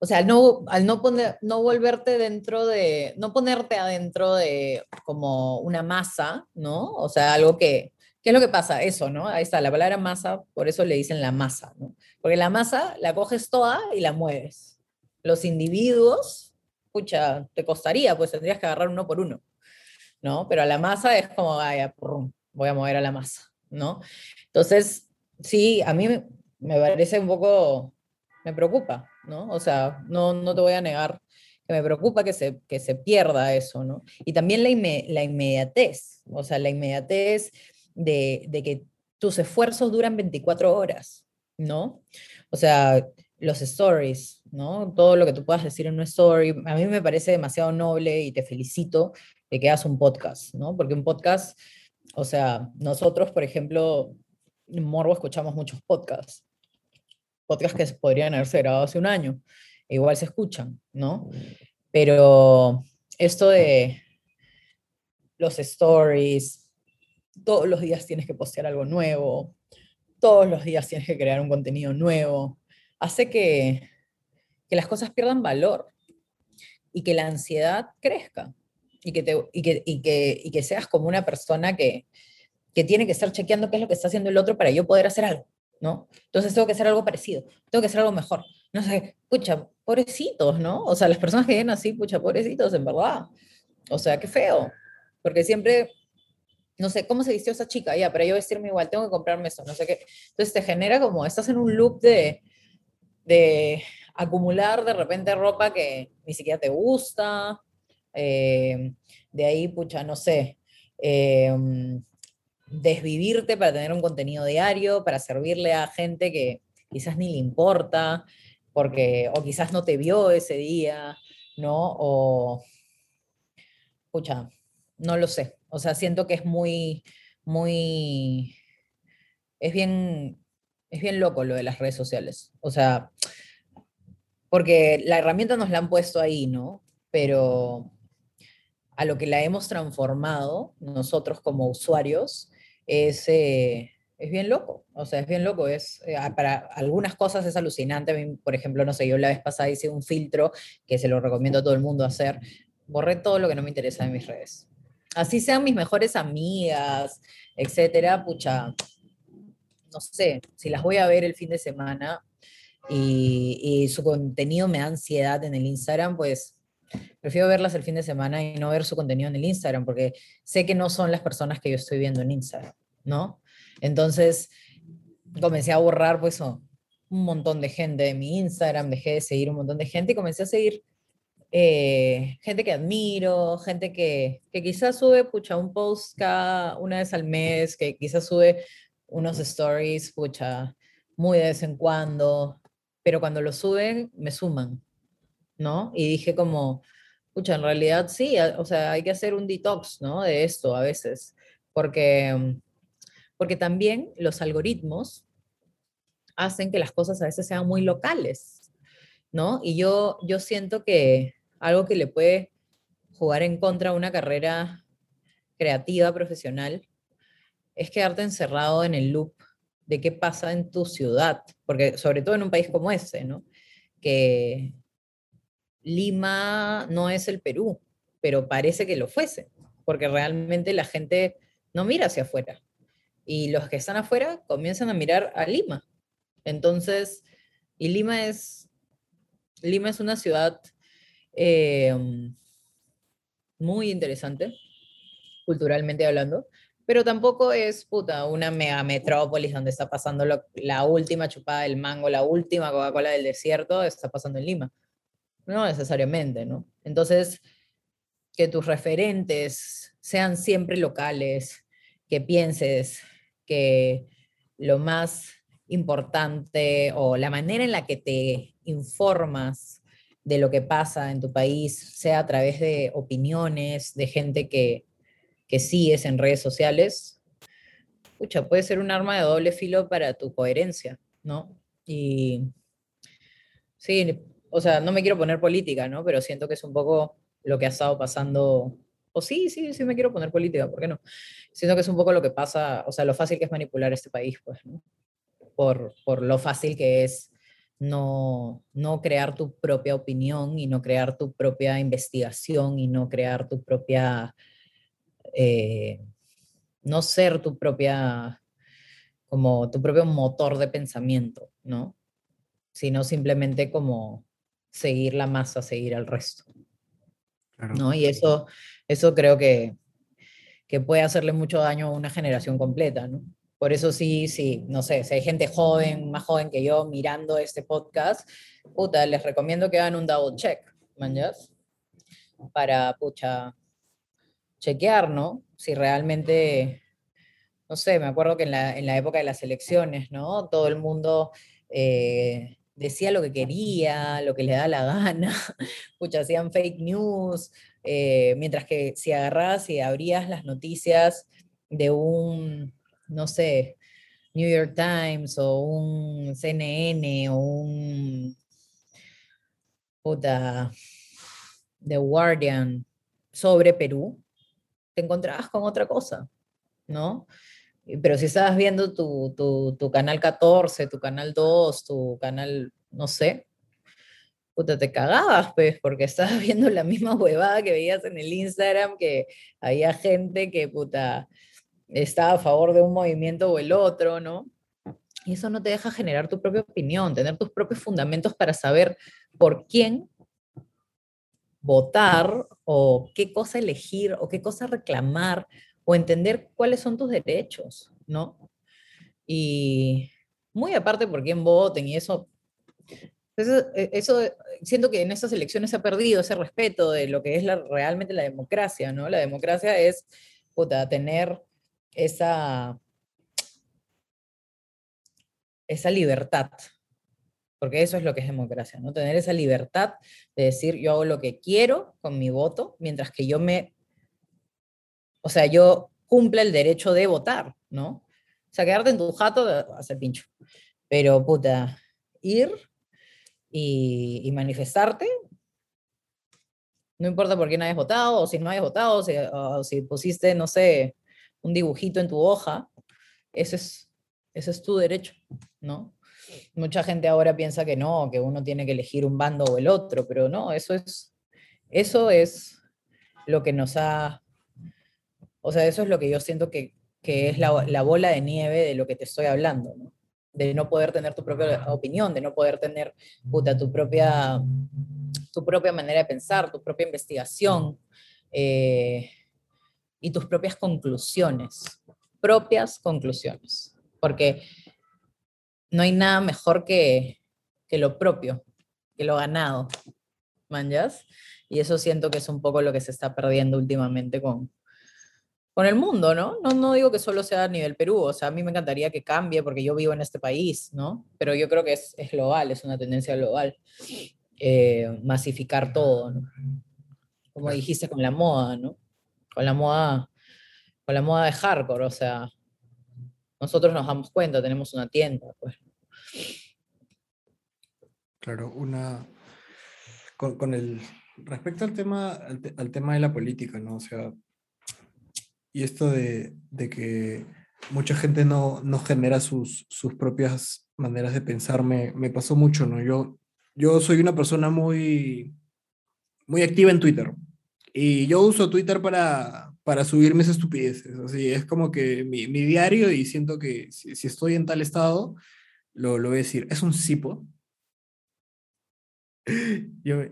O sea, no, al no, poner, no volverte dentro de, no ponerte adentro de como una masa, ¿no? O sea, algo que, ¿qué es lo que pasa? Eso, ¿no? Ahí está, la palabra masa, por eso le dicen la masa, ¿no? Porque la masa la coges toda y la mueves. Los individuos, escucha, te costaría, pues tendrías que agarrar uno por uno, ¿no? Pero a la masa es como, vaya, voy a mover a la masa, ¿no? Entonces, sí, a mí me parece un poco, me preocupa, ¿no? O sea, no, no te voy a negar que me preocupa que se, que se pierda eso, ¿no? Y también la, inme, la inmediatez, o sea, la inmediatez de, de, que tus esfuerzos duran 24 horas, ¿no? O sea, los stories, ¿no? Todo lo que tú puedas decir en una story, a mí me parece demasiado noble y te felicito de que hagas un podcast, ¿no? Porque un podcast, o sea, nosotros, por ejemplo, en Morbo escuchamos muchos podcasts, podcasts que podrían haberse grabado hace un año, igual se escuchan, ¿no? Pero esto de los stories, todos los días tienes que postear algo nuevo, todos los días tienes que crear un contenido nuevo, hace que, que las cosas pierdan valor y que la ansiedad crezca y que, te, y que, y que, y que seas como una persona que, que tiene que estar chequeando qué es lo que está haciendo el otro para yo poder hacer algo, ¿no? Entonces tengo que hacer algo parecido, tengo que hacer algo mejor. No sé, pucha, pobrecitos, ¿no? O sea, las personas que vienen así, pucha, pobrecitos, en verdad. O sea, qué feo. Porque siempre, no sé, ¿cómo se vistió esa chica? Ya, para yo vestirme igual, tengo que comprarme eso, no sé qué. Entonces te genera como, estás en un loop de, de acumular de repente ropa que ni siquiera te gusta. Eh, de ahí, pucha, no sé. Eh, desvivirte para tener un contenido diario, para servirle a gente que quizás ni le importa, porque, o quizás no te vio ese día, ¿no? O, pucha, no lo sé. O sea, siento que es muy, muy, es bien, es bien loco lo de las redes sociales. O sea, porque la herramienta nos la han puesto ahí, ¿no? Pero a lo que la hemos transformado nosotros como usuarios es, eh, es bien loco. O sea, es bien loco. Es, eh, para algunas cosas es alucinante. A mí, por ejemplo, no sé, yo la vez pasada hice un filtro que se lo recomiendo a todo el mundo hacer. Borré todo lo que no me interesa en mis redes. Así sean mis mejores amigas, etcétera, pucha, no sé, si las voy a ver el fin de semana y, y su contenido me da ansiedad en el Instagram, pues prefiero verlas el fin de semana y no ver su contenido en el Instagram, porque sé que no son las personas que yo estoy viendo en Instagram, ¿no? Entonces, comencé a borrar, pues, un montón de gente de mi Instagram, dejé de seguir un montón de gente y comencé a seguir eh, gente que admiro, gente que, que quizás sube, pucha, un post cada una vez al mes, que quizás sube unos stories, pucha, muy de vez en cuando, pero cuando lo suben, me suman, ¿no? Y dije como, pucha, en realidad sí, o sea, hay que hacer un detox, ¿no? De esto a veces, porque, porque también los algoritmos hacen que las cosas a veces sean muy locales, ¿no? Y yo, yo siento que algo que le puede jugar en contra a una carrera creativa, profesional, es quedarte encerrado en el loop de qué pasa en tu ciudad, porque sobre todo en un país como ese, ¿no? Que, Lima no es el Perú, pero parece que lo fuese, porque realmente la gente no mira hacia afuera. Y los que están afuera comienzan a mirar a Lima. Entonces, y Lima es, Lima es una ciudad eh, muy interesante, culturalmente hablando, pero tampoco es puta, una mega metrópolis donde está pasando la última chupada del mango, la última Coca-Cola del desierto, está pasando en Lima. No necesariamente, ¿no? Entonces, que tus referentes sean siempre locales, que pienses que lo más importante o la manera en la que te informas de lo que pasa en tu país sea a través de opiniones, de gente que, que sigues en redes sociales, pucha, puede ser un arma de doble filo para tu coherencia, ¿no? Y sí, o sea, no me quiero poner política, ¿no? Pero siento que es un poco lo que ha estado pasando. O sí, sí, sí me quiero poner política, ¿por qué no? Siento que es un poco lo que pasa, o sea, lo fácil que es manipular este país, pues, ¿no? Por, por lo fácil que es no, no crear tu propia opinión y no crear tu propia investigación y no crear tu propia, eh, no ser tu propia, como tu propio motor de pensamiento, ¿no? Sino simplemente como seguir la masa, seguir al resto. ¿no? Y eso, eso creo que, que puede hacerle mucho daño a una generación completa, ¿no? Por eso sí, sí, no sé, si hay gente joven, más joven que yo, mirando este podcast, puta, les recomiendo que hagan un double check, ¿manjas? Para, pucha, chequear, ¿no? Si realmente, no sé, me acuerdo que en la, en la época de las elecciones, ¿no? Todo el mundo eh, decía lo que quería, lo que le da la gana, pucha, hacían fake news, eh, mientras que si agarras y abrías las noticias de un, no sé, New York Times o un CNN o un, puta, The Guardian sobre Perú, te encontrabas con otra cosa, ¿no? Pero si estabas viendo tu, tu, canal 14, tu canal 2, tu canal, no sé, puta, te cagabas, pues, porque estabas viendo la misma huevada que veías en el Instagram, que había gente que, puta, está a favor de un movimiento o el otro, ¿no? Y eso no te deja generar tu propia opinión, tener tus propios fundamentos para saber por quién votar o qué cosa elegir o qué cosa reclamar o entender cuáles son tus derechos, ¿no? Y muy aparte por quién voten y eso, e, eso, siento que en estas elecciones se ha perdido ese respeto de lo que es realmente la democracia, ¿no? La democracia es, puta, tener esa, esa libertad, porque eso es lo que es democracia, ¿no? Tener esa libertad de decir yo hago lo que quiero con mi voto, mientras que yo me, o sea, yo cumple el derecho de votar, ¿no? O sea, quedarte en tu jato, hacer pincho. Pero, puta, ir y, manifestarte, no importa por quién hayas votado, o si no hayas votado, o si, pusiste, no sé, un dibujito en tu hoja, ese es, ese es tu derecho, ¿no? Mucha gente ahora piensa que no, que uno tiene que elegir un bando o el otro, pero no, eso es, eso es lo que nos ha, o sea, eso es lo que yo siento que, que es la, la, bola de nieve de lo que te estoy hablando, de no poder tener tu propia opinión, de no poder tener puta, tu, propia, tu propia manera de pensar, tu propia investigación eh, y tus propias conclusiones, propias conclusiones, porque no hay nada mejor que, que lo propio, que lo ganado, ¿manjas? Y eso siento que es un poco lo que se está perdiendo últimamente con, con el mundo, ¿no? ¿no? No digo que solo sea a nivel Perú, o sea, a mí me encantaría que cambie porque yo vivo en este país, ¿no? Pero yo creo que es, es global, es una tendencia global, eh, masificar todo, ¿no? Como dijiste con la moda, ¿no? Con la moda, con la moda de hardcore, o sea, nosotros nos damos cuenta, tenemos una tienda, pues. Claro, una, con, con el, respecto al tema, al, al tema de la política, ¿no? O sea, y esto de, de que mucha gente no, no genera sus, sus propias maneras de pensar me, me, pasó mucho, ¿no? Yo, yo soy una persona muy, muy activa en Twitter y yo uso Twitter para, para subir mis estupideces, así es como que mi, mi diario y siento que si, estoy en tal estado, lo, lo voy a decir, es un cipo. Yo,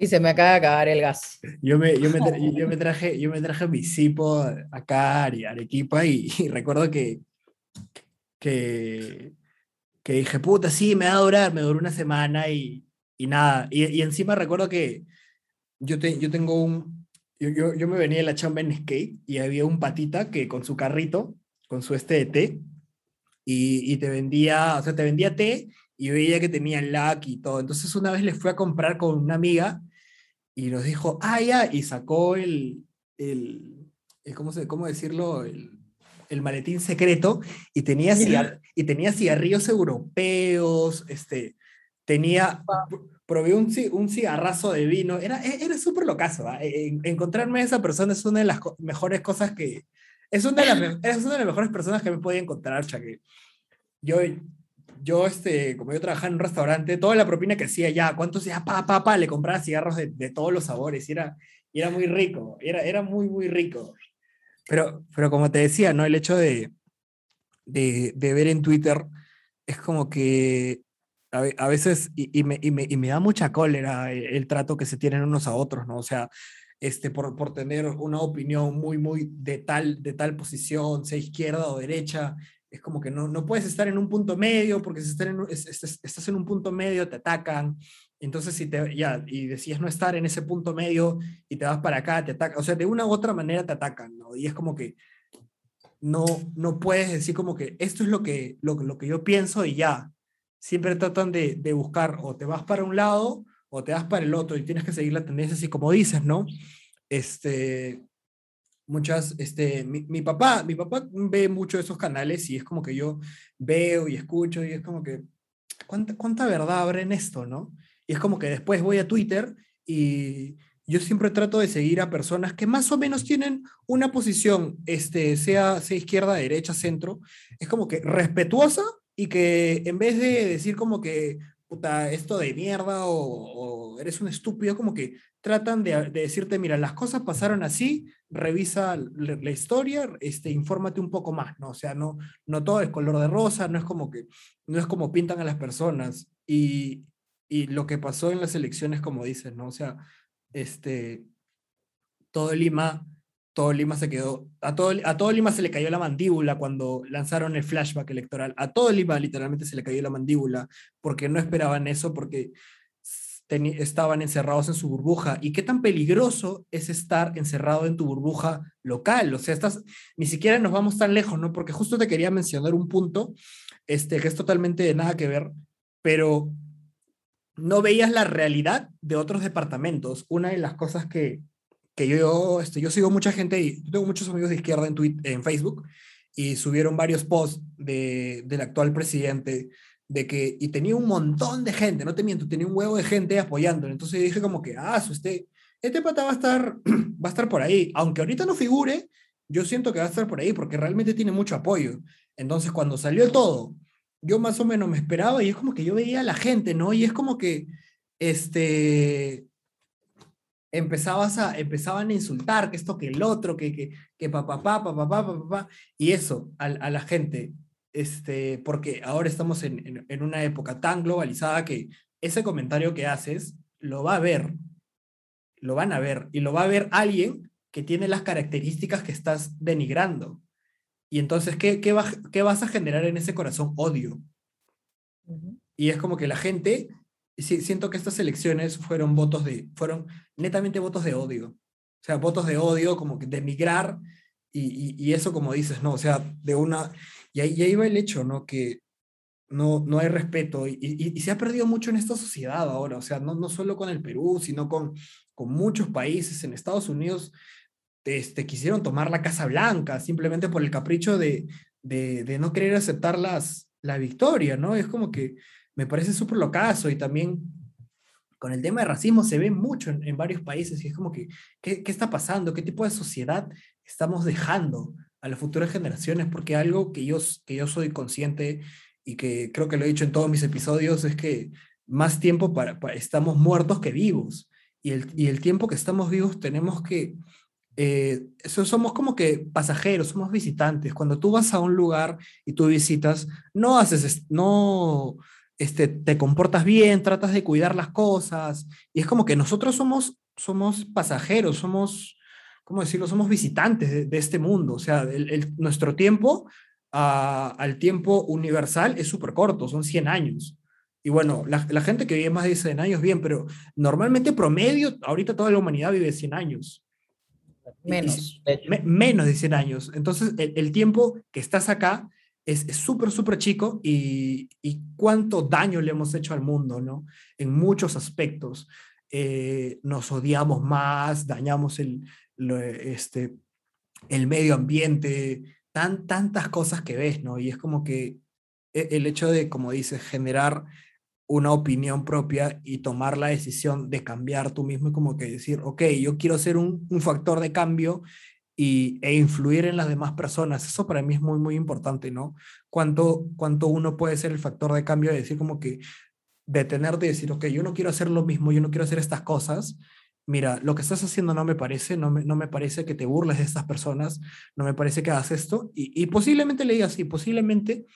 y se me acaba de acabar el gas. Yo me, yo me, yo me traje, yo me traje mi cipo acá a Arequipa y, y, recuerdo que, que, que dije, puta, sí, me va a durar, me duró una semana y, y nada. Y, y, encima recuerdo que yo, te, yo tengo un, yo, yo, yo, me venía de la chamba en skate y había un patita que con su carrito, con su este de té, y, y te vendía, o sea, te vendía té y veía que tenía lag y todo. Entonces una vez le fui a comprar con una amiga y nos dijo, ah, ya, y sacó el, el, el ¿cómo, se, ¿cómo decirlo? El, el maletín secreto y tenía, cigar y tenía cigarrillos europeos, este, tenía, probé un, un cigarrazo de vino, era, e, era súper locazo. ¿eh? Encontrarme a esa persona es una de las mejores cosas que, es una de las, es una de las mejores personas que me podía encontrar, ya que yo yo, este, como yo trabajaba en un restaurante, toda la propina que hacía ya, ¿cuántos ya, pa, pa, pa, le compraba cigarros de, de, todos los sabores y era, era muy rico, era, era muy, muy rico. Pero, pero como te decía, ¿no? El hecho de, de, de ver en Twitter es como que a, veces, y, y, me, y, me, y, me, da mucha cólera el, el, trato que se tienen unos a otros, ¿no? O sea, este, por, por tener una opinión muy, muy de tal, de tal posición, sea izquierda o derecha, es como que no, no puedes estar en un punto medio, porque si estás en, un punto medio te atacan, entonces si te, ya, y decías no estar en ese punto medio y te vas para acá, te atacan, o sea, de una u otra manera te atacan. Y es como que no, no puedes decir como que esto es lo que, lo, lo que yo pienso y ya. Siempre tratan de, de buscar o te vas para un lado o te vas para el otro y tienes que seguir la tendencia así como dices, ¿no? Este, muchas, este, mi, papá, mi papá ve mucho esos canales y es como que yo veo y escucho y es como que, ¿cuánta, cuánta verdad habrá en esto, no? Y es como que después voy a Twitter y yo siempre trato de seguir a personas que más o menos tienen una posición, este, sea, sea izquierda, derecha, centro, es como que respetuosa y que en vez de decir como que puta, esto de mierda o, o eres un estúpido, como que tratan de, de, decirte, mira, las cosas pasaron así, revisa la, la, historia, este, infórmate un poco más, ¿no? O sea, no, no todo es color de rosa, no es como que, no es como pintan a las personas. Y, y lo que pasó en las elecciones, como dices, ¿no? O sea, este, todo Lima, todo Lima se quedó, a todo, a todo Lima se le cayó la mandíbula cuando lanzaron el flashback electoral, a todo Lima literalmente se le cayó la mandíbula, porque no esperaban eso, porque estaban encerrados en su burbuja. ¿Y qué tan peligroso es estar encerrado en tu burbuja local? O sea, estás, ni siquiera nos vamos tan lejos, ¿no? Porque justo te quería mencionar un punto este, que es totalmente de nada que ver, pero no veías la realidad de otros departamentos. Una de las cosas que, que yo, este, yo sigo mucha gente y tengo muchos amigos de izquierda en, Twitter, en Facebook y subieron varios posts de, del actual presidente de que, y tenía un montón de gente, no te miento, tenía un huevo de gente apoyándolo. Entonces dije como que, ah, este, este pata va a, estar, va a estar por ahí. Aunque ahorita no figure, yo siento que va a estar por ahí porque realmente tiene mucho apoyo. Entonces cuando salió todo, yo más o menos me esperaba y es como que yo veía a la gente, ¿no? Y es como que, este, empezabas a, empezaban a insultar, que esto, que el otro, que, que, que papá, papá, papá, papá, y eso a, a la gente este, porque ahora estamos en, en, una época tan globalizada que ese comentario que haces lo va a ver, lo van a ver, y lo va a ver alguien que tiene las características que estás denigrando. Y entonces, ¿qué, qué, va, qué vas a generar en ese corazón? Odio. Uh -huh. Y es como que la gente, siento que estas elecciones fueron votos de, fueron netamente votos de odio. O sea, votos de odio, como que de migrar, y, y, eso como dices, ¿no? O sea, de una, y ahí, y ahí va el hecho, ¿no? Que no, no hay respeto y, se ha perdido mucho en esta sociedad ahora, o sea, no, no solo con el Perú, sino con, con muchos países. En Estados Unidos este, quisieron tomar la Casa Blanca simplemente por el capricho de, de, de no querer aceptar las, la victoria, ¿no? Es como que me parece súper locazo y también con el tema de racismo se ve mucho en, en varios países y es como que, ¿qué, ¿qué está pasando? ¿Qué tipo de sociedad estamos dejando? a las futuras generaciones, porque algo que yo, que yo soy consciente y que creo que lo he dicho en todos mis episodios es que más tiempo para, para estamos muertos que vivos. Y el, y el, tiempo que estamos vivos tenemos que, eh, eso somos como que pasajeros, somos visitantes. Cuando tú vas a un lugar y tú visitas, no haces, no, este, te comportas bien, tratas de cuidar las cosas. Y es como que nosotros somos, somos pasajeros, somos ¿cómo decirlo? Somos visitantes de, de este mundo. O sea, el, el, nuestro tiempo uh, al tiempo universal es súper corto, son 100 años. Y bueno, la, la, gente que vive más de 100 años, bien, pero normalmente promedio, ahorita toda la humanidad vive 100 años. Menos. Y, me, menos de 100 años. Entonces, el, el tiempo que estás acá es súper, súper chico y, y, cuánto daño le hemos hecho al mundo, ¿no? En muchos aspectos. Eh, nos odiamos más, dañamos el, lo, este, el medio ambiente, tan, tantas cosas que ves, ¿no? Y es como que e, el hecho de, como dices, generar una opinión propia y tomar la decisión de cambiar tú mismo, como que decir, ok, yo quiero ser un, un factor de cambio y, e influir en las demás personas. Eso para mí es muy, muy importante, ¿no? Cuánto, cuánto uno puede ser el factor de cambio de decir como que detenerte y decir, ok, yo no quiero hacer lo mismo, yo no quiero hacer estas cosas, mira, lo que estás haciendo no me parece, no me, no me parece que te burles de estas personas, no me parece que hagas esto, y, y posiblemente le digas, sí, posiblemente,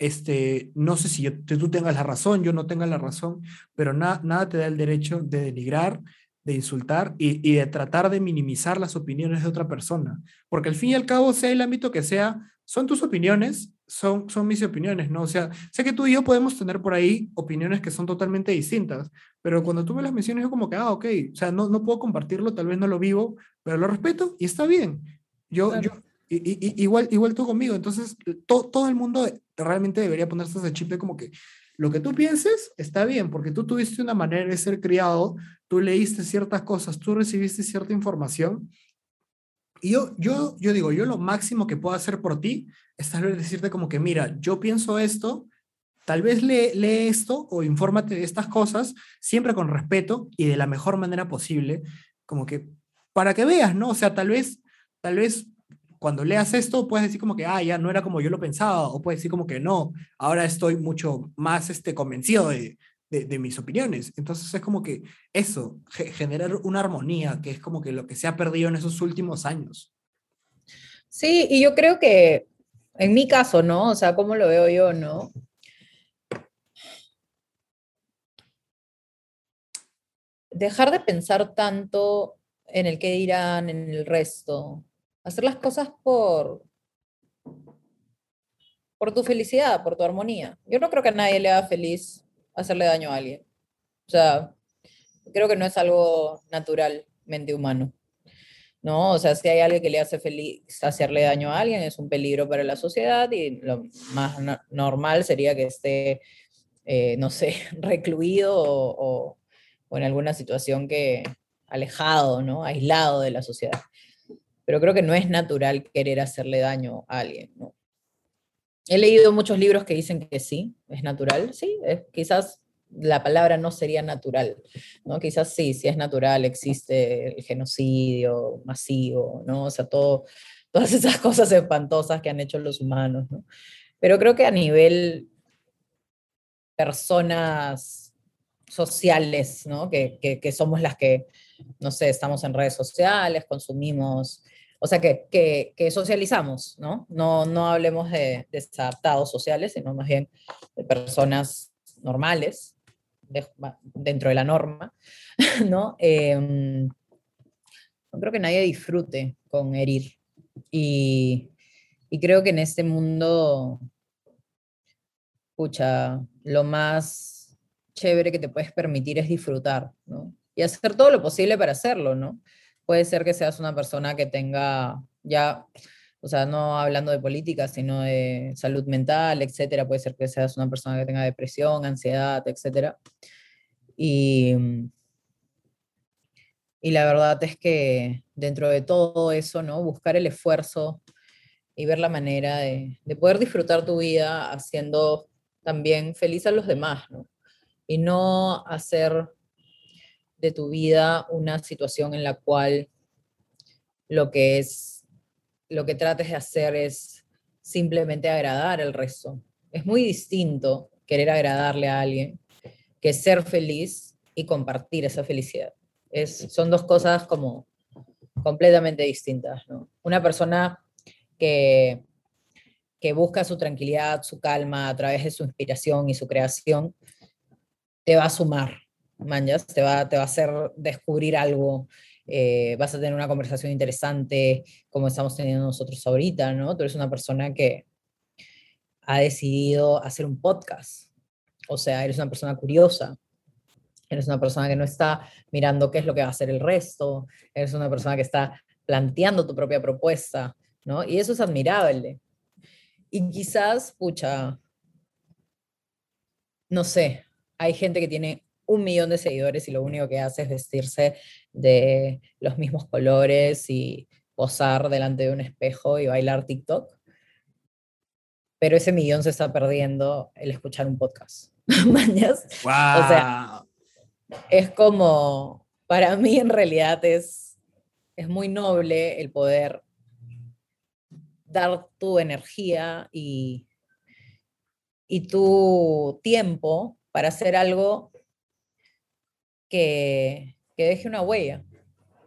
este, no sé si yo, tú tengas la razón, yo no tenga la razón, pero na, nada te da el derecho de denigrar, de insultar y, y, de tratar de minimizar las opiniones de otra persona, porque al fin y al cabo, sea el ámbito que sea, son tus opiniones, son, son mis opiniones, ¿no? O sea, sé que tú y yo podemos tener por ahí opiniones que son totalmente distintas, pero cuando tú me las mencionas, yo como que, ah, ok, o sea, no, no puedo compartirlo, tal vez no lo vivo, pero lo respeto y está bien. Yo, claro. yo y, y, igual, igual tú conmigo, entonces to, todo el mundo realmente debería ponerse ese chip de como que lo que tú pienses está bien, porque tú tuviste una manera de ser criado, tú leíste ciertas cosas, tú recibiste cierta información y yo, yo, yo digo, yo lo máximo que puedo hacer por ti es tal vez decirte como que, mira, yo pienso esto, tal vez lee, lee esto o infórmate de estas cosas, siempre con respeto y de la mejor manera posible, como que para que veas, ¿no? O sea, tal vez, tal vez cuando leas esto puedes decir como que, ah, ya no era como yo lo pensaba, o puedes decir como que no, ahora estoy mucho más este, convencido de, de, mis opiniones. Entonces es como que eso, ge- generar una armonía, que es como que lo que se ha perdido en esos últimos años. Sí, y yo creo que en mi caso, ¿no? O sea, ¿cómo lo veo yo, no? Dejar de pensar tanto en el qué dirán, en el resto. Hacer las cosas por, por tu felicidad, por tu armonía. Yo no creo que a nadie le haga feliz hacerle daño a alguien. O sea, creo que no es algo naturalmente humano. ¿no? O sea, si hay alguien que le hace feliz hacerle daño a alguien, es un peligro para la sociedad y lo más no- normal sería que esté, eh, no sé, recluido o, o- o en alguna situación que alejado, ¿no? Aislado de la sociedad. Pero creo que no es natural querer hacerle daño a alguien, ¿no? He leído muchos libros que dicen que sí, es natural, sí, quizás la palabra no sería natural, ¿no? Quizás sí, sí es natural, existe el genocidio masivo, ¿no? O sea, todas esas cosas espantosas que han hecho los humanos, ¿no? Pero creo que a nivel personas sociales, ¿no? Que, que, que somos las que, no sé, estamos en redes sociales, consumimos, o sea, que, que, que socializamos, ¿no? No, no hablemos de desadaptados sociales, sino más bien de personas normales, de- dentro de la norma, ¿no? Em, no creo que nadie disfrute con herir. Y, y creo que en este mundo, pucha, lo más chévere que te puedes permitir es disfrutar, ¿no? Y hacer todo lo posible para hacerlo, ¿no? Puede ser que seas una persona que tenga ya, o sea, no hablando de política, sino de salud mental, etcétera. Puede ser que seas una persona que tenga depresión, ansiedad, etcétera. Y, y la verdad es que dentro de todo eso, ¿no? Buscar el esfuerzo y ver la manera de, de poder disfrutar tu vida haciendo también feliz a los demás, ¿no? Y no hacer de tu vida una situación en la cual lo que es, lo que trates de hacer es simplemente agradar al resto. Es muy distinto querer agradarle a alguien que ser feliz y compartir esa felicidad. Es, son dos cosas como completamente distintas. Una persona que, que busca su tranquilidad, su calma a través de su inspiración y su creación, te va a sumar, manjas, te va, te va a hacer descubrir algo, eh, vas a tener una conversación interesante, como estamos teniendo nosotros ahorita, ¿no? Tú eres una persona que ha decidido hacer un podcast, o sea, eres una persona curiosa, eres una persona que no está mirando qué es lo que va a hacer el resto, eres una persona que está planteando tu propia propuesta, ¿no? Y eso es admirable. Y quizás, pucha, no sé, hay gente que tiene un millón de seguidores y lo único que hace es vestirse de los mismos colores y posar delante de un espejo y bailar TikTok. Pero ese millón se está perdiendo el escuchar un podcast. ¿Mañas? ¡Wow! O sea, es como, para mí en realidad es, es muy noble el poder dar tu energía y, y tu tiempo para hacer algo que, que deje una huella,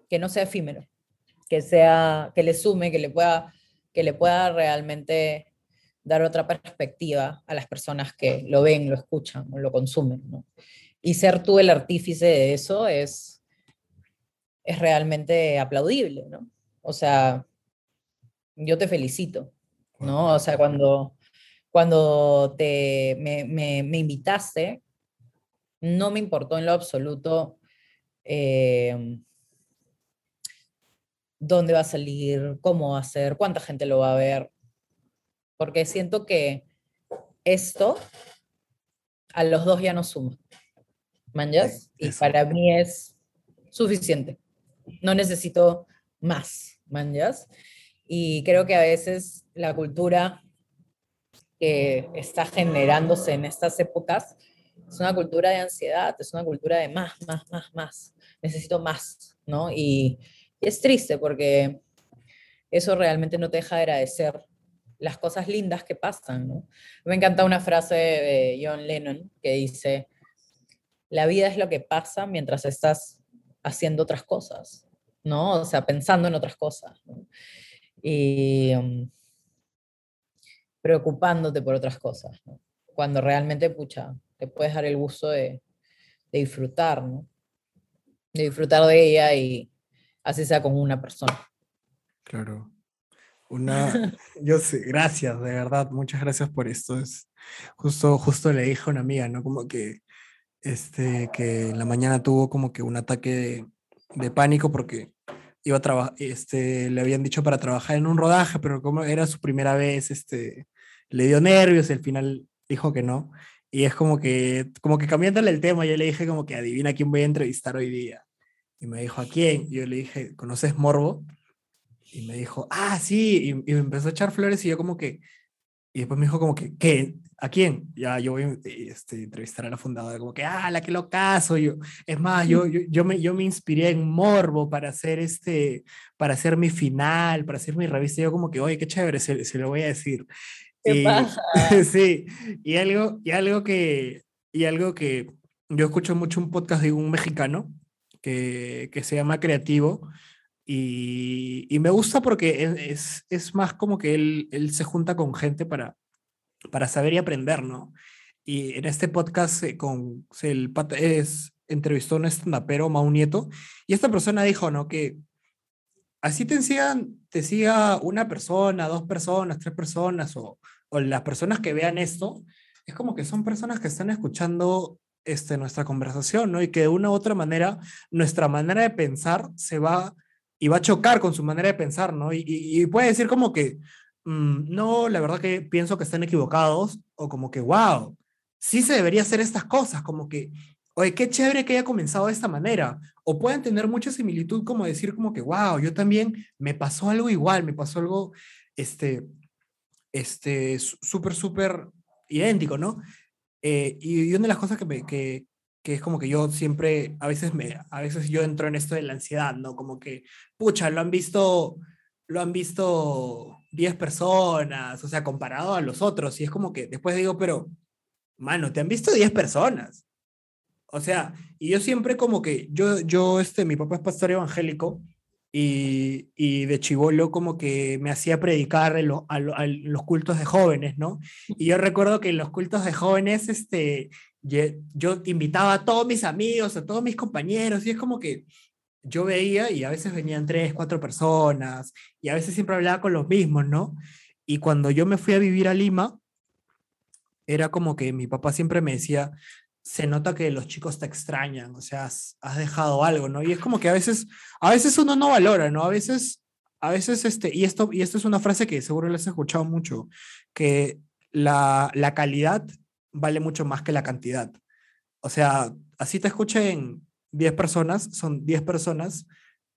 que no sea efímero, que, sea, que le sume, que le pueda, que le pueda realmente dar otra perspectiva a las personas que lo ven, lo escuchan o lo consumen. ¿no? Y ser tú el artífice de eso es, es realmente aplaudible, ¿no? O sea, yo te felicito, ¿no? O sea, cuando, cuando te, me, me, me invitaste, no me importó en lo absoluto eh, dónde va a salir, cómo va a ser, cuánta gente lo va a ver, porque siento que esto a los dos ya nos suma. ¿Manjas? Y para mí es suficiente. No necesito más, ¿manjas? Y creo que a veces la cultura que está generándose en estas épocas es una cultura de ansiedad, es una cultura de más, más, más, más. Necesito más, ¿no? Y, es triste porque eso realmente no te deja agradecer las cosas lindas que pasan, ¿no? Me encanta una frase de John Lennon que dice, la vida es lo que pasa mientras estás haciendo otras cosas, ¿no? O sea, pensando en otras cosas. Y um, preocupándote por otras cosas, ¿no? Cuando realmente, pucha, te puedes dar el gusto de, de disfrutar, ¿no? De disfrutar de ella y así sea con una persona. Claro. Una, yo sé, gracias, de verdad, muchas gracias por esto. Es, justo, justo le dije a una amiga, ¿no? Como que, este, que en la mañana tuvo como que un ataque de, de pánico porque iba a trabajar, este, le habían dicho para trabajar en un rodaje, pero como era su primera vez, este, le dio nervios y al final dijo que no. Y es como que, como que cambiándole el tema, yo le dije como que adivina quién voy a entrevistar hoy día. Y me dijo, ¿a quién? Yo le dije, ¿conoces Morbo? Y me dijo, ah, sí, y, me empezó a echar flores y yo como que, y después me dijo como que, ¿qué? ¿A quién? Ya, yo voy a este, entrevistar a la fundadora, como que, ah, la que lo caso. Yo, es más, yo, yo, yo, me, yo me inspiré en Morbo para hacer, este, para hacer mi final, para hacer mi revista. Yo como que, oye, qué chévere, se, se lo voy a decir. ¿Qué Y- pasa? sí, y algo, y algo que, y algo que yo escucho mucho un podcast de un mexicano que, que se llama Creativo y, y me gusta porque es, es, es más como que él, él se junta con gente para, para saber y aprender, ¿no? Y en este podcast eh, con, el es, entrevistó a un estandapero, Mau Nieto, y esta persona dijo, ¿no? Que así te sigan, te siga una persona, dos personas, tres personas, o, o las personas que vean esto, es como que son personas que están escuchando este, nuestra conversación, ¿no? Y que de una u otra manera, nuestra manera de pensar se va y va a chocar con su manera de pensar, ¿no? Y, y, y puede decir como que, mm, no, la verdad que pienso que están equivocados, o como que, wow, sí se debería hacer estas cosas, como que, oye, qué chévere que haya comenzado de esta manera. O pueden tener mucha similitud como decir como que, wow, yo también me pasó algo igual, me pasó algo, este, este, súper, súper idéntico, ¿no? Eh, y una de las cosas que, me, que, que es como que yo siempre, a veces, me, a veces yo entro en esto de la ansiedad, ¿no? Como que, pucha, lo han visto, lo han visto 10 personas, o sea, comparado a los otros, y es como que después digo, pero, mano, te han visto 10 personas. O sea, y yo siempre como que, yo, yo, este, mi papá es pastor evangélico, y, y de chivolo como que me hacía predicar en, lo- a lo- a los cultos de jóvenes, ¿no? Y yo recuerdo que en los cultos de jóvenes, este, ye- yo invitaba a todos mis amigos, a todos mis compañeros, y es como que yo veía y a veces venían tres, cuatro personas, y a veces siempre hablaba con los mismos, ¿no? Y cuando yo me fui a vivir a Lima, era como que mi papá siempre me decía, se nota que los chicos te extrañan, o sea, has, dejado algo, ¿no? Y es como que a veces, a veces uno no valora, ¿no? A veces, a veces, este, y esto, y esto es una frase que seguro les has escuchado mucho, que la, la calidad vale mucho más que la cantidad. O sea, así te escuchen 10 personas, son 10 personas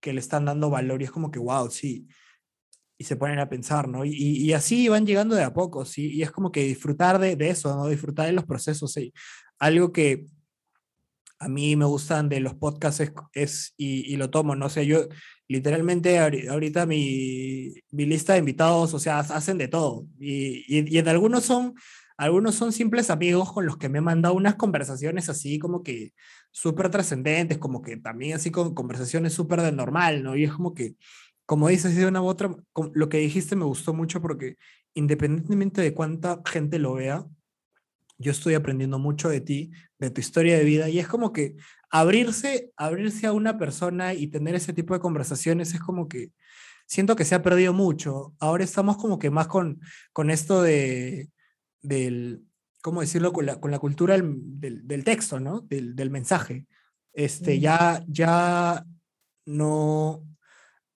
que le están dando valor y es como que, wow, sí. Y se ponen a pensar, ¿no? Y, y, y así van llegando de a poco, ¿sí? Y es como que disfrutar de, de eso, ¿no? Disfrutar de los procesos, ¿sí? Algo que a mí me gustan de los podcasts es, es y, lo tomo, ¿no? O sea, yo literalmente ahori- ahorita mi, mi lista de invitados, o sea, hacen de todo. Y, y, y algunos son, algunos son simples amigos con los que me han mandado unas conversaciones así como que súper trascendentes, como que también así con conversaciones súper de normal, ¿no? Y es como que, como dices de una u otra, lo que dijiste me gustó mucho porque independientemente de cuánta gente lo vea, yo estoy aprendiendo mucho de ti, de tu historia de vida, y es como que abrirse, abrirse a una persona y tener ese tipo de conversaciones es como que siento que se ha perdido mucho. Ahora estamos como que más con, con esto de, del, ¿cómo decirlo? Con la, con la cultura del, del, del texto, ¿no? Del, del mensaje. Este, Mm. ya, ya no,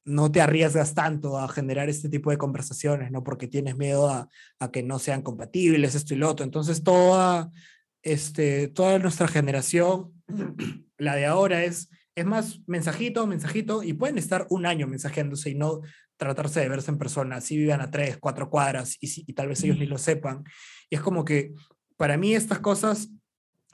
no te arriesgas tanto a generar este tipo de conversaciones, ¿no? Porque tienes miedo a, a que no sean compatibles, esto y lo otro. Entonces, toda, este, toda nuestra generación, la de ahora, es, es más mensajito, mensajito, y pueden estar un año mensajeándose y no tratarse de verse en persona, así vivan a tres, cuatro cuadras, y, si- y tal vez ellos ni lo sepan. Y es como que, para mí, estas cosas,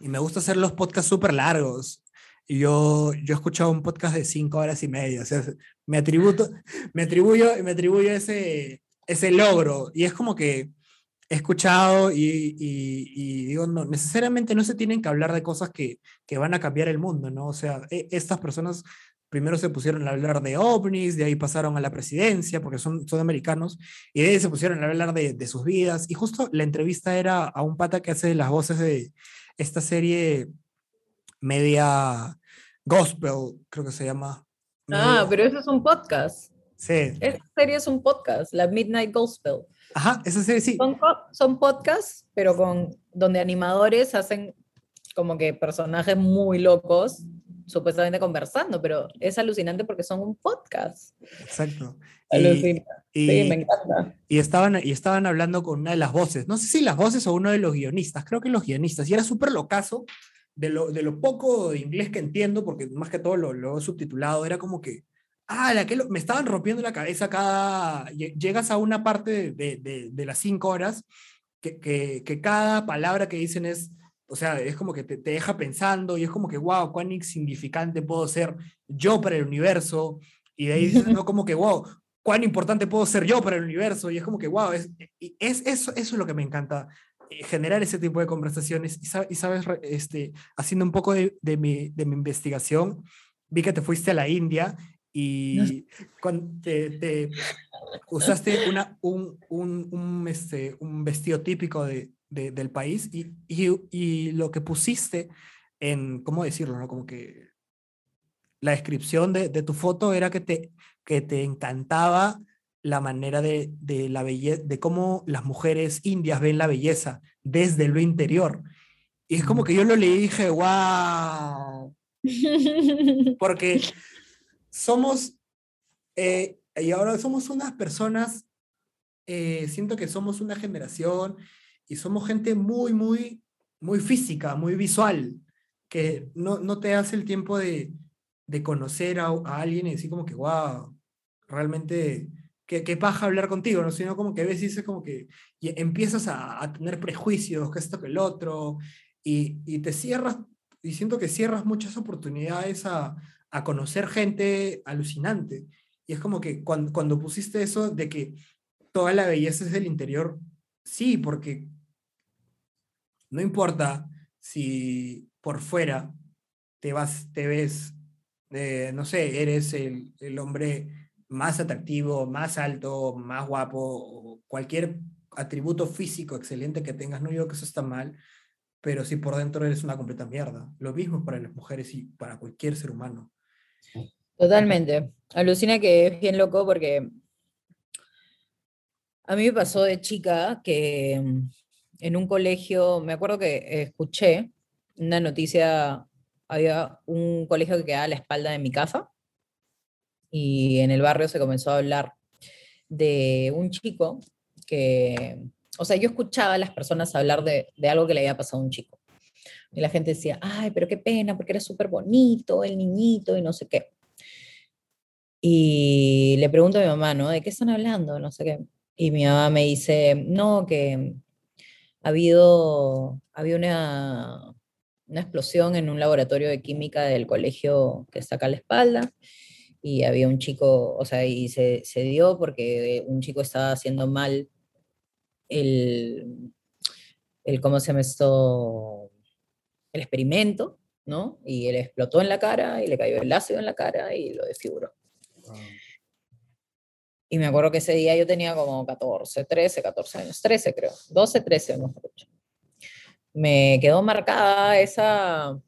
y me gusta hacer los podcasts súper largos, y yo, yo he escuchado un podcast de cinco horas y media, o sea, me, atributo, me atribuyo, me atribuyo ese, ese logro, y es como que he escuchado y, y- y digo, no, necesariamente no se tienen que hablar de cosas que, que van a cambiar el mundo, ¿no? O sea, e- estas personas primero se pusieron a hablar de ovnis, de ahí pasaron a la presidencia, porque son, son americanos, y de ahí se pusieron a hablar de, de sus vidas. Y justo la entrevista era a un pata que hace las voces de esta serie media gospel, creo que se llama. Ah, media- pero eso es un podcast. Sí, Esta serie es un podcast, la Midnight Gospel. ajá, esa serie sí. Son, son podcasts, pero con donde animadores hacen como que personajes muy locos, supuestamente conversando, pero es alucinante porque son un podcast. Exacto. Y, Alucina. y- Sí, me encanta. y estaban, y estaban hablando con una de las voces, no sé si las voces o uno de los guionistas, creo que los guionistas, y era súper locazo de lo, de lo poco de inglés que entiendo, porque más que todo lo, lo he subtitulado, era como que, ah, la que lo- me estaban rompiendo la cabeza cada, lle- llegas a una parte de, de, de- las cinco horas, que, que, que cada palabra que dicen es, o sea, es como que te, te deja pensando, y es como que, wow, cuán insignificante puedo ser yo para el universo, y de ahí dices, no, como que, wow, cuán importante puedo ser yo para el universo. Y es como que, wow, es, es eso, eso es lo que me encanta, generar ese tipo de conversaciones. Y, y sabes, este, haciendo un poco de, de mi, de mi investigación, vi que te fuiste a la India y te, te usaste una, un, un, un, este, un vestido típico de, de- del país y, y, y lo que pusiste en, ¿cómo decirlo? No? Como que la descripción de, de tu foto era que te, que te encantaba la manera de, de la belleza, de cómo las mujeres indias ven la belleza desde lo interior. Y es como que yo lo leí y dije, wow, porque somos, eh, y ahora somos unas personas, eh, siento que somos una generación y somos gente muy, muy, muy física, muy visual, que no, no te hace el tiempo de, de conocer a, a alguien y decir como que, wow, realmente, qué, qué paja hablar contigo, ¿no? Sino como que a veces dices como que empiezas a, a tener prejuicios, que esto, que el otro, y, y te cierras, y siento que cierras muchas oportunidades a, a conocer gente alucinante. Y es como que cuando, cuando pusiste eso de que toda la belleza es del interior, sí, porque no importa si por fuera te vas, te ves, eh, no sé, eres el, el hombre más atractivo, más alto, más guapo, o cualquier atributo físico excelente que tengas, no digo que eso está mal, pero si por dentro eres una completa mierda. Lo mismo para las mujeres y para cualquier ser humano. Totalmente. Alucina que es bien loco porque a mí me pasó de chica que mm, en un colegio, me acuerdo que escuché una noticia, había un colegio que quedaba a la espalda de mi casa y en el barrio se comenzó a hablar de un chico que, o sea, yo escuchaba a las personas hablar de, de algo que le había pasado a un chico. Y la gente decía, ay, pero qué pena, porque era súper bonito el niñito y no sé qué. Y le pregunto a mi mamá, ¿no? ¿De qué están hablando? No sé qué. Y mi mamá me dice, no, que ha habido, había una, una explosión en un laboratorio de química del colegio que está a la espalda. Y había un chico, o sea, y se, se dio porque un chico estaba haciendo mal el, el, ¿cómo se llama esto? El experimento, ¿no? Y él explotó en la cara y le cayó el ácido en la cara y lo desfiguró. Y me acuerdo que ese día yo tenía como 14, 13, 14 años, 13 creo, 12, 13, mejor dicho. Me quedó marcada esa,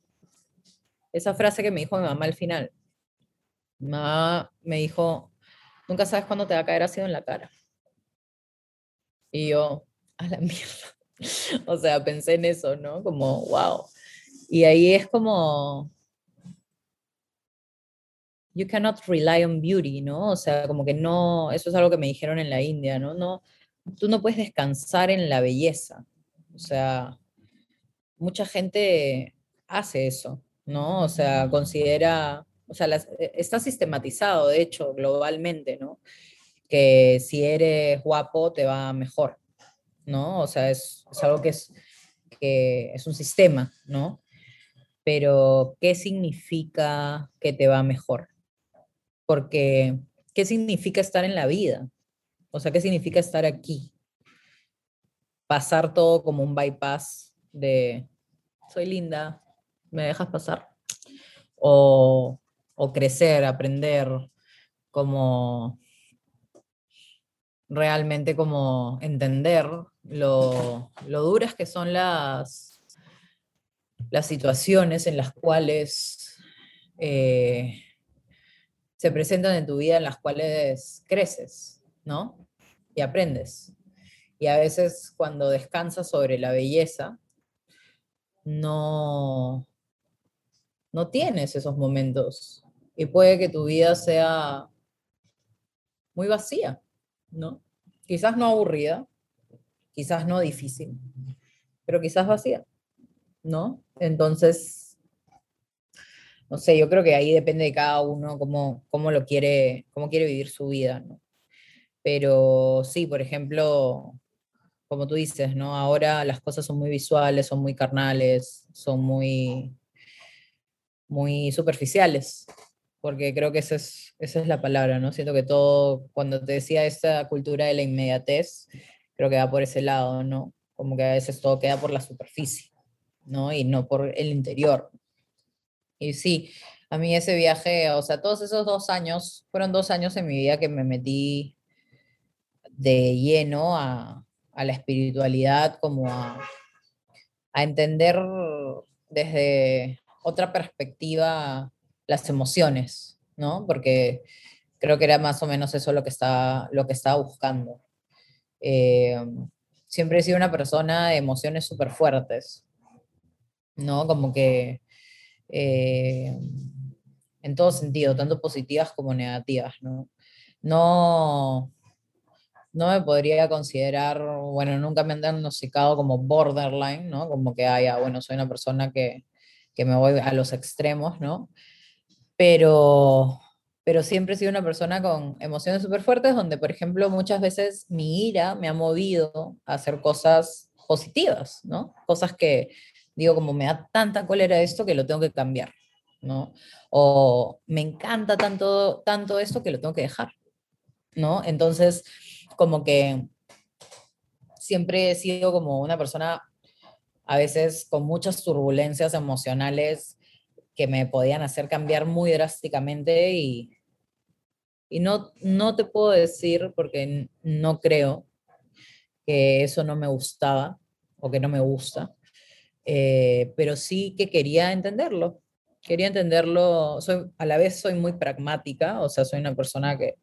esa frase que me dijo mi mamá al final. Mi me dijo, nunca sabes cuándo te va a caer ácido en la cara. Y yo, a la mierda. o sea, pensé en eso, ¿no? Como, wow. Y ahí es como, you cannot rely on beauty, ¿no? O sea, como que no, eso es algo que me dijeron en la India, ¿no? no tú no puedes descansar en la belleza. O sea, mucha gente hace eso, ¿no? O sea, considera, o sea, las, está sistematizado, de hecho, globalmente, ¿no? Que si eres guapo te va mejor, ¿no? O sea, es, es algo que es, que es un sistema, ¿no? Pero, ¿qué significa que te va mejor? Porque, ¿qué significa estar en la vida? O sea, ¿qué significa estar aquí? pasar todo como un bypass de soy linda, ¿me dejas pasar? O, o crecer, aprender, como realmente como entender lo, lo duras que son las, las situaciones en las cuales eh, se presentan en tu vida, en las cuales creces, ¿no? Y aprendes. Y a veces cuando descansas sobre la belleza, no, no tienes esos momentos. Y puede que tu vida sea muy vacía, ¿no? Quizás no aburrida, quizás no difícil, pero quizás vacía, ¿no? Entonces, no sé, yo creo que ahí depende de cada uno cómo, cómo lo quiere, cómo quiere vivir su vida, ¿no? Pero sí, por ejemplo, como tú dices, ¿no? Ahora las cosas son muy visuales, son muy carnales, son muy, muy superficiales, porque creo que esa es, esa es la palabra, ¿no? Siento que todo, cuando te decía esta cultura de la inmediatez, creo que va por ese lado, ¿no? Como que a veces todo queda por la superficie, ¿no? Y no por el interior. Y sí, a mí ese viaje, o sea, todos esos dos años, fueron dos años en mi vida que me metí de lleno a, a la espiritualidad, como a, a entender desde otra perspectiva las emociones, ¿no? Porque creo que era más o menos eso lo que estaba, lo que estaba buscando. Eh, siempre he sido una persona de emociones súper fuertes, ¿no? Como que eh, en todo sentido, tanto positivas como negativas, ¿no? No, no me podría considerar, bueno, nunca me han diagnosticado como borderline, ¿no? Como que, haya, bueno, soy una persona que, que me voy a los extremos, ¿no? Pero, pero siempre he sido una persona con emociones súper fuertes, donde, por ejemplo, muchas veces mi ira me ha movido a hacer cosas positivas, ¿no? Cosas que digo, como me da tanta cólera esto que lo tengo que cambiar, ¿no? O me encanta tanto, tanto esto que lo tengo que dejar, ¿no? Entonces, como que siempre he sido como una persona a veces con muchas turbulencias emocionales que me podían hacer cambiar muy drásticamente y, y no, no te puedo decir porque no creo que eso no me gustaba o que no me gusta, eh, pero sí que quería entenderlo. Quería entenderlo, soy, a la vez soy muy pragmática, o sea, soy una persona que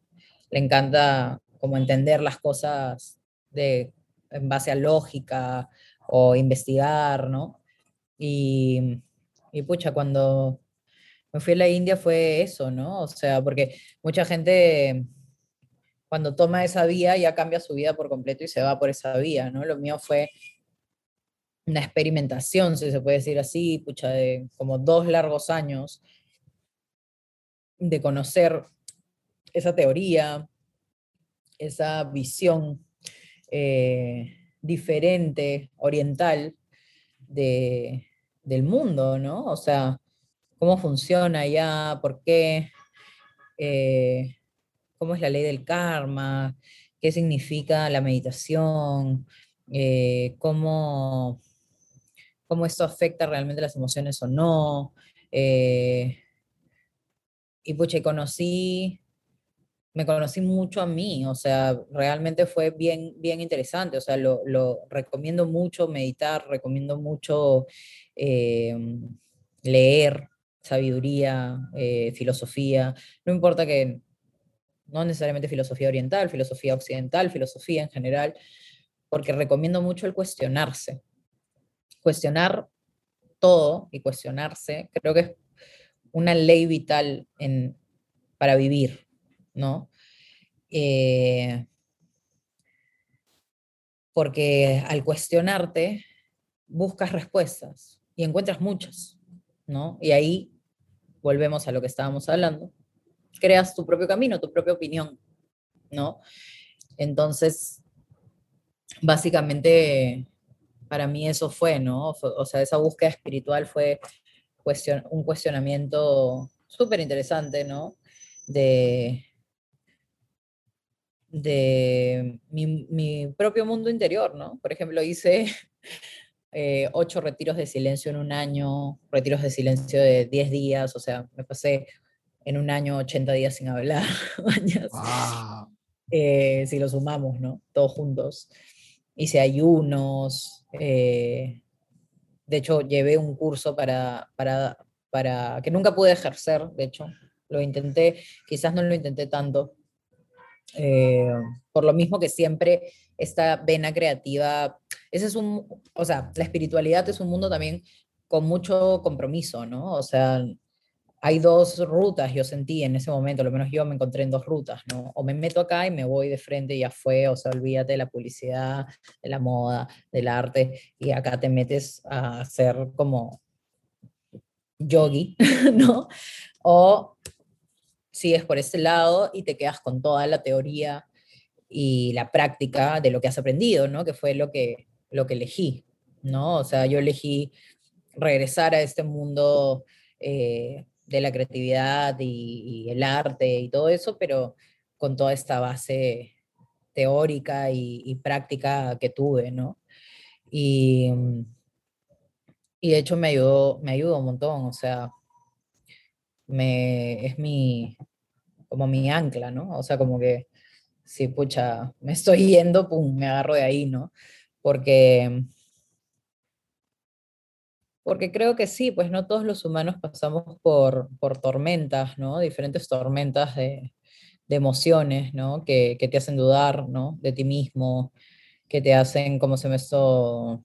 le encanta como entender las cosas de, en base a lógica o investigar, ¿no? Y, y pucha, cuando me fui a la India fue eso, ¿no? O sea, porque mucha gente cuando toma esa vía ya cambia su vida por completo y se va por esa vía, ¿no? Lo mío fue una experimentación, si se puede decir así, pucha, de como dos largos años de conocer esa teoría, esa visión eh, diferente, oriental, de, del mundo, ¿no? O sea, cómo funciona ya, por qué, eh, cómo es la ley del karma, qué significa la meditación, eh, cómo, cómo esto afecta realmente las emociones o no. y pucha, conocí me conocí mucho a mí, o sea, realmente fue bien, bien interesante, o sea, lo, recomiendo mucho meditar, recomiendo mucho eh, leer sabiduría, eh, filosofía, no importa que, no necesariamente filosofía oriental, filosofía occidental, filosofía en general, porque recomiendo mucho el cuestionarse. Cuestionar todo y cuestionarse, creo que es una ley vital para vivir, ¿no? Eh, porque al cuestionarte, buscas respuestas y encuentras muchas, ¿no? Y ahí volvemos a lo que estábamos hablando. Creas tu propio camino, tu propia opinión, ¿no? Entonces, básicamente, para mí eso fue, ¿no? O sea, esa búsqueda espiritual fue un cuestionamiento súper interesante, ¿no? De, de mi, mi propio mundo interior, ¿no? Por ejemplo, hice eh, ocho retiros de silencio en un año, retiros de silencio de 10 días, o sea, me pasé en un año 80 días sin hablar, eh, si lo sumamos, ¿no? Todos juntos. Hice ayunos, eh, de hecho llevé un curso para, para, para, que nunca pude ejercer, de hecho, lo intenté, quizás no lo intenté tanto, por lo mismo que siempre esta vena creativa. Ese es un, o sea, la espiritualidad es un mundo también con mucho compromiso, ¿no? O sea, hay dos rutas, yo sentí en ese momento, lo menos yo me encontré en dos rutas, ¿no? O me meto acá y me voy de frente y ya fue, o sea, olvídate de la publicidad, de la moda, del arte, y acá te metes a ser como yogi, ¿no? O sigues por ese lado y te quedas con toda la teoría y la práctica de lo que has aprendido, ¿no? Que fue lo que, lo que elegí, ¿no? O sea, yo elegí regresar a este mundo eh, de la creatividad y, el arte y todo eso, pero con toda esta base teórica y, práctica que tuve, ¿no? Y, y, de hecho me ayudó, me ayudó un montón, o sea, me, es mi, como mi ancla, ¿no? O sea, como que si pucha, me estoy yendo, pum, me agarro de ahí, ¿no? Porque, porque creo que sí, pues no todos los humanos pasamos por, por tormentas, ¿no? Diferentes tormentas de, emociones, ¿no? Que, te hacen dudar, ¿no? De ti mismo, que te hacen, como se me esto,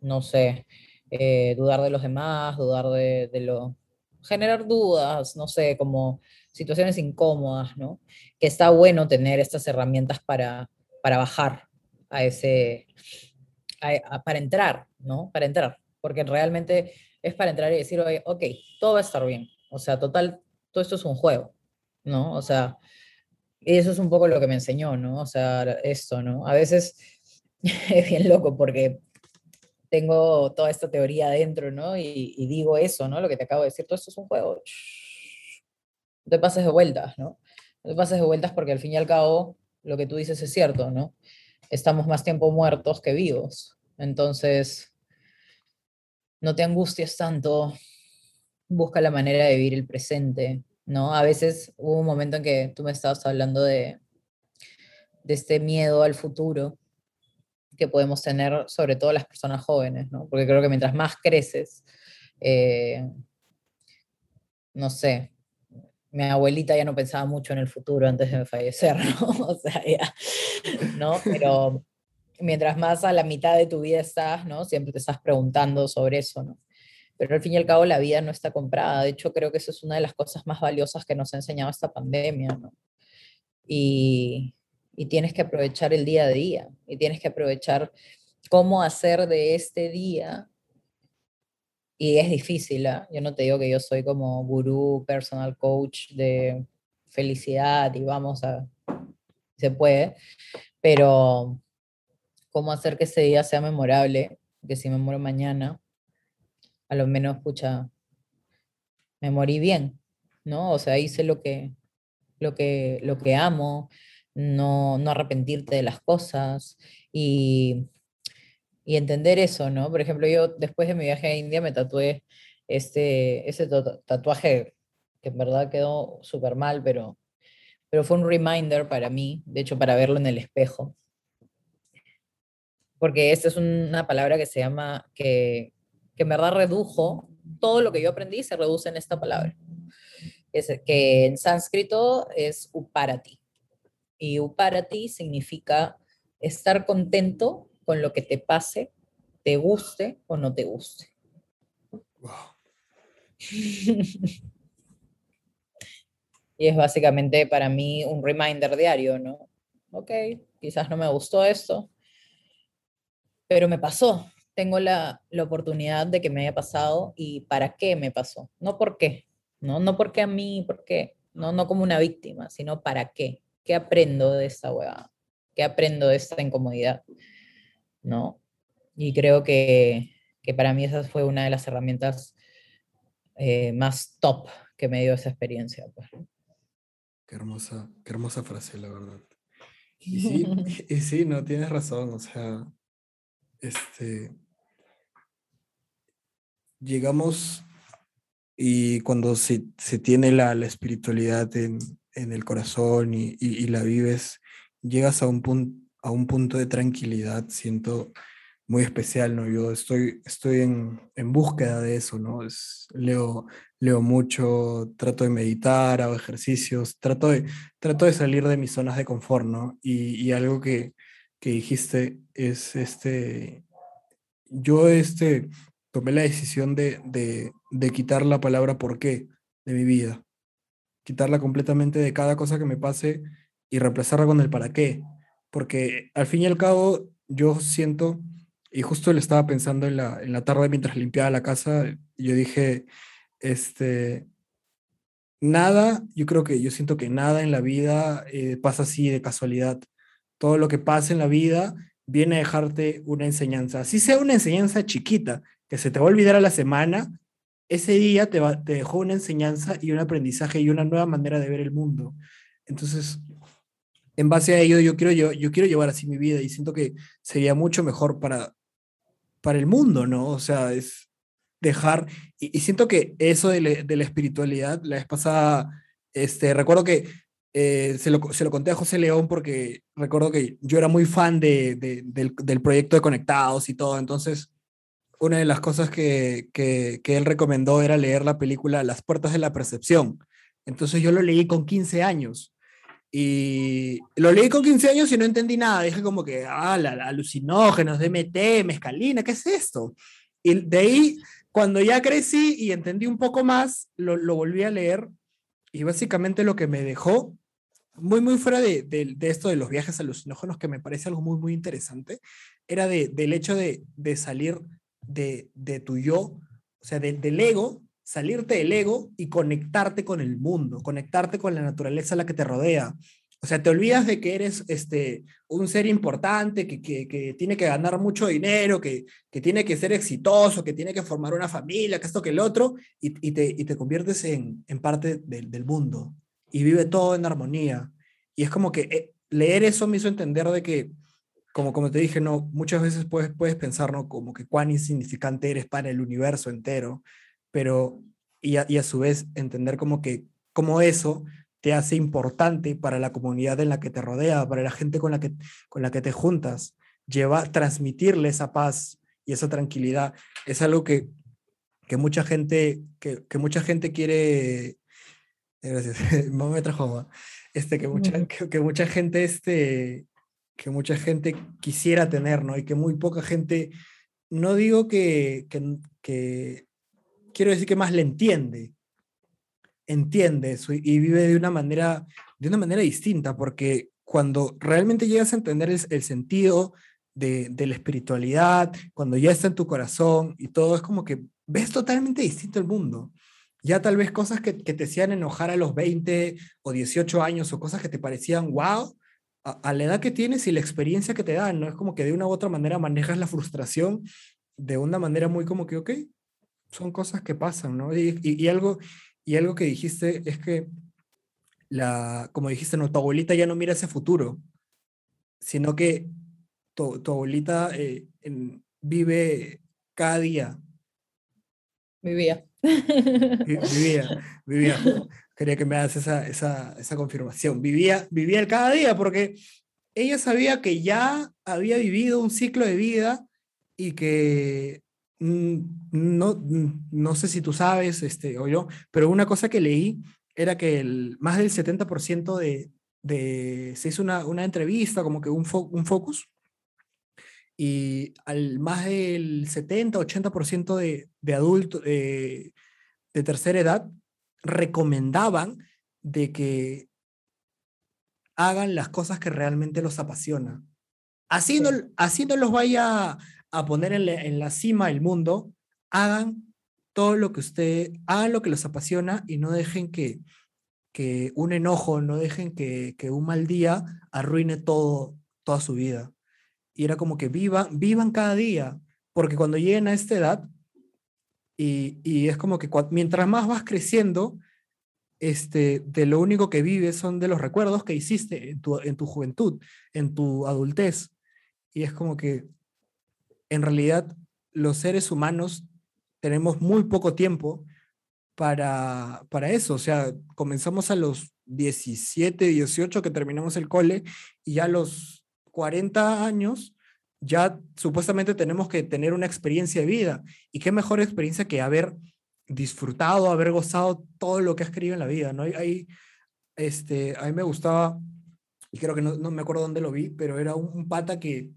no sé, eh, dudar de los demás, dudar de, de lo, generar dudas, no sé, como situaciones incómodas, ¿no? Que está bueno tener estas herramientas para, para bajar a ese, para entrar, ¿no? Para entrar, porque realmente es para entrar y decir, oye, ok, todo va a estar bien. O sea, total, todo esto es un juego, ¿no? O sea, y eso es un poco lo que me enseñó, ¿no? O sea, esto, ¿no? A veces es bien loco porque tengo toda esta teoría adentro, ¿no? Y, digo eso, ¿no? Lo que te acabo de decir, todo esto es un juego no te pases de vueltas, ¿no? No te pases de vueltas porque al fin y al cabo lo que tú dices es cierto, ¿no? Estamos más tiempo muertos que vivos. Entonces, no te angusties tanto, busca la manera de vivir el presente, ¿no? A veces hubo un momento en que tú me estabas hablando de, de este miedo al futuro que podemos tener, sobre todo las personas jóvenes, ¿no? Porque creo que mientras más creces, eh, no sé, mi abuelita ya no pensaba mucho en el futuro antes de fallecer, ¿no? O sea, ya, ¿no? Pero mientras más a la mitad de tu vida estás, ¿no? Siempre te estás preguntando sobre eso, ¿no? Pero al fin y al cabo la vida no está comprada. De hecho, creo que eso es una de las cosas más valiosas que nos ha enseñado esta pandemia, ¿no? Y, y tienes que aprovechar el día a día y tienes que aprovechar cómo hacer de este día y es difícil, ¿ah? yo no te digo que yo soy como gurú, personal coach de felicidad y vamos a, se puede, pero cómo hacer que ese día sea memorable, que si me muero mañana, a lo menos, escucha, me morí bien, ¿no? O sea, hice lo que, lo que, lo que amo, no, no arrepentirte de las cosas y y entender eso, ¿no? Por ejemplo, yo después de mi viaje a India me tatué este, ese tatuaje que en verdad quedó súper mal, pero, pero fue un reminder para mí, de hecho, para verlo en el espejo. Porque esta es una palabra que se llama, que, que en verdad redujo, todo lo que yo aprendí se reduce en esta palabra, es, que en sánscrito es uparati. Y uparati significa estar contento con lo que te pase, te guste o no te guste. y es básicamente para mí un reminder diario, ¿no? Ok, quizás no me gustó esto, pero me pasó. Tengo la, la oportunidad de que me haya pasado y para qué me pasó. No por qué, ¿no? No porque a mí, porque, no, no como una víctima, sino para qué. ¿Qué aprendo de esta hueá? ¿Qué aprendo de esta incomodidad? ¿no? Y creo que, para mí esa fue una de las herramientas eh, más top que me dio esa experiencia. Pues. Qué hermosa, qué hermosa frase, la verdad. Y sí, y sí, no, tienes razón, o sea, este, llegamos y cuando se, se tiene la, la espiritualidad en, en, el corazón y, la vives, llegas a un, punto a un punto de tranquilidad, siento muy especial, ¿no? Yo estoy, estoy en, en búsqueda de eso, ¿no? Leo, leo mucho, trato de meditar, hago ejercicios, trato de, trato de salir de mis zonas de confort, ¿no? Y, y algo que, que dijiste es, este, yo este, tomé la decisión de, de, de quitar la palabra por qué de mi vida, quitarla completamente de cada cosa que me pase y reemplazarla con el para qué, porque al fin y al cabo yo siento y justo le estaba pensando en la, en la tarde mientras limpiaba la casa, yo dije, este, nada, yo creo que yo siento que nada en la vida eh, pasa así de casualidad. Todo lo que pasa en la vida viene a dejarte una enseñanza. Así sea una enseñanza chiquita, que se te va a olvidar a la semana, ese día te, va, te dejó una enseñanza y un aprendizaje y una nueva manera de ver el mundo. Entonces, en base a ello, yo quiero, yo, yo quiero llevar así mi vida y siento que sería mucho mejor para, para el mundo, ¿no? O sea, es dejar, y, y siento que eso de, le, de, la espiritualidad, la vez pasada, este, recuerdo que eh, se, lo, se, lo, conté a José León porque recuerdo que yo era muy fan de, de, del, del, proyecto de Conectados y todo, entonces una de las cosas que, que, que, él recomendó era leer la película Las Puertas de la Percepción. Entonces yo lo leí con 15 años. Y lo leí con 15 años y no entendí nada. Dije como que, ah, la, la, alucinógenos, DMT, mescalina, ¿qué es esto? Y de ahí, cuando ya crecí y entendí un poco más, lo, lo volví a leer. Y básicamente lo que me dejó, muy, muy fuera de, de, de, esto de los viajes alucinógenos, que me parece algo muy, muy interesante, era de, del hecho de, de salir de, de tu yo, o sea, de, del ego, salirte del ego y conectarte con el mundo, conectarte con la naturaleza a la que te rodea. O sea, te olvidas de que eres este, un ser importante, que, que, que tiene que ganar mucho dinero, que, que, tiene que ser exitoso, que tiene que formar una familia, que esto, que el otro, y, y, te, y te conviertes en, en parte del, del mundo y vive todo en armonía. Y es como que eh, leer eso me hizo entender de que, como, como te dije, no, muchas veces puedes, puedes pensar, ¿no? Como que cuán insignificante eres para el universo entero, pero y a, y a su vez entender como que como eso te hace importante para la comunidad en la que te rodea, para la gente con la que, con la que te juntas. Lleva, transmitirle esa paz y esa tranquilidad es algo que, que mucha gente, que, que mucha gente quiere, gracias, mamá me trajo, este, que mucha, que, que, mucha gente, este, que mucha gente quisiera tener, ¿no? Y que muy poca gente, no digo que, que, quiero decir que más le entiende, entiende eso y vive de una manera, de una manera distinta, porque cuando realmente llegas a entender el, el sentido de, de, la espiritualidad, cuando ya está en tu corazón y todo, es como que ves totalmente distinto el mundo. Ya tal vez cosas que, que te hacían enojar a los 20 o 18 años o cosas que te parecían wow, a, a, la edad que tienes y la experiencia que te dan, ¿no? Es como que de una u otra manera manejas la frustración de una manera muy como que, ok, son cosas que pasan, ¿no? Y, y, y, algo, y algo que dijiste es que, la, como dijiste, no, tu abuelita ya no mira ese futuro, sino que tu, tu abuelita eh, en, vive cada día. Vivía. Vivía, vivía. Quería que me hagas esa, esa, esa confirmación. Vivía, vivía el cada día porque ella sabía que ya había vivido un ciclo de vida y que no, no sé si tú sabes este, o yo, pero una cosa que leí era que el, más del 70% de, de, se hizo una, una entrevista, como que un, fo, un focus, y al más del 70-80% de, de adultos de, de tercera edad recomendaban de que hagan las cosas que realmente los apasionan. Así no, así no los vaya a poner en la, en la cima del mundo, hagan todo lo que usted, hagan lo que los apasiona y no dejen que, que un enojo, no dejen que, que un mal día arruine todo, toda su vida. Y era como que vivan, vivan cada día, porque cuando lleguen a esta edad, y, es como que mientras más vas creciendo, este, de lo único que vives son de los recuerdos que hiciste en tu, en tu juventud, en tu adultez. Y es como que en realidad los seres humanos tenemos muy poco tiempo para, para eso. O sea, comenzamos a los 17, 18 que terminamos el cole y ya a los 40 años ya supuestamente tenemos que tener una experiencia de vida. ¿Y qué mejor experiencia que haber disfrutado, haber gozado todo lo que has querido en la vida? ¿no? Hay, este, a mí me gustaba, y creo que no, no, me acuerdo dónde lo vi, pero era un, pata que,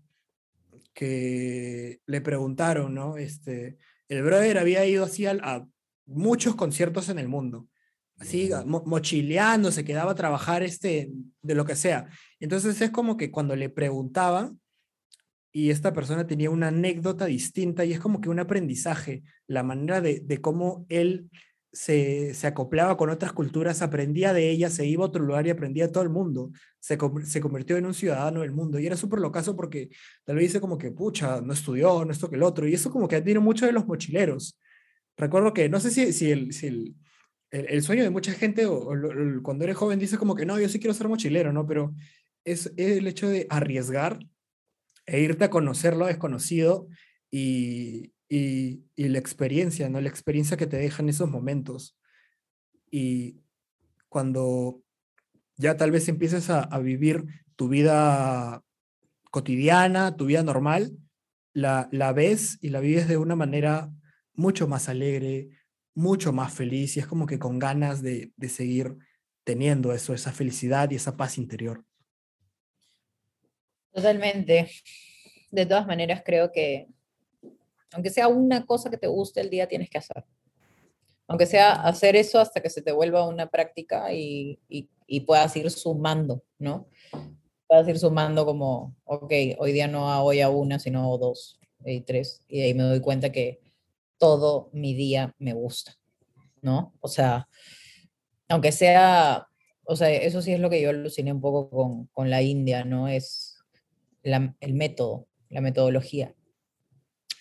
que le preguntaron, ¿no? Este, el brother había ido así a, muchos conciertos en el mundo, así mochileando, se quedaba a trabajar este, de lo que sea. Entonces es como que cuando le preguntaban, y esta persona tenía una anécdota distinta y es como que un aprendizaje, la manera de, de cómo él se, se, acoplaba con otras culturas, aprendía de ellas, se iba a otro lugar y aprendía de todo el mundo, se, se convirtió en un ciudadano del mundo y era súper locazo porque tal vez dice como que, pucha, no estudió, no esto que el otro, y eso como que admiro mucho de los mochileros. Recuerdo que, no sé si, si, el, si el, el, sueño de mucha gente o, cuando eres joven dice como que no, yo sí quiero ser mochilero, ¿no? Pero es el hecho de arriesgar e irte a conocer lo desconocido y, y, la experiencia, ¿no? La experiencia que te dejan esos momentos. Y cuando ya tal vez empieces a, a vivir tu vida cotidiana, tu vida normal, la, la ves y la vives de una manera mucho más alegre, mucho más feliz y es como que con ganas de, de seguir teniendo eso, esa felicidad y esa paz interior. Totalmente. De todas maneras, creo que aunque sea una cosa que te guste el día, tienes que hacer. Aunque sea hacer eso hasta que se te vuelva una práctica y, y, y puedas ir sumando, ¿no? Puedas ir sumando como, ok, hoy día no voy a una, sino a dos y tres. Y ahí me doy cuenta que todo mi día me gusta, ¿no? O sea, aunque sea, o sea, eso sí es lo que yo aluciné un poco con, con la India, ¿no? Es la, el método, la metodología,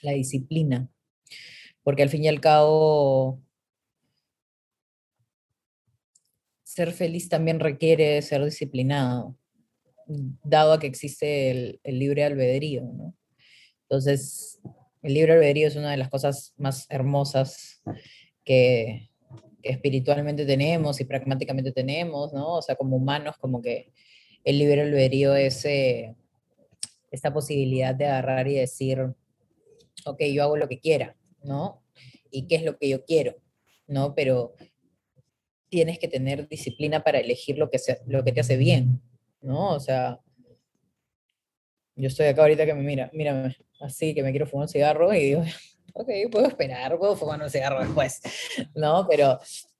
la disciplina, porque al fin y al cabo ser feliz también requiere ser disciplinado, dado a que existe el, libre albedrío. Entonces, el libre albedrío es una de las cosas más hermosas que, que, espiritualmente tenemos y pragmáticamente tenemos, ¿no? O sea, como humanos, como que el libre albedrío es eh, esta posibilidad de agarrar y decir, ok, yo hago lo que quiera, ¿no? ¿Y qué es lo que yo quiero? ¿No? Pero tienes que tener disciplina para elegir lo que, se, lo que te hace bien, ¿no? O sea, yo estoy acá ahorita que me mira, mírame, así que me quiero fumar un cigarro y digo, ok, puedo esperar, puedo fumar un cigarro después, ¿no? Pero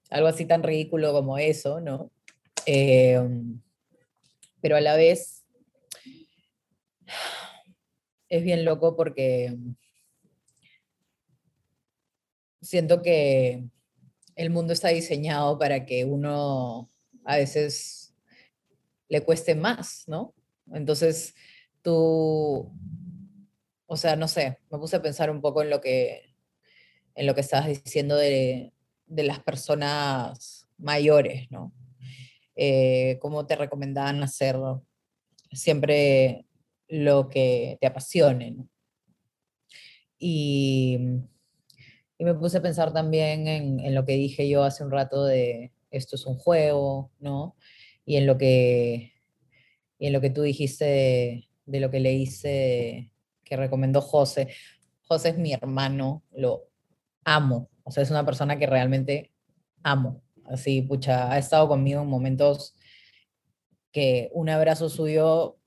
algo así tan ridículo como eso, ¿no? Eh, pero a la vez es bien loco porque siento que el mundo está diseñado para que uno a veces le cueste más, ¿no? Entonces, tú, o sea, no sé, me puse a pensar un poco en lo que, en lo que estabas diciendo de, de las personas mayores, ¿no? Eh, ¿Cómo te recomendaban hacer siempre lo que te apasione. Y, y, me puse a pensar también en, lo que dije yo hace un rato de esto es un juego, ¿no? Y en lo que, en lo que tú dijiste de, de lo que le hice, que recomendó José. José es mi hermano, lo amo. O sea, es una persona que realmente amo. Así, pucha, ha estado conmigo en momentos que un abrazo suyo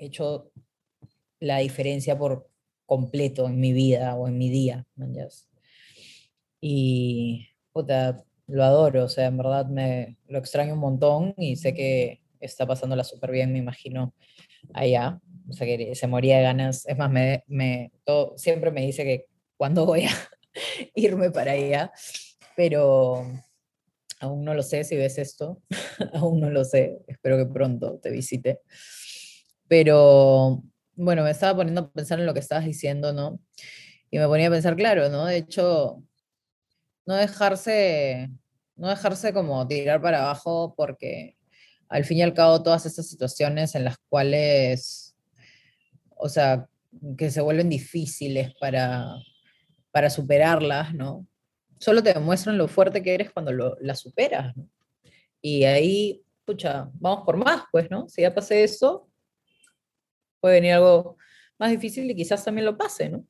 hecho la diferencia por completo en mi vida o en mi día. Y puta, lo adoro, o sea, en verdad me lo extraño un montón y sé que está pasándola súper bien, me imagino, allá. O sea, que se moría de ganas. Es más, me, me todo, siempre me dice que cuando voy a irme para allá, pero aún no lo sé si ves esto, aún no lo sé, espero que pronto te visite. Pero bueno, me estaba poniendo a pensar en lo que estabas diciendo, ¿no? Y me ponía a pensar, claro, ¿no? De hecho, no dejarse, no dejarse como tirar para abajo porque al fin y al cabo todas estas situaciones en las cuales, o sea, que se vuelven difíciles para, para superarlas, ¿no? Solo te demuestran lo fuerte que eres cuando lo, la superas, ¿no? Y ahí, pucha, vamos por más, pues, ¿no? Si ya pasé eso, puede venir algo más difícil y quizás también lo pase, ¿no?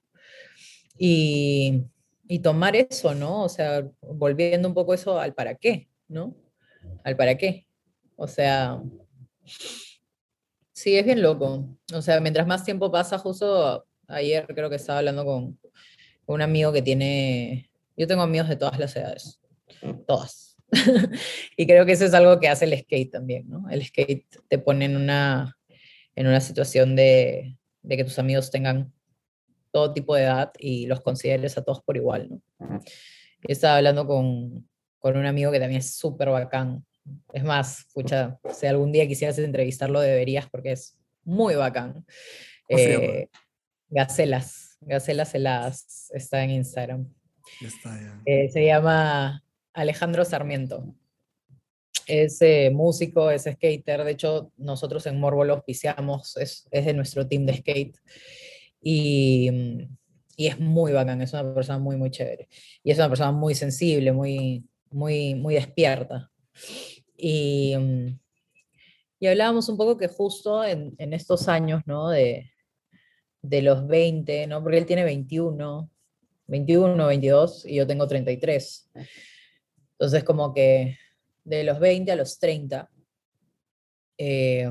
Y, y tomar eso, ¿no? O sea, volviendo un poco eso al para qué, ¿no? Al para qué. O sea, sí, es bien loco. O sea, mientras más tiempo pasa, justo ayer creo que estaba hablando con, un amigo que tiene, yo tengo amigos de todas las edades, todas. y creo que eso es algo que hace el skate también, ¿no? El skate te pone en una, en una situación de, de que tus amigos tengan todo tipo de edad y los consideres a todos por igual, ¿no? Yo estaba hablando con, con un amigo que también es súper bacán. Es más, escucha, si algún día quisieras entrevistarlo, deberías porque es muy bacán. Eh, Gacelas, Gacelas Heladas, está en Instagram. Está. Eh, se llama Alejandro Sarmiento. Es eh, músico, es skater. De hecho, nosotros en Morbo lo auspiciamos, es, es de nuestro team de skate. Y, y, es muy bacán, es una persona muy, muy chévere. Y es una persona muy sensible, muy, muy, muy despierta. Y, y hablábamos un poco que justo en, en estos años, ¿no? De, de los 20, ¿no? Porque él tiene 21, 21, 22 y yo tengo 33. Entonces, como que de los 20 a los 30, eh,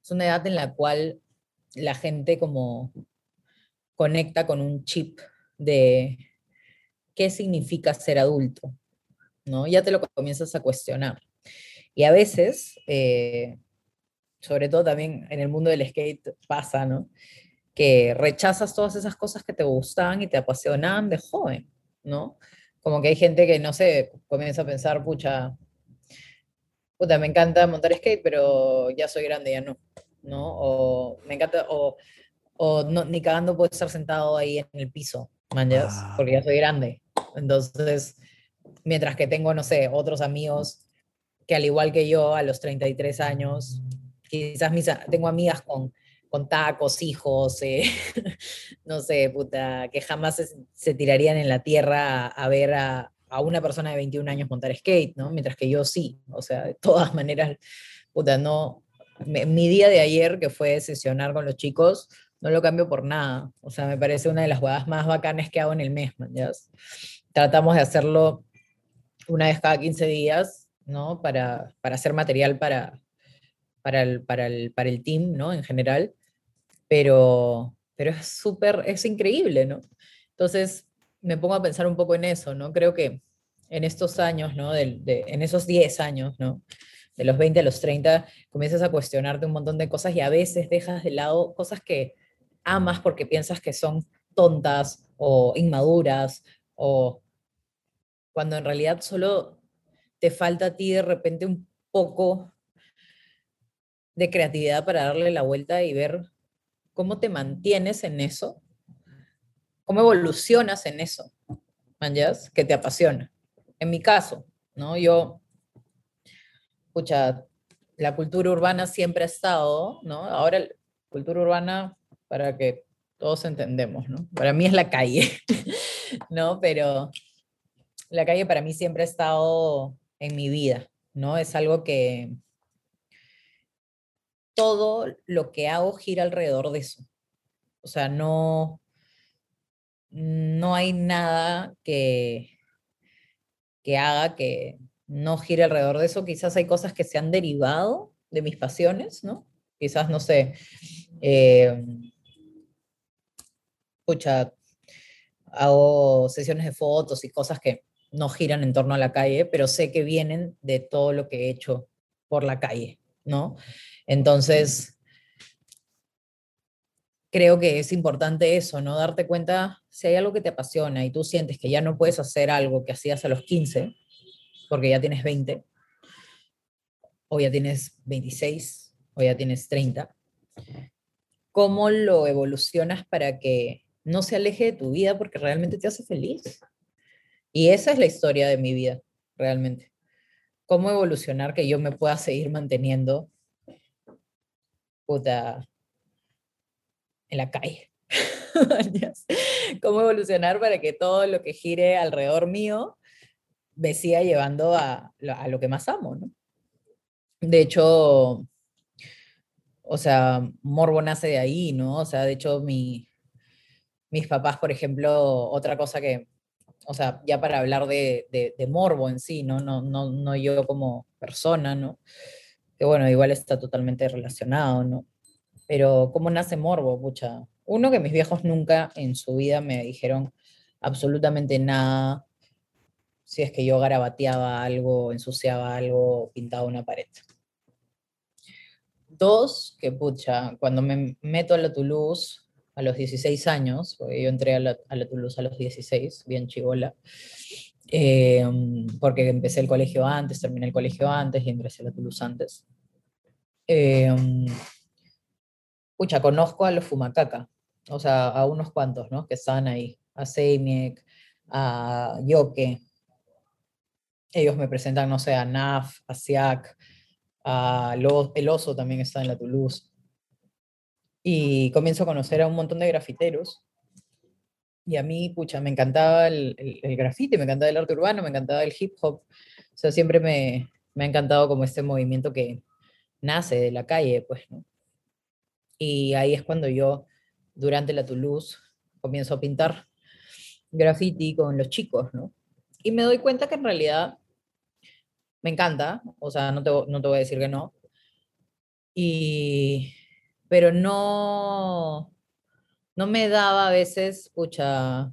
es una edad en la cual la gente como conecta con un chip de qué significa ser adulto, ¿no? Ya te lo comienzas a cuestionar. Y a veces, eh, sobre todo también en el mundo del skate pasa, ¿no? Que rechazas todas esas cosas que te gustaban y te apasionaban de joven, ¿no? Como que hay gente que, no sé, comienza a pensar, pucha, puta, me encanta montar skate, pero ya soy grande, ya no, ¿no? O me encanta, o, o no, ni cagando puedo estar sentado ahí en el piso, manjas, Ah. porque ya soy grande. Entonces, mientras que tengo, no sé, otros amigos que al igual que yo, a los 33 años, quizás mis, tengo amigas con, con tacos, hijos, eh, no sé, puta, que jamás se, se tirarían en la tierra a, a ver a, a una persona de 21 años montar skate, ¿no? Mientras que yo sí, o sea, de todas maneras, puta, no, mi día de ayer, que fue sesionar con los chicos, no lo cambio por nada. O sea, me parece una de las jugadas más bacanas que hago en el mes, man, ¿ya? Tratamos de hacerlo una vez cada 15 días, ¿no? Para, para hacer material para, para, el, para, el, para el team, ¿no? En general. Pero, pero es súper, es increíble, ¿no? Entonces, me pongo a pensar un poco en eso, ¿no? Creo que en estos años, ¿no? En esos 10 años, ¿no? De los 20 a los 30, comienzas a cuestionarte un montón de cosas y a veces dejas de lado cosas que amas porque piensas que son tontas o inmaduras o cuando en realidad solo te falta a ti de repente un poco de creatividad para darle la vuelta y ver cómo te mantienes en eso, cómo evolucionas en eso, manjas, que te apasiona. En mi caso, ¿no? Yo, escucha, la cultura urbana siempre ha estado, ¿no? Ahora, la cultura urbana, para que todos entendemos, ¿no? Para mí es la calle, ¿no? Pero la calle para mí siempre ha estado en mi vida, ¿no? Es algo que todo lo que hago gira alrededor de eso. O sea, no, no hay nada que, que haga que no gire alrededor de eso. Quizás hay cosas que se han derivado de mis pasiones, ¿no? Quizás, no sé, eh, escucha, hago sesiones de fotos y cosas que no giran en torno a la calle, pero sé que vienen de todo lo que he hecho por la calle, ¿no? Entonces, creo que es importante eso, ¿no? Darte cuenta si hay algo que te apasiona y tú sientes que ya no puedes hacer algo que hacías a los 15, porque ya tienes 20, o ya tienes 26, o ya tienes 30, ¿cómo lo evolucionas para que no se aleje de tu vida porque realmente te hace feliz? Y esa es la historia de mi vida. realmente. ¿Cómo evolucionar que yo me pueda seguir manteniendo puta, en la calle? ¿Cómo evolucionar para que todo lo que gire alrededor mío me siga llevando a, a lo que más amo, ¿no? De hecho, o sea, Morbo nace de ahí, ¿no? O sea, de hecho, mi, mis papás, por ejemplo, otra cosa que, o sea, ya para hablar de, de, Morbo en sí, ¿no? No, ¿no? no yo como persona, ¿no? Que bueno, igual está totalmente relacionado, ¿no? Pero ¿cómo nace Morbo? Pucha, uno que mis viejos nunca en su vida me dijeron absolutamente nada si es que yo garabateaba algo, ensuciaba algo, pintaba una pared. Dos, que pucha, cuando me meto a la Toulouse a los 16 años, porque yo entré a la, a la Toulouse a los 16, bien chivola, eh, porque empecé el colegio antes, terminé el colegio antes y ingresé a la Toulouse antes. Eh, pucha, conozco a los Fumacaca, o sea, a unos cuantos, ¿no? Que están ahí, a Seimiek, a Yoke. Ellos me presentan, no sé, a Naf, a Siak, a El Oso también está en la Toulouse. Y comienzo a conocer a un montón de grafiteros. Y a mí, pucha, me encantaba el, el, grafite, me encantaba el arte urbano, me encantaba el hip hop. O sea, siempre me, me ha encantado como este movimiento que nace de la calle, pues, ¿no? Y ahí es cuando yo, durante la Toulouse, comienzo a pintar graffiti con los chicos, ¿no? Y me doy cuenta que en realidad me encanta, o sea, no te, no te voy a decir que no. Y, pero no, no me daba a veces, pucha,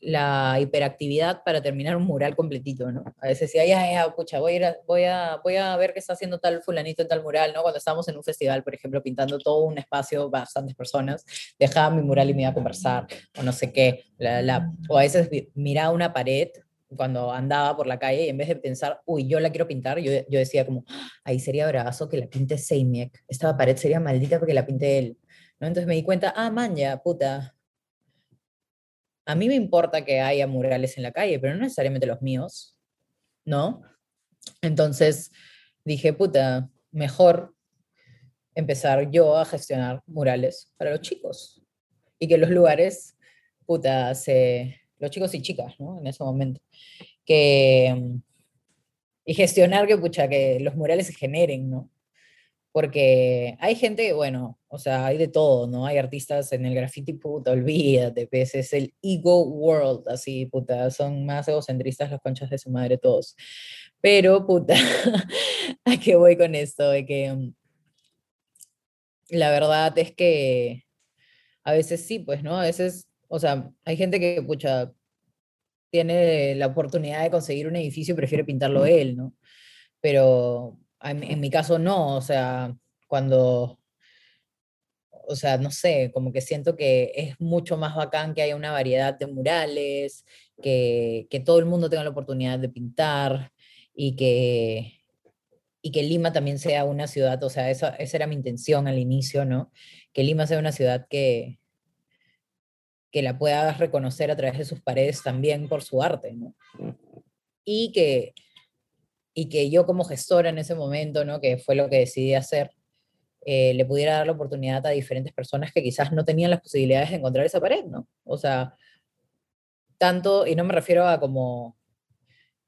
la hiperactividad para terminar un mural completito, ¿no? A veces decía, ya, ya, pucha, voy a, a, voy, a, voy a ver qué está haciendo tal fulanito en tal mural, ¿no? Cuando estábamos en un festival, por ejemplo, pintando todo un espacio, bastantes personas, dejaba mi mural y me iba a conversar, o no sé qué, la, la, o a veces miraba una pared cuando andaba por la calle y en vez de pensar, uy, yo la quiero pintar, yo, yo decía como, ah, ahí sería bravazo que la pinte Seimiek, esta pared sería maldita porque la pinte él, ¿no? Entonces me di cuenta, ah, man, ya, puta, a mí me importa que haya murales en la calle, pero no necesariamente los míos, ¿no? Entonces dije, puta, mejor empezar yo a gestionar murales para los chicos y que los lugares, puta, se, los chicos y chicas, ¿no? En ese momento. Que, y gestionar que, pucha, que los murales se generen, ¿no? Porque hay gente, bueno, o sea, hay de todo, ¿no? Hay artistas en el graffiti, puta, olvídate, pues es el ego world, así, puta, son más egocentristas los conchas de su madre todos. Pero, puta, ¿a qué voy con esto? De que mm, la verdad es que a veces sí, pues, ¿no? A veces, o sea, hay gente que, pucha, tiene la oportunidad de conseguir un edificio y prefiere pintarlo él, ¿no? Pero en, mi caso no, o sea, cuando, o sea, no sé, como que siento que es mucho más bacán que haya una variedad de murales, que, que todo el mundo tenga la oportunidad de pintar y que, y que Lima también sea una ciudad, o sea, esa, esa era mi intención al inicio, ¿no? Que Lima sea una ciudad que, que la puedas reconocer a través de sus paredes también por su arte, ¿no? Y que, y que yo como gestora en ese momento, ¿no? que fue lo que decidí hacer, eh, le pudiera dar la oportunidad a diferentes personas que quizás no tenían las posibilidades de encontrar esa pared, ¿no? O sea, tanto, y no me refiero a como,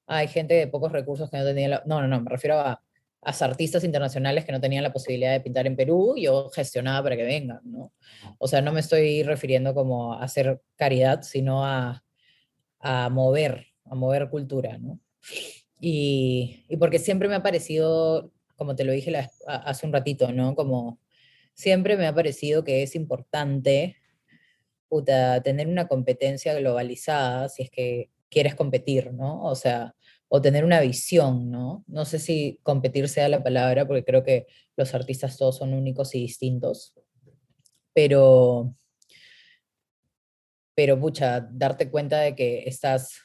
hay gente de pocos recursos que no tenían, no, no, no, me refiero a, a artistas internacionales que no tenían la posibilidad de pintar en Perú, yo gestionaba para que vengan, ¿no? O sea, no me estoy refiriendo como a hacer caridad, sino a, a mover, a mover cultura, ¿no? Y, y, porque siempre me ha parecido, como te lo dije hace un ratito, ¿no? Como siempre me ha parecido que es importante tener una competencia globalizada si es que quieres competir, ¿no? O sea, o tener una visión, ¿no? No sé si competir sea la palabra, porque creo que los artistas todos son únicos y distintos, pero, pero, pucha, darte cuenta de que estás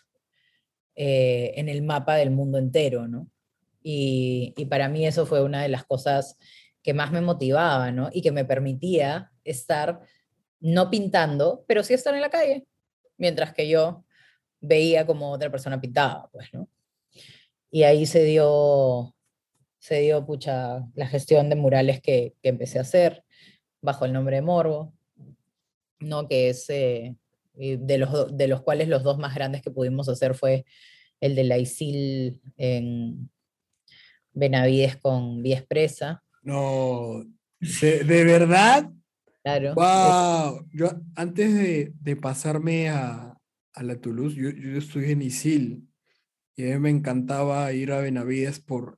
eh, en el mapa del mundo entero, ¿no? Y, y, para mí eso fue una de las cosas que más me motivaba, ¿no? Y que me permitía estar no pintando, pero sí estar en la calle, mientras que yo veía como otra persona pintaba, pues, ¿no? Y ahí se dio, se dio, pucha, la gestión de murales que, que empecé a hacer bajo el nombre de Morbo, ¿no? Que es, eh, de, los, de los cuales los dos más grandes que pudimos hacer fue el de la ISIL en Benavides con Vía Expresa. No, ¿de verdad? Claro. ¡Wow! Yo antes de, de pasarme a, a, la Toulouse, yo, yo estuve en Isil y a mí me encantaba ir a Benavides por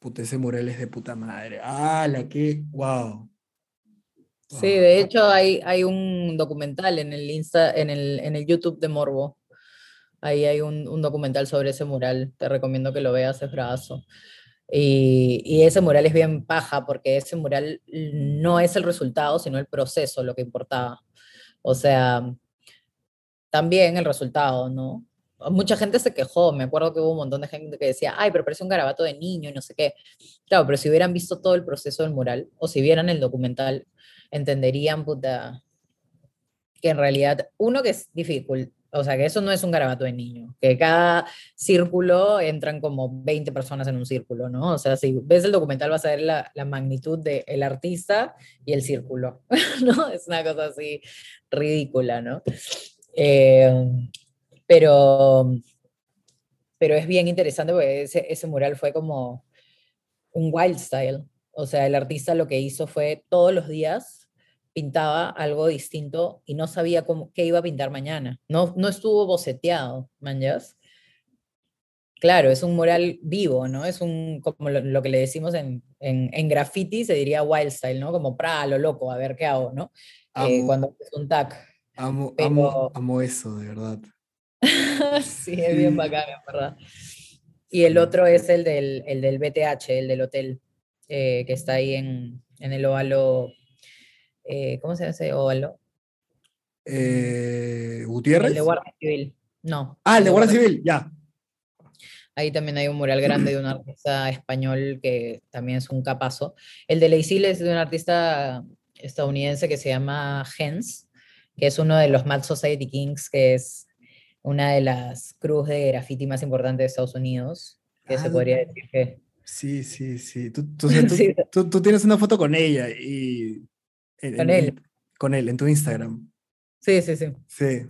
Putese Morales de puta madre. ¡Ah, la que! ¡Wow! Sí, de hecho hay, hay un documental en el, Insta, en, el, en el YouTube de Morbo. Ahí hay un, un documental sobre ese mural. Te recomiendo que lo veas, es brazo. Y, y, ese mural es bien paja porque ese mural no es el resultado, sino el proceso lo que importaba. O sea, también el resultado, ¿no? Mucha gente se quejó, me acuerdo que hubo un montón de gente que decía, ay, pero parece un garabato de niño y no sé qué. Claro, pero si hubieran visto todo el proceso del mural o si vieran el documental, entenderían, puta, que en realidad, uno que es difícil, o sea, que eso no es un garabato de niño, que cada círculo entran como 20 personas en un círculo, ¿no? O sea, si ves el documental vas a ver la, la magnitud del artista y el círculo, ¿no? Es una cosa así ridícula, ¿no? Eh, pero, pero es bien interesante porque ese, ese mural fue como un wild style. O sea, el artista lo que hizo fue todos los días pintaba algo distinto y no sabía cómo, qué iba a pintar mañana. No, no estuvo boceteado, manjas. Claro, es un mural vivo, ¿no? Es un, como lo, lo que le decimos en, en, en, graffiti, se diría wild style, ¿no? Como, pra, lo loco, a ver qué hago, ¿no? Eh, cuando es un tag. Amo, Pero... amo, amo eso, de verdad. sí, es bien bacán, en verdad. Y el otro es el del, el del BTH, el del hotel, eh, que está ahí en, en el óvalo eh, ¿cómo se llama ese óvalo? Eh, ¿Gutiérrez? El de Guardia Civil, no. Ah, el de Guardia Civil, ya. Ahí también hay un mural grande de un artista español que también es un capazo. El de Leisil es de un artista estadounidense que se llama Hens, que es uno de los Mad Society Kings, que es una de las cruz de graffiti más importantes de Estados Unidos, que ah, se podría decir que... Sí, sí, sí. Tú, tú, tú, sí. tú, tienes una foto con ella y en, con él. Con él, en tu Instagram. Sí, sí, sí. Sí.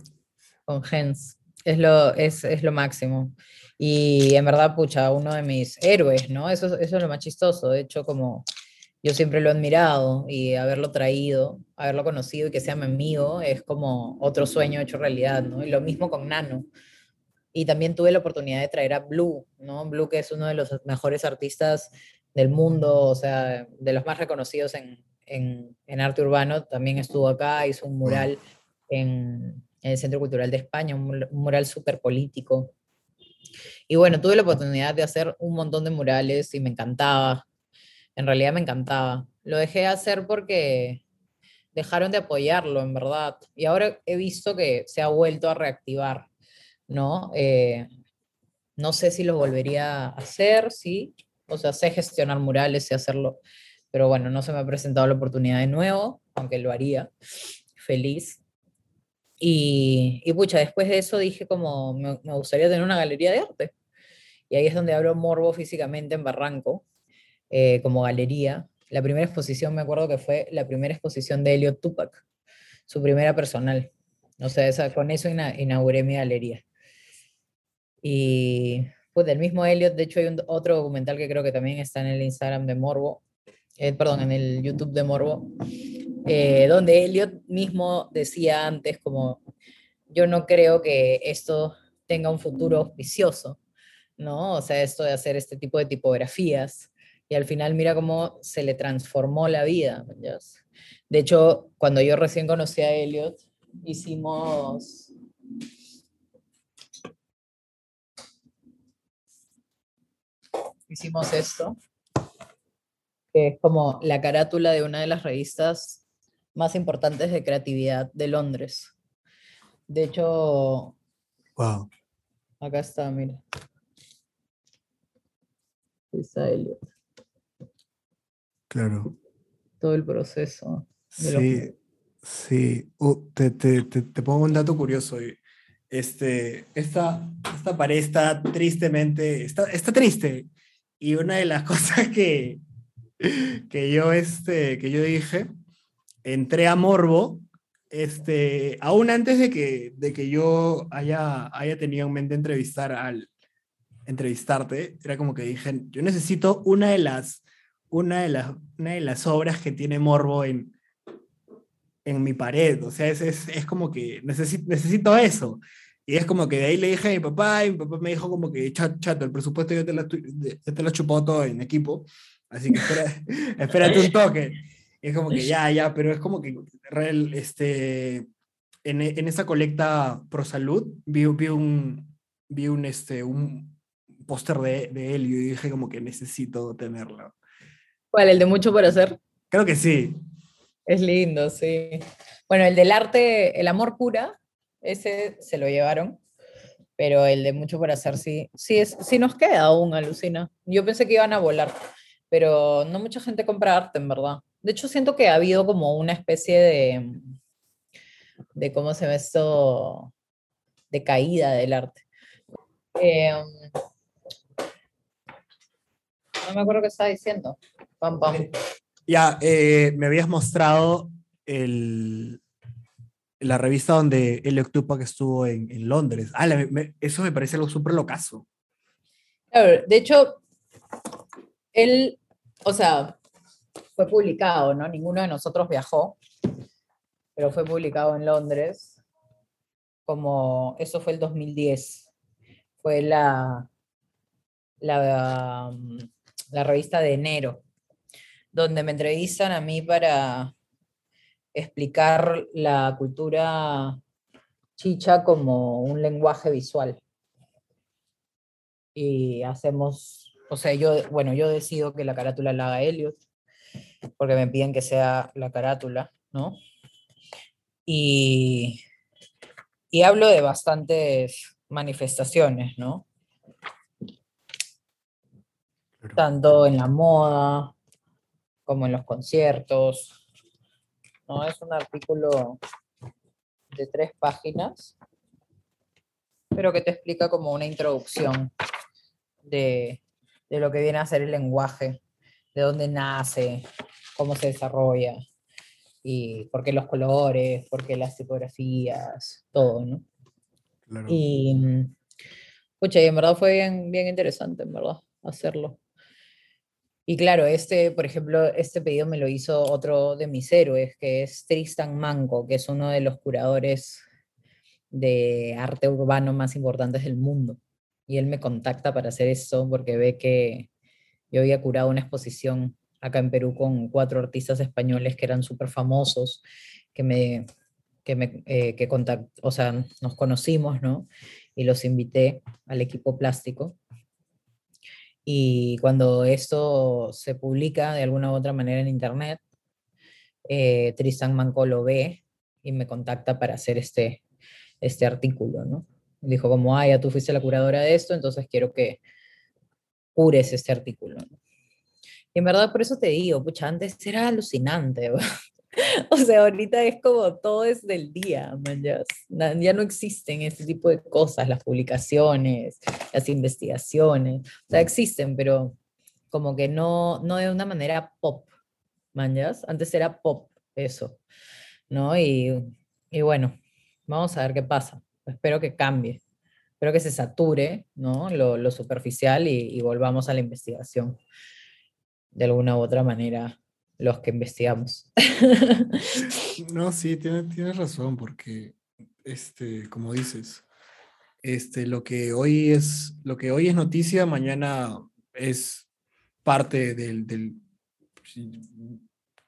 Con Gens. Es lo, es, es lo máximo. Y en verdad, pucha, uno de mis héroes, ¿no? Eso, eso es lo más chistoso. De hecho, como yo siempre lo he admirado y haberlo traído, haberlo conocido y que sea mi amigo es como otro sueño hecho realidad, ¿no? Y lo mismo con Nano. Y también tuve la oportunidad de traer a Blue, ¿no? Blue que es uno de los mejores artistas del mundo, o sea, de los más reconocidos en, en, en, arte urbano, también estuvo acá, hizo un mural en, en el Centro Cultural de España, un, un mural súper político. Y bueno, tuve la oportunidad de hacer un montón de murales y me encantaba. En realidad me encantaba. Lo dejé de hacer porque dejaron de apoyarlo, en verdad. Y ahora he visto que se ha vuelto a reactivar, ¿no? Eh, no sé si lo volvería a hacer, sí. O sea, sé gestionar murales, sé hacerlo pero bueno, no se me ha presentado la oportunidad de nuevo, aunque lo haría feliz. Y, y pucha, después de eso dije como, me, me, gustaría tener una galería de arte. Y ahí es donde abro Morbo físicamente en Barranco, eh, como galería. La primera exposición, me acuerdo que fue la primera exposición de Elliot Tupac, su primera personal. O sea, esa, con eso ina, inauguré mi galería. Y pues del mismo Elliot, de hecho hay otro documental que creo que también está en el Instagram de Morbo, eh, perdón, en el YouTube de Morbo, eh, donde Elliot mismo decía antes como, yo no creo que esto tenga un futuro auspicioso, ¿no? O sea, esto de hacer este tipo de tipografías. Y al final mira cómo se le transformó la vida. De hecho, cuando yo recién conocí a Elliot, hicimos... Hicimos esto que es como la carátula de una de las revistas más importantes de creatividad de Londres. De hecho, wow. acá está, mira. Está Elliot. Claro. Todo el proceso. Sí, sí. Uh, te, te, te, te, pongo un dato curioso. este, esta, esta pared está tristemente, está, está triste. Y una de las cosas que, que, yo, este, que yo dije, entré a Morbo, este, aún antes de que, de que yo haya, haya tenido en mente entrevistar al, entrevistarte, era como que dije, yo necesito una de las, una de las, una de las obras que tiene Morbo en, en mi pared, o sea, es, es, es como que necesito, necesito eso. Y es como que de ahí le dije a mi papá, y mi papá me dijo como que, chato, el presupuesto yo te lo, te lo chupó todo en equipo, así que espera, espérate un toque. Y es como que ya, ya, pero es como que real, este, en, en esa colecta pro salud vi, vi un, vi un, este, un póster de, de él y dije como que necesito tenerlo. ¿Cuál? ¿El de mucho por hacer? Creo que sí. Es lindo, sí. Bueno, el del arte, el amor cura, ese se lo llevaron, pero el de mucho por hacer sí, sí, es, sí nos queda aún, alucina. Yo pensé que iban a volar, pero no mucha gente compra arte, en verdad. De hecho, siento que ha habido como una especie de, de ¿cómo se ve esto? De caída del arte. Em, no me acuerdo qué estaba diciendo. Pam, pam. Ya, eh, me habías mostrado el, la revista donde Elliot Tupac estuvo en, en Londres. Ah, eso me parece algo súper locazo. De hecho, él, o sea, fue publicado, ¿no? Ninguno de nosotros viajó, pero fue publicado en Londres, como, eso fue el 2010, fue la, la, la revista de enero, donde me entrevistan a mí para explicar la cultura chicha como un lenguaje visual. Y hacemos, o sea, yo, bueno, yo decido que la carátula la haga Elliot, porque me piden que sea la carátula, ¿no? Y, y hablo de bastantes manifestaciones, ¿no? Tanto en la moda como en los conciertos, ¿no? Es un artículo de tres páginas, pero que te explica como una introducción de, de lo que viene a ser el lenguaje, de dónde nace, cómo se desarrolla, y por qué los colores, por qué las tipografías, todo, ¿no? Claro. Y, pucha, y en verdad fue bien, bien interesante, en verdad, hacerlo. Y claro, este, por ejemplo, este pedido me lo hizo otro de mis héroes, que es Tristan Manco, que es uno de los curadores de arte urbano más importantes del mundo. Y él me contacta para hacer eso porque ve que yo había curado una exposición acá en Perú con cuatro artistas españoles que eran súper famosos, que me, que me eh, que contact, o sea, nos conocimos, ¿no? Y los invité al equipo plástico y cuando esto se publica de alguna u otra manera en internet, eh, Tristan Manco lo ve y me contacta para hacer este, este artículo, ¿no? Dijo como, ah, ya tú fuiste la curadora de esto, entonces quiero que cures este artículo. Y en verdad por eso te digo, pucha, antes era alucinante, O sea, ahorita es como todo es del día, man, ya, ya, no existen ese tipo de cosas, las publicaciones, las investigaciones, o sea, existen, pero como que no, no de una manera pop, man, ya. Antes era pop eso, ¿no? Y, y bueno, vamos a ver qué pasa. Espero que cambie, espero que se sature, ¿no? Lo, lo superficial y, y volvamos a la investigación de alguna u otra manera los que investigamos. No, sí, tienes, tienes razón, porque, este, como dices, este, lo, que hoy es, lo que hoy es noticia, mañana es parte del, del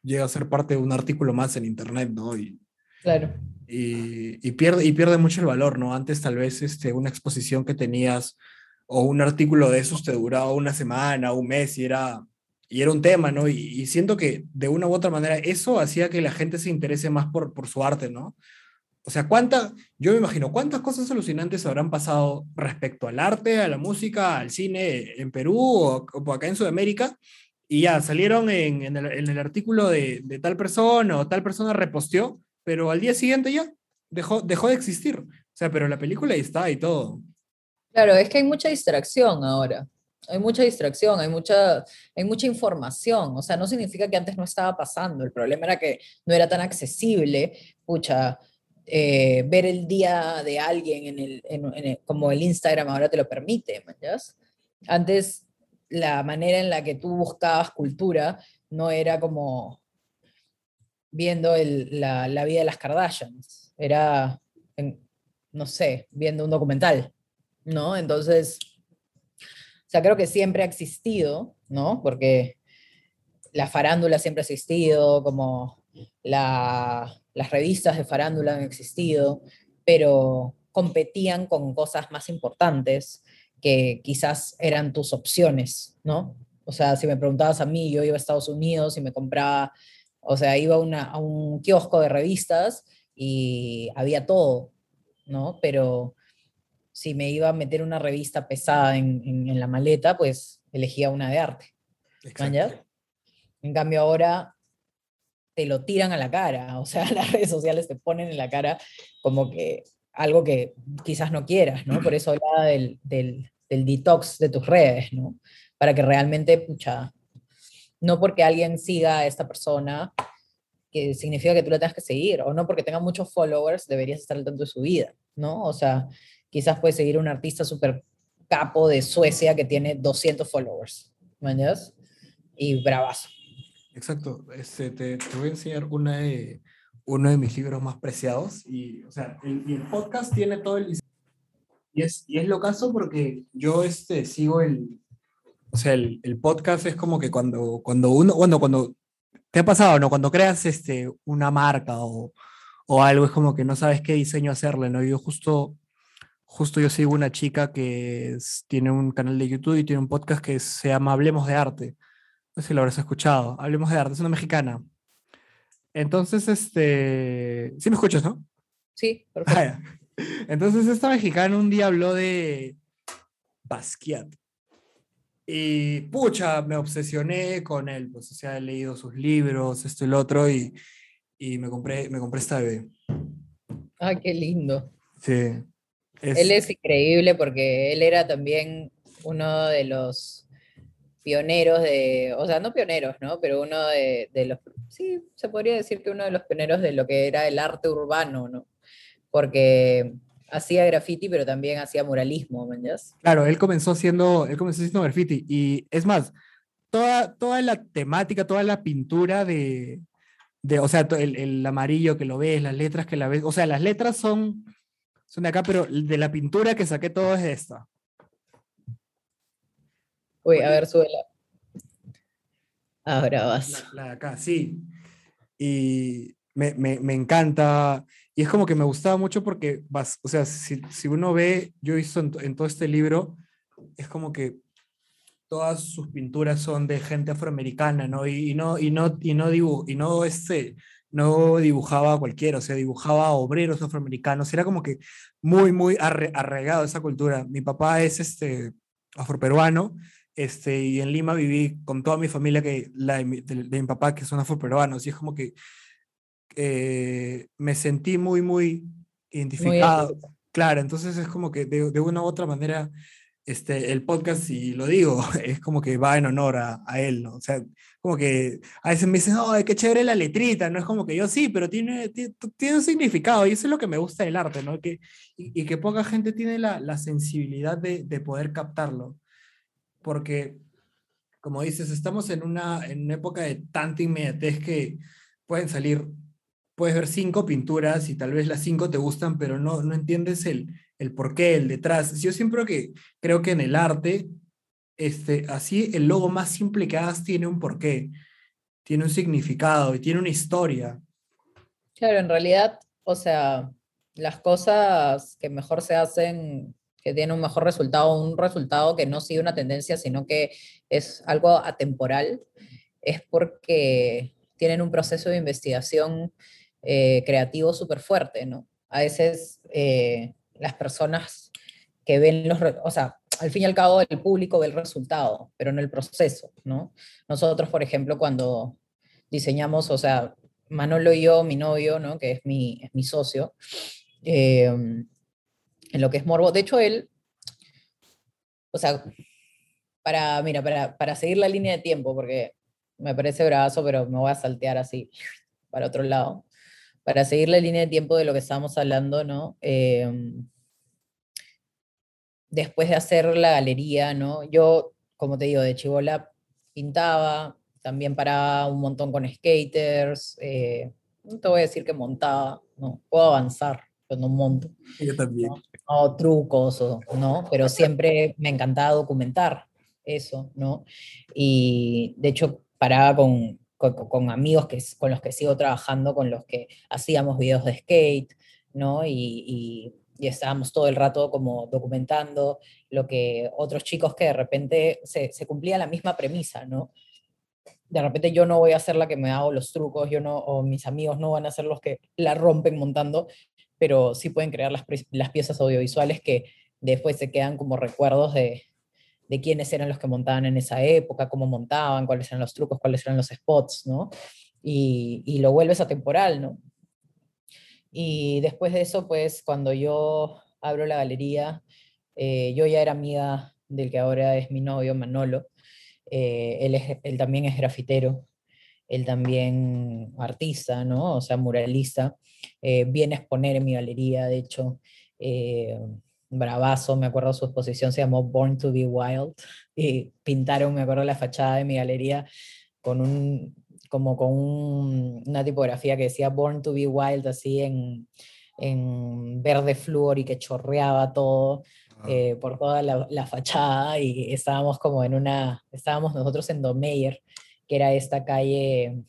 llega a ser parte de un artículo más en internet, ¿no? Y, claro. Y, y, pierde, y pierde mucho el valor, ¿no? Antes tal vez este, una exposición que tenías o un artículo de esos te duraba una semana, un mes y era y era un tema, ¿no? Y, y, siento que de una u otra manera eso hacía que la gente se interese más por, por su arte, ¿no? O sea, ¿cuánta, yo me imagino, cuántas cosas alucinantes habrán pasado respecto al arte, a la música, al cine en Perú o, o acá en Sudamérica, y ya salieron en, en, el, en el, artículo de, de, tal persona o tal persona reposteó, pero al día siguiente ya dejó, dejó de existir. sea, pero la película ahí está y todo. Claro, es que hay mucha distracción ahora. Hay mucha distracción, hay mucha, hay mucha información. O sea, no significa que antes no estaba pasando. El problema era que no era tan accesible. Pucha, eh, ver el día de alguien en el, en, el, como el Instagram ahora te lo permite, ¿manjas? Antes la manera en la que tú buscabas cultura no era como viendo el, la, la, vida de las Kardashians, era, en, no sé, viendo un documental, ¿no? Entonces, o sea, creo que siempre ha existido, ¿no? Porque la farándula siempre ha existido, como la, las revistas de farándula han existido, pero competían con cosas más importantes que quizás eran tus opciones, ¿no? O sea, si me preguntabas a mí, yo iba a Estados Unidos y me compraba, o sea, iba una, a un kiosco de revistas y había todo, ¿no? Pero si me iba a meter una revista pesada en, en, en la maleta, pues elegía una de arte. En cambio ahora te lo tiran a la cara, o sea, las redes sociales te ponen en la cara como que algo que quizás no quieras, ¿no? Por eso hablaba del, del, del detox de tus redes, ¿no? Para que realmente, pucha, no porque alguien siga a esta persona, que significa que tú la tengas que seguir, o no porque tenga muchos followers, deberías estar al tanto de su vida, ¿no? O sea, quizás puedes seguir a un artista súper capo de Suecia que tiene 200 followers, ¿me Y bravazo. Exacto, este, te, te, voy a enseñar una de, uno de mis libros más preciados, y, o sea, el, el podcast tiene todo el y es, y es lo caso porque yo este, sigo el, o sea, el, el, podcast es como que cuando, cuando uno, cuando, cuando, ¿te ha pasado, no? Cuando creas este, una marca o, o algo, es como que no sabes qué diseño hacerle, ¿no? Yo justo, justo yo sigo una chica que es, tiene un canal de YouTube y tiene un podcast que se llama Hablemos de Arte. No sé si lo habrás escuchado. Hablemos de Arte, es una mexicana. Entonces, este, sí me escuchas, ¿no? Sí, perfecto. Ah, entonces esta mexicana un día habló de Basquiat. Y pucha, me obsesioné con él, pues, o sea, he leído sus libros, esto y lo otro, y, y me, compré, me compré esta bebé. Ay, qué lindo. Sí. Es... Él es increíble porque él era también uno de los pioneros de, o sea, no pioneros, ¿no? Pero uno de, de los, sí, se podría decir que uno de los pioneros de lo que era el arte urbano, ¿no? porque hacía graffiti, pero también hacía muralismo, ¿me entiendes? Claro, él comenzó haciendo, él comenzó haciendo graffiti y es más, toda, toda la temática, toda la pintura de, de o sea, el, el, amarillo que lo ves, las letras que la ves, o sea, las letras son, son de acá, pero de la pintura que saqué todo es esta. Uy, a ver, súbela. Ahora vas. La, la de acá, sí. Y me, me, me encanta. Y es como que me gustaba mucho porque, vas, o sea, si, si uno ve, yo he visto en, en, todo este libro, es como que todas sus pinturas son de gente afroamericana, ¿no? Y, y no, y no, y no, dibu y no, este, no dibujaba a cualquiera, o sea, dibujaba a obreros afroamericanos, era como que muy, muy arraigado esa cultura. Mi papá es este, afroperuano, este, y en Lima viví con toda mi familia, que, la de, mi, de, de mi papá, que son afroperuanos, y es como que eh, me sentí muy, muy identificado. Muy claro, entonces es como que de, de, una u otra manera este, el podcast, si lo digo, es como que va en honor a, a él, ¿no? O sea, como que a veces me dicen, no, qué chévere la letrita, ¿no? Es como que yo sí, pero tiene, tiene, tiene un significado y eso es lo que me gusta del arte, ¿no? Que, y, y que poca gente tiene la, la sensibilidad de, de, poder captarlo. Porque, como dices, estamos en una, en una época de tanta inmediatez que pueden salir puedes ver cinco pinturas y tal vez las cinco te gustan, pero no, no entiendes el, el porqué, el detrás. Yo siempre que, creo que en el arte, este, así el logo más simple que hagas tiene un porqué, tiene un significado y tiene una historia. Claro, en realidad, o sea, las cosas que mejor se hacen, que tienen un mejor resultado, un resultado que no sigue una tendencia, sino que es algo atemporal, es porque tienen un proceso de investigación eh, creativo súper fuerte, ¿no? A veces eh, las personas que ven los, o sea, al fin y al cabo el público ve el resultado, pero no el proceso, ¿no? Nosotros, por ejemplo, cuando diseñamos, o sea, Manolo y yo, mi novio, ¿no? Que es mi, es mi socio, eh, en lo que es morbo. De hecho, él, o sea, para, mira, para, para seguir la línea de tiempo, porque me parece bravazo, pero me voy a saltear así para otro lado. Para seguir la línea de tiempo de lo que estábamos hablando, ¿no? Em, después de hacer la galería, ¿no? Yo, como te digo, de chivola pintaba, también paraba un montón con skaters, eh, no te voy a decir que montaba, no, puedo avanzar, pero no monto. Yo también. O trucos, o, ¿no? Pero siempre me encantaba documentar eso, ¿no? Y de hecho paraba con, con, amigos que, con los que sigo trabajando, con los que hacíamos videos de skate, ¿no? Y, y, y estábamos todo el rato como documentando lo que otros chicos que de repente se, se cumplía la misma premisa, ¿no? De repente yo no voy a ser la que me hago los trucos, yo no, o mis amigos no van a ser los que la rompen montando, pero sí pueden crear las, las piezas audiovisuales que después se quedan como recuerdos de, de quiénes eran los que montaban en esa época, cómo montaban, cuáles eran los trucos, cuáles eran los spots, ¿no? Y, y lo vuelves atemporal, ¿no? Y después de eso, pues cuando yo abro la galería, eh, yo ya era amiga del que ahora es mi novio, Manolo. Eh, él, es, él también es grafitero, él también artista, ¿no? O sea, muralista. Eh, viene a exponer en mi galería, de hecho. Eh, bravazo, me acuerdo su exposición se llamó Born to be Wild y pintaron, me acuerdo la fachada de mi galería con un como con un, una tipografía que decía Born to be Wild así en, en verde flúor y que chorreaba todo eh, por toda la, la, fachada y estábamos como en una, estábamos nosotros en Domeyer, que era esta calle,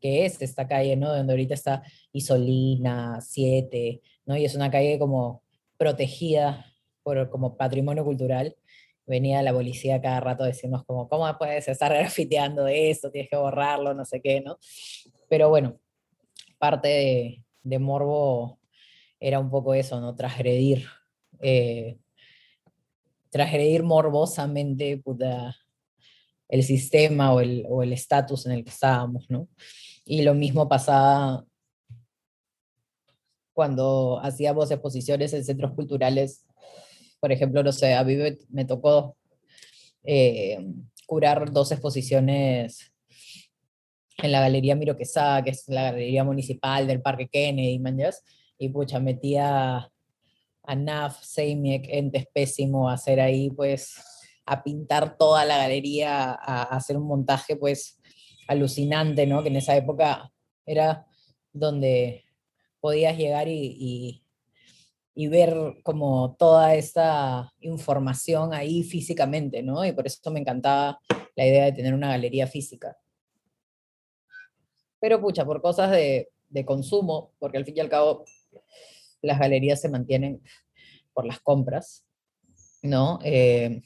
que es esta calle, ¿no? Donde ahorita está Isolina, 7, ¿no? Y es una calle como protegida por, como patrimonio cultural, venía la policía cada rato a decirnos como, ¿cómo puedes estar grafiteando esto? Tienes que borrarlo, no sé qué, ¿no? Pero bueno, parte de, de Morbo era un poco eso, ¿no? Transgredir, eh, transgredir morbosamente el sistema o el estatus o el en el que estábamos, ¿no? Y lo mismo pasaba cuando hacíamos exposiciones en centros culturales, por ejemplo, no sé, a mí me, me tocó eh, curar dos exposiciones en la Galería Miro que es la galería municipal del Parque Kennedy, manjas, y pucha, metía a Naf, Seimiek, Entes Pésimo a hacer ahí, pues, a pintar toda la galería, a, a hacer un montaje, pues, alucinante, ¿no? Que en esa época era donde podías llegar y, y, ver como toda esta información ahí físicamente, ¿no? Y por eso me encantaba la idea de tener una galería física. Pero pucha, por cosas de, de consumo, porque al fin y al cabo las galerías se mantienen por las compras, ¿no? Eh,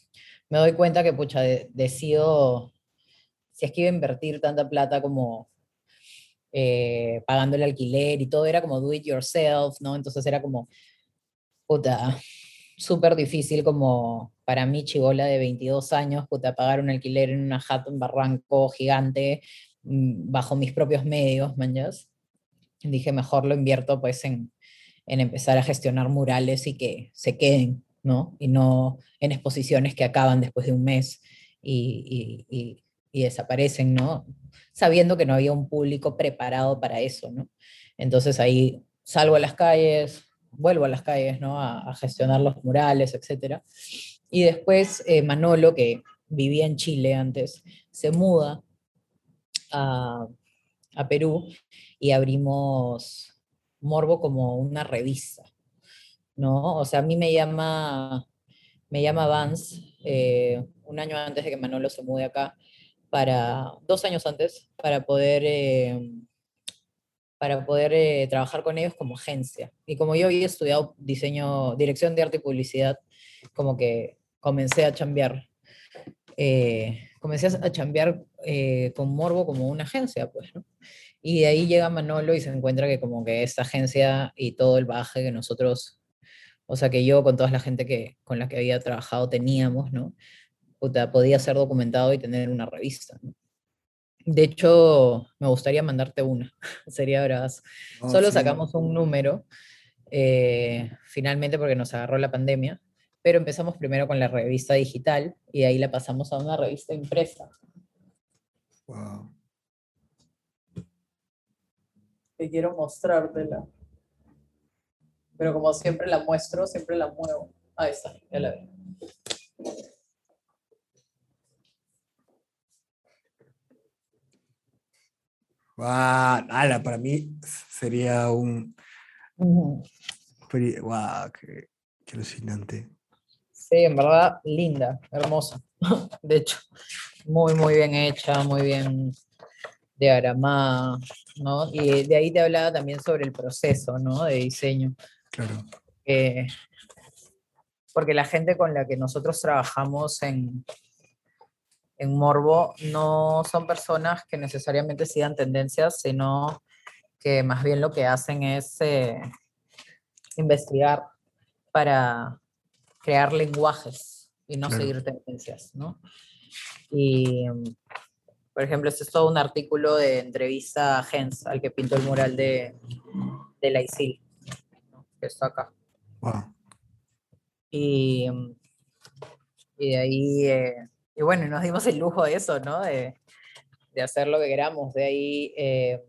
me doy cuenta que, pucha, de, decido, si es que iba a invertir tanta plata como eh, pagando el alquiler y todo era como do it yourself, ¿no? Entonces era como, puta, súper difícil como para mí, chivola de 22 años, puta, pagar un alquiler en una jato en Barranco gigante, mm, bajo mis propios medios, manjas. Dije, mejor lo invierto pues en, en empezar a gestionar murales y que se queden, ¿no? Y no en exposiciones que acaban después de un mes y, y desaparecen, ¿no? sabiendo que no había un público preparado para eso, ¿no? Entonces ahí salgo a las calles, vuelvo a las calles, ¿no? A, gestionar los murales, etc. Y después eh, Manolo, que vivía en Chile antes, se muda a, a Perú y abrimos Morbo como una revista, ¿no? O sea, a mí me llama, me llama Vance eh, un año antes de que Manolo se mude acá, para dos años antes para poder, eh, para poder eh, trabajar con ellos como agencia. Y como yo había estudiado diseño, dirección de arte y publicidad, como que comencé a chambear. Eh, comencé a chambear eh, con Morbo como una agencia, pues, ¿no? Y de ahí llega Manolo y se encuentra que como que esta agencia y todo el baje que nosotros, o sea, que yo con toda la gente que, con la que había trabajado teníamos, ¿no? Puta, podía ser documentado y tener una revista. ¿no? De hecho, me gustaría mandarte una, sería bravazo. Oh, Solo sí. sacamos un número eh, finalmente porque nos agarró la pandemia, pero empezamos primero con la revista digital y de ahí la pasamos a una revista impresa. Wow. Que quiero mostrártela. Pero como siempre la muestro, siempre la muevo. Ahí está, ya la veo. Wow, ala, para mí sería un. Wow, qué, qué alucinante. Sí, en verdad, linda, hermosa. De hecho, muy, muy bien hecha, muy bien diagramada, ¿no? Y de ahí te hablaba también sobre el proceso, ¿no? De diseño. Claro. eh, porque la gente con la que nosotros trabajamos en, en Morbo no son personas que necesariamente sigan tendencias, sino que más bien lo que hacen es eh, investigar para crear lenguajes y no Claro. seguir tendencias, ¿no? Y, por ejemplo, este es todo un artículo de entrevista a Gens, al que pintó el mural de, de la ISIL, ¿no? que está acá. Wow. Y, y de ahí, eh, y bueno, nos dimos el lujo de eso, ¿no? De, de hacer lo que queramos. De ahí, eh,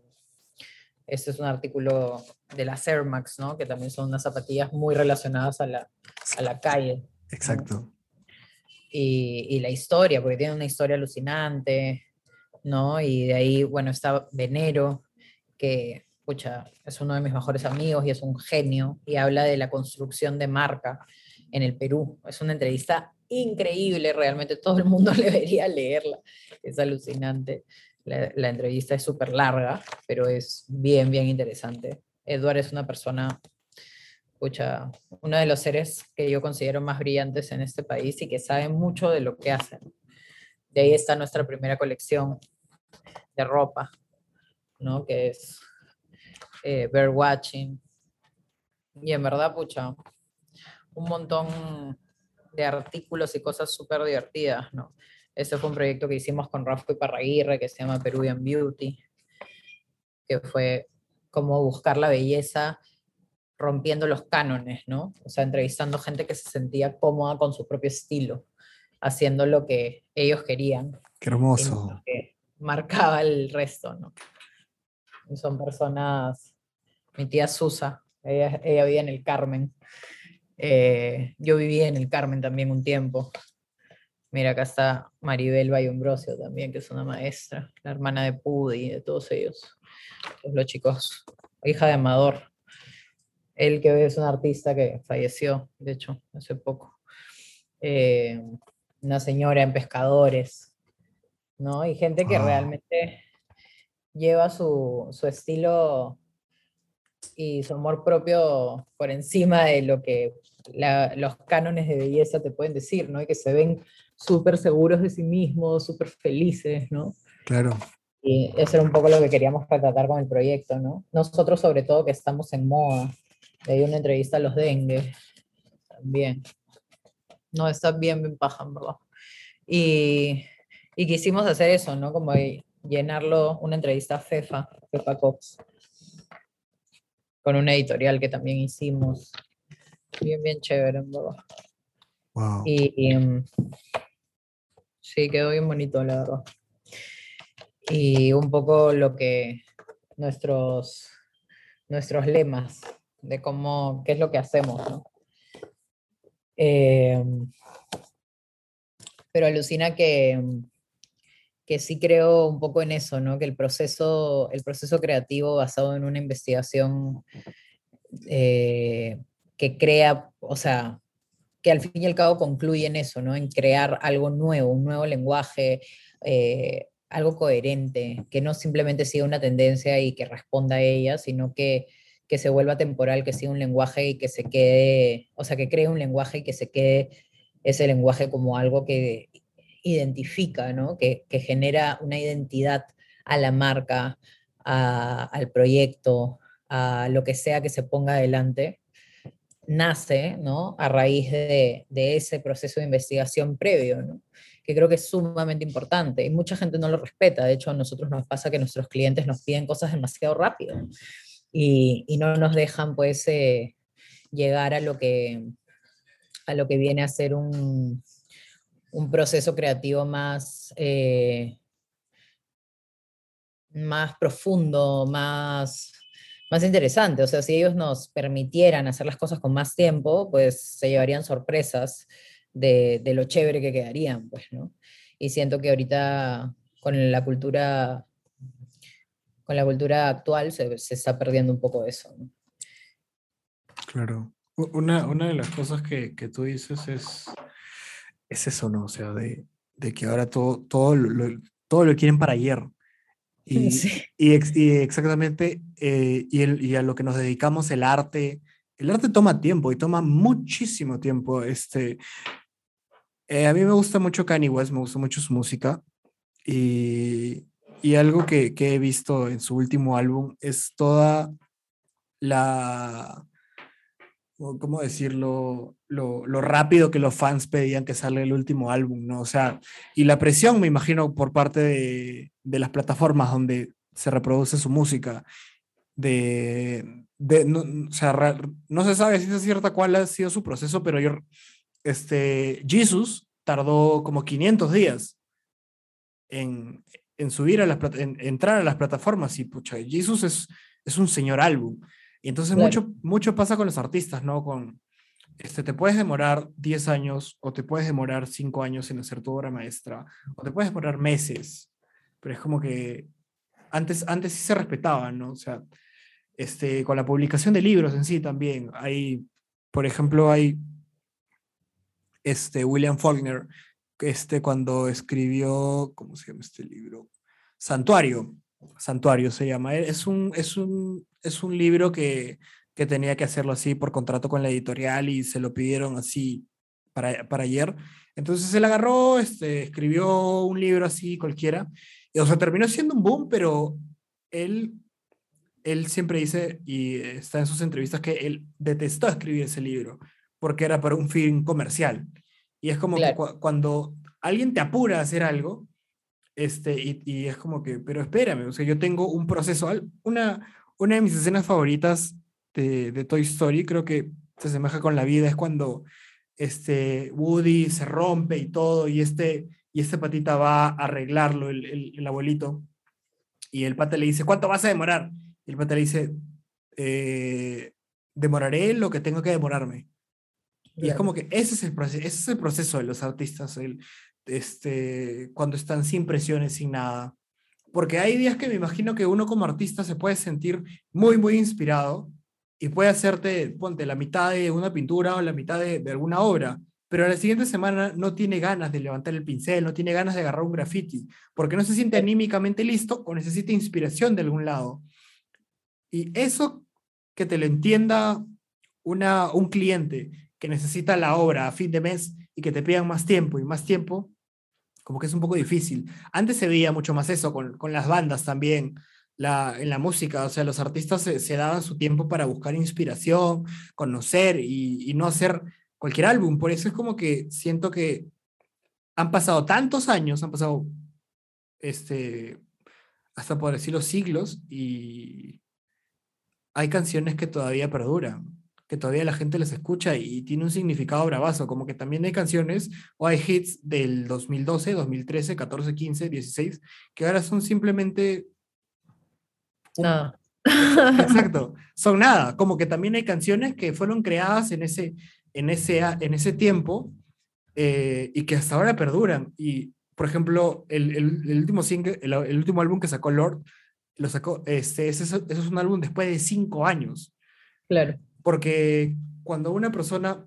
este es un artículo de las Air Max, ¿no? Que también son unas zapatillas muy relacionadas a la, a la calle. Exacto. Y, y la historia, porque tiene una historia alucinante, ¿no? Y de ahí, bueno, está Venero, que, pucha, es uno de mis mejores amigos y es un genio, y habla de la construcción de marca en el Perú. Es una entrevista increíble, realmente todo el mundo debería leerla, es alucinante. La, la entrevista es súper larga, pero es bien, bien interesante. Eduard es una persona, pucha, uno de los seres que yo considero más brillantes en este país y que sabe mucho de lo que hacen. De ahí está nuestra primera colección de ropa, ¿no? Que es eh, Bear Watching. Y en verdad, pucha, un montón de artículos y cosas súper divertidas, ¿no? Este fue un proyecto que hicimos con Rafa Parraguirre que se llama Peruvian Beauty, que fue como buscar la belleza rompiendo los cánones, ¿no? O sea, entrevistando gente que se sentía cómoda con su propio estilo, haciendo lo que ellos querían Qué hermoso. que marcaba el resto, ¿no? Y son personas, mi tía Susa, ella, ella vivía en el Carmen, eh, yo vivía en el Carmen también un tiempo. Mira, acá está Maribel Bayombrosio también, que es una maestra, la hermana de Pudi, de todos ellos, todos los chicos, hija de Amador, él que es un artista que falleció, de hecho, hace poco. Eh, una señora en pescadores, ¿no? Y gente que Ah. realmente lleva su, su estilo y su amor propio por encima de lo que la- los cánones de belleza te pueden decir, ¿no? Y que se ven súper seguros de sí mismos, súper felices, ¿no? Claro. Y eso era un poco lo que queríamos retratar con el proyecto, ¿no? Nosotros sobre todo que estamos en moda, le di una entrevista a los dengue, también. No, está bien, bien paja, verdad. Y, y quisimos hacer eso, ¿no? Como llenarlo, una entrevista a Fefa, Fefa Cox, con una editorial que también hicimos. Bien, bien chévere, en verdad. Wow. Y, y, mm, sí, quedó bien bonito, la verdad. Y un poco lo que nuestros, nuestros lemas de cómo, qué es lo que hacemos, ¿no? Eh, pero alucina que, que sí creo un poco en eso, ¿no? Que el proceso, el proceso creativo basado en una investigación eh, que crea, o sea, que al fin y al cabo concluye en eso, ¿no? En crear algo nuevo, un nuevo lenguaje, eh, algo coherente, que no simplemente siga una tendencia y que responda a ella, sino que, que se vuelva temporal, que siga un lenguaje y que se quede, o sea, que cree un lenguaje y que se quede ese lenguaje como algo que identifica, ¿no? Que, que genera una identidad a la marca, a- al proyecto, a lo que sea que se ponga adelante, nace, ¿no? A raíz de, de ese proceso de investigación previo, ¿no? Que creo que es sumamente importante y mucha gente no lo respeta. De hecho, a nosotros nos pasa que nuestros clientes nos piden cosas demasiado rápido y, y no nos dejan, pues, eh, llegar a lo que, a lo que viene a ser un, un proceso creativo más, eh, más profundo, más, más interesante. O sea, si ellos nos permitieran hacer las cosas con más tiempo, pues se llevarían sorpresas de, lo chévere que quedarían, pues, ¿no? Y siento que ahorita con la cultura, con la cultura actual se, se está perdiendo un poco eso. Claro. Una, una de las cosas que, que tú dices es, es eso, ¿no? O sea, de, de que ahora todo, todo, lo, todo lo quieren para ayer. Y, Sí. y, ex- y exactamente, eh, y, el- y a lo que nos dedicamos, el arte, el arte toma tiempo y toma muchísimo tiempo. Este, eh, a mí me gusta mucho Kanye West, me gusta mucho su música y, y algo que, que he visto en su último álbum es toda la, ¿cómo decirlo? Lo, rápido que los fans pedían que salga el último álbum, ¿no? O sea, y la presión, me imagino, por parte de, las plataformas donde se reproduce su música, de, de no, o sea, no se sabe si es cierta cuál ha sido su proceso, pero yo, este, Jesus tardó como 500 días en, subir a las, en entrar a las plataformas y, pucha, Jesus es, es un señor álbum. Y entonces Claro. mucho, mucho pasa con los artistas, ¿no? Con, este, te puedes demorar 10 años o te puedes demorar 5 años en hacer tu obra maestra o te puedes demorar meses, pero es como que antes, antes sí se respetaban, ¿no? O sea, este, con la publicación de libros en sí también. Hay, por ejemplo, hay este, William Faulkner, este, cuando escribió, ¿cómo se llama este libro? Santuario. Santuario se llama. e, Es un, es un, es un libro que, que tenía que hacerlo así por contrato con la editorial y se lo pidieron así para, para ayer. Entonces él agarró, este, escribió un libro así cualquiera. Y, o sea, terminó siendo un boom, pero él, él siempre dice, y está en sus entrevistas, que él detestó escribir ese libro porque era para un fin comercial. Y es como Claro. que cu- cuando alguien te apura a hacer algo, este, y, y es como que, pero espérame, o sea, yo tengo un proceso, una, una de mis escenas favoritas de, de Toy Story, creo que se asemeja con la vida, es cuando este, Woody se rompe y todo, y este, y este patita va a arreglarlo, el, el, el abuelito, y el pata le dice, ¿cuánto vas a demorar? Y el pata le dice, "Eh, demoraré lo que tengo que demorarme. Y es como que ese es el proceso, ese es el proceso de los artistas, el, este, cuando están sin presiones, sin nada. Porque hay días que me imagino que uno como artista se puede sentir muy, muy inspirado y puede hacerte, ponte, la mitad de una pintura o la mitad de, de alguna obra, pero a la siguiente semana no tiene ganas de levantar el pincel, no tiene ganas de agarrar un graffiti, porque no se siente anímicamente listo o necesita inspiración de algún lado. Y eso que te lo entienda una, un cliente que necesita la obra a fin de mes y que te pidan más tiempo y más tiempo, como que es un poco difícil. Antes se veía mucho más eso con, con las bandas también, la, en la música, o sea, los artistas se, se daban su tiempo para buscar inspiración, conocer y, y no hacer cualquier álbum. Por eso es como que siento que han pasado tantos años, han pasado, este, hasta por decirlo, siglos y hay canciones que todavía perduran, que todavía la gente les escucha y tiene un significado bravazo, como que también hay canciones o hay hits del 2012, 2013, 14, 15, 16, que ahora son simplemente... Nada. Exacto, son nada, como que también hay canciones que fueron creadas en ese, en ese, en ese tiempo eh, y que hasta ahora perduran. Y, por ejemplo, el, el- el último single, el, el último álbum que sacó Lord, lo sacó, este, ese, es- ese es un álbum después de cinco años, Claro. Porque cuando una persona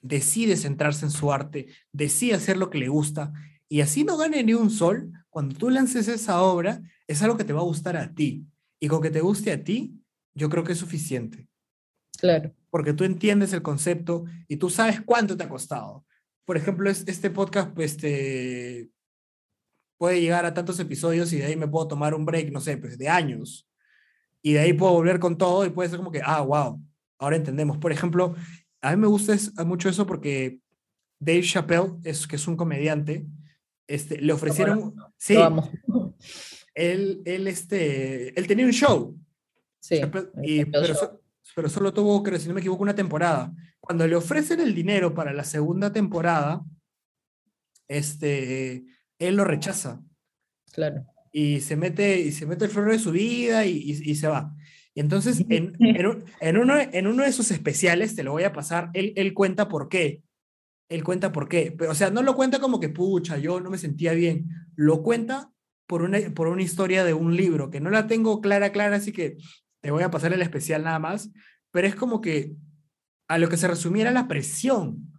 decide centrarse en su arte, decide hacer lo que le gusta, y así no gane ni un sol, cuando tú lances esa obra, es algo que te va a gustar a ti. Y con que te guste a ti, yo creo que es suficiente. Claro. Porque tú entiendes el concepto y tú sabes cuánto te ha costado. Por ejemplo, es- este podcast este, puede llegar a tantos episodios y de ahí me puedo tomar un break, no sé, pues de años. Y de ahí puedo volver con todo y puede ser como que, ah, wow, ahora entendemos. Por ejemplo, a mí me gusta es- mucho eso porque Dave Chappelle, es, que es un comediante, este, le ofrecieron, sí, amo. él, él, este, él tenía un show, Sí. Chappelle, y, pero, Show. so- pero solo tuvo, creo, si no me equivoco, una temporada. Cuando le ofrecen el dinero para la segunda temporada, este, él lo rechaza. Claro. Y se mete, y se mete el flor de su vida y, y, se va. Y entonces, en, en, uno, en uno de esos especiales, te lo voy a pasar, él, él cuenta por qué. Él cuenta por qué. Pero, o sea, no lo cuenta como que, pucha, yo no me sentía bien. Lo cuenta por una, por una historia de un libro, que no la tengo clara, clara, así que te voy a pasar el especial nada más. Pero es como que a lo que se resumiera la presión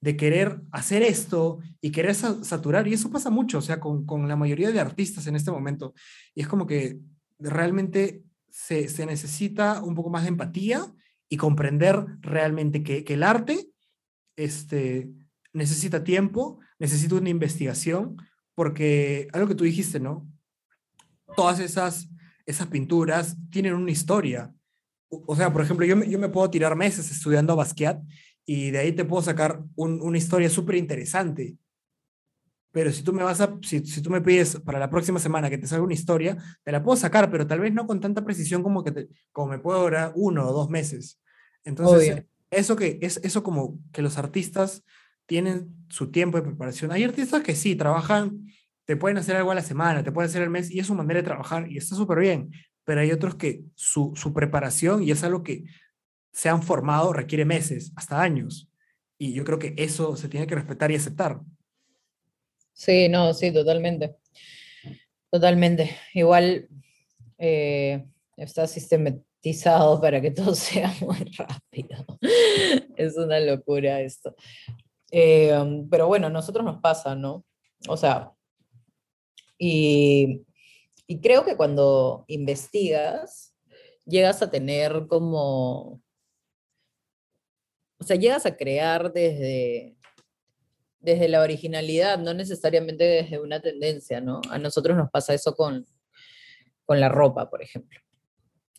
de querer hacer esto y querer saturar. Y eso pasa mucho, o sea, con, con, la mayoría de artistas en este momento. Y es como que realmente se, se necesita un poco más de empatía y comprender realmente que, que el arte este, necesita tiempo, necesita una investigación, porque algo que tú dijiste, ¿no? Todas esas, esas pinturas tienen una historia. O sea, por ejemplo, yo yo me puedo tirar meses estudiando Basquiat y de ahí te puedo sacar una historia súper interesante. Pero si tú me vas a, si, si, tú me pides para la próxima semana que te salga una historia, te la puedo sacar, pero tal vez no con tanta precisión como que te, como me puedo durar uno o dos meses. Entonces, eso que es eso como que los artistas tienen su tiempo de preparación. Hay artistas que sí trabajan, te pueden hacer algo a la semana, te pueden hacer el mes y es su manera de trabajar y está súper bien. Pero hay otros que su, su preparación y es algo que se han formado requiere meses, hasta años. Y yo creo que eso se tiene que respetar y aceptar. Sí, no, sí, totalmente. Totalmente. Igual eh, está sistematizado para que todo sea muy rápido. es una locura esto. Eh, pero bueno, a nosotros nos pasa, ¿no? O sea, y, y creo que cuando investigas, llegas a tener como o sea, llegas a crear desde, desde la originalidad, no necesariamente desde una tendencia, ¿no? A nosotros nos pasa eso con, con la ropa, por ejemplo.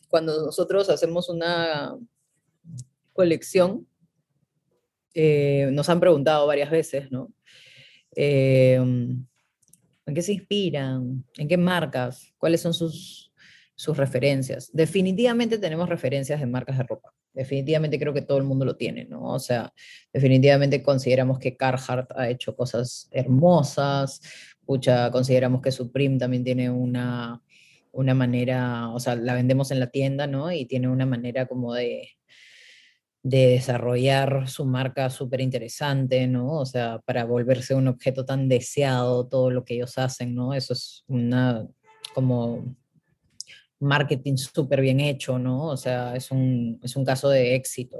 Cuando nosotros hacemos una colección, eh, nos han preguntado varias veces, ¿no? Eh, ¿En qué se inspiran? ¿En qué marcas? ¿Cuáles son sus, sus referencias? Definitivamente tenemos referencias de marcas de ropa definitivamente creo que todo el mundo lo tiene, ¿no? O sea, definitivamente consideramos que Carhartt ha hecho cosas hermosas, pucha, consideramos que Supreme también tiene una, una manera, o sea, la vendemos en la tienda, ¿no? Y tiene una manera como de, de desarrollar su marca súper interesante, ¿no? O sea, para volverse un objeto tan deseado, todo lo que ellos hacen, ¿no? Eso es una, como marketing súper bien hecho, ¿no? O sea, es un, es un caso de éxito,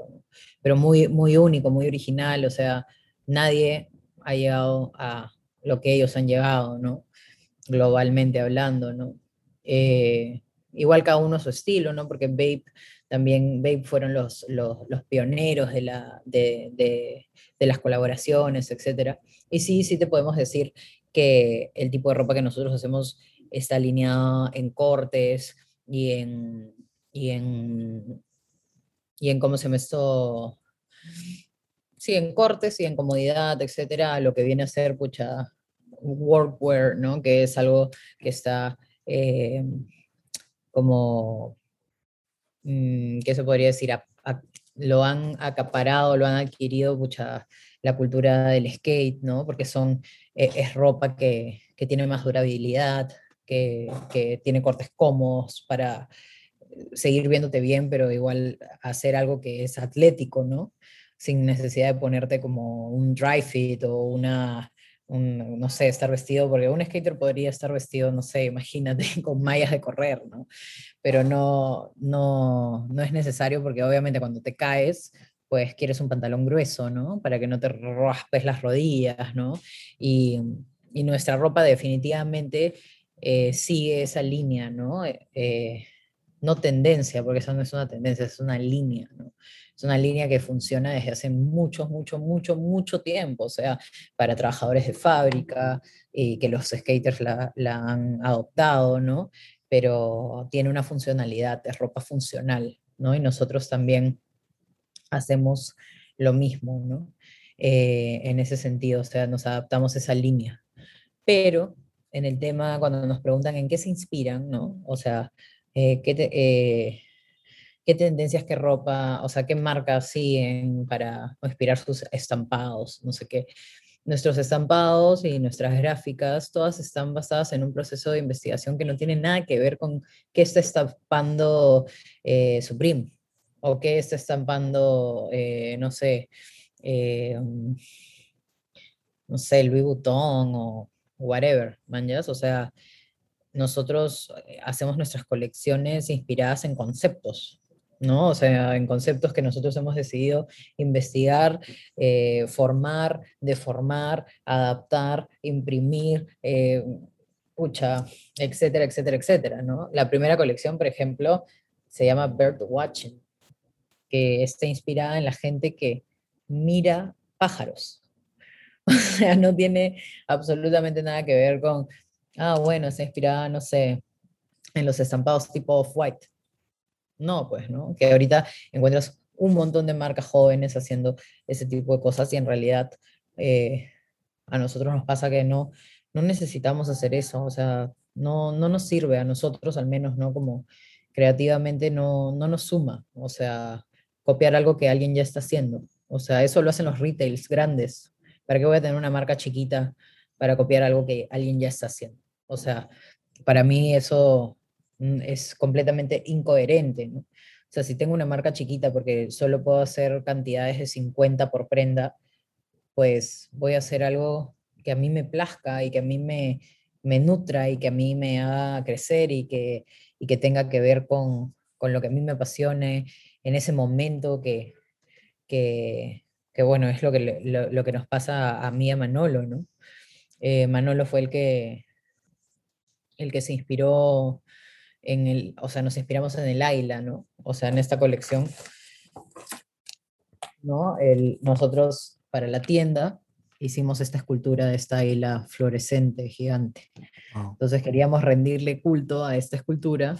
pero muy, muy único, muy original, o sea, nadie ha llegado a lo que ellos han llegado, ¿no? Globalmente hablando, ¿no? Eh, igual cada uno su estilo, ¿no? Porque Babe también, Babe fueron los, los, pioneros de, la, de, de, las colaboraciones, etc. Y sí, sí te podemos decir que el tipo de ropa que nosotros hacemos está alineado en cortes, y en, y en, y en cómo se me esto, sí, en cortes y en comodidad, etcétera, lo que viene a ser, pucha, workwear, ¿no? Que es algo que está eh, como, mm, ¿qué se podría decir? lo han acaparado, lo han adquirido, pucha, la cultura del skate, ¿no? Porque son, eh, es ropa que, que tiene más durabilidad, que, tiene cortes cómodos para seguir viéndote bien, pero igual hacer algo que es atlético, ¿no? Sin necesidad de ponerte como un dry fit o una, no sé, estar vestido, porque un skater podría estar vestido, no sé, imagínate, con mallas de correr, ¿no? Pero no, no, no es necesario porque obviamente cuando te caes, pues quieres un pantalón grueso, ¿no? Para que no te raspes las rodillas, ¿no? Y, y nuestra ropa definitivamente eh, sigue esa línea, ¿no? Eh, eh, no tendencia, porque eso no es una tendencia, es una línea. Es una línea que funciona desde hace mucho, mucho, mucho, mucho tiempo, o sea, para trabajadores de fábrica y que los skaters la, la han adoptado, ¿no? Pero tiene una funcionalidad, es ropa funcional, ¿no? Y nosotros también hacemos lo mismo, ¿no? en ese sentido, o sea, nos adaptamos a esa línea. Pero en el tema, cuando nos preguntan en qué se inspiran, ¿no? O sea, eh, ¿qué eh, qué tendencias, qué ropa, o sea, qué marcas siguen para inspirar sus estampados, no sé qué. Nuestros estampados y nuestras gráficas, todas están basadas en un proceso de investigación que no tiene nada que ver con qué está estampando eh, Supreme o qué está estampando, no sé, eh, no sé, Louis Vuitton o whatever, manjas, o sea, nosotros eh, hacemos nuestras colecciones inspiradas en conceptos, ¿no? O sea, en conceptos que nosotros hemos decidido investigar, eh, formar, deformar, adaptar, imprimir, eh, etcétera, etcétera, etcétera, ¿no? La primera colección, por ejemplo, se llama Bird Watching, que está inspirada en la gente que mira pájaros. O sea, no tiene absolutamente nada que ver con Ah, bueno, se inspiraba, no sé, en los estampados tipo Off-White. No, pues, ¿no? Que ahorita encuentras un montón de marcas jóvenes haciendo ese tipo de cosas y en realidad eh, a nosotros nos pasa que no, no necesitamos hacer eso, o sea, no, no nos sirve a nosotros al menos, ¿no? Como creativamente no, no nos suma, o sea, copiar algo que alguien ya está haciendo. O sea, eso lo hacen los retails grandes. ¿Para qué voy a tener una marca chiquita para copiar algo que alguien ya está haciendo? O sea, para mí eso mm, es completamente incoherente, ¿no? O sea, si tengo una marca chiquita porque solo puedo hacer cantidades de 50 por prenda, pues voy a hacer algo que a mí me plazca y que a mí me, me nutra y que a mí me haga crecer y que, y que tenga que ver con, con, lo que a mí me apasione en ese momento que, que, que bueno, es lo que, lo, lo, que nos pasa a mí a Manolo, ¿no? Eh, Manolo fue el que, el que se inspiró en el, o sea, nos inspiramos en el Ayla, ¿no? O sea, en esta colección, ¿no? El, nosotros para la tienda hicimos esta escultura de esta águila fluorescente, gigante. Entonces queríamos rendirle culto a esta escultura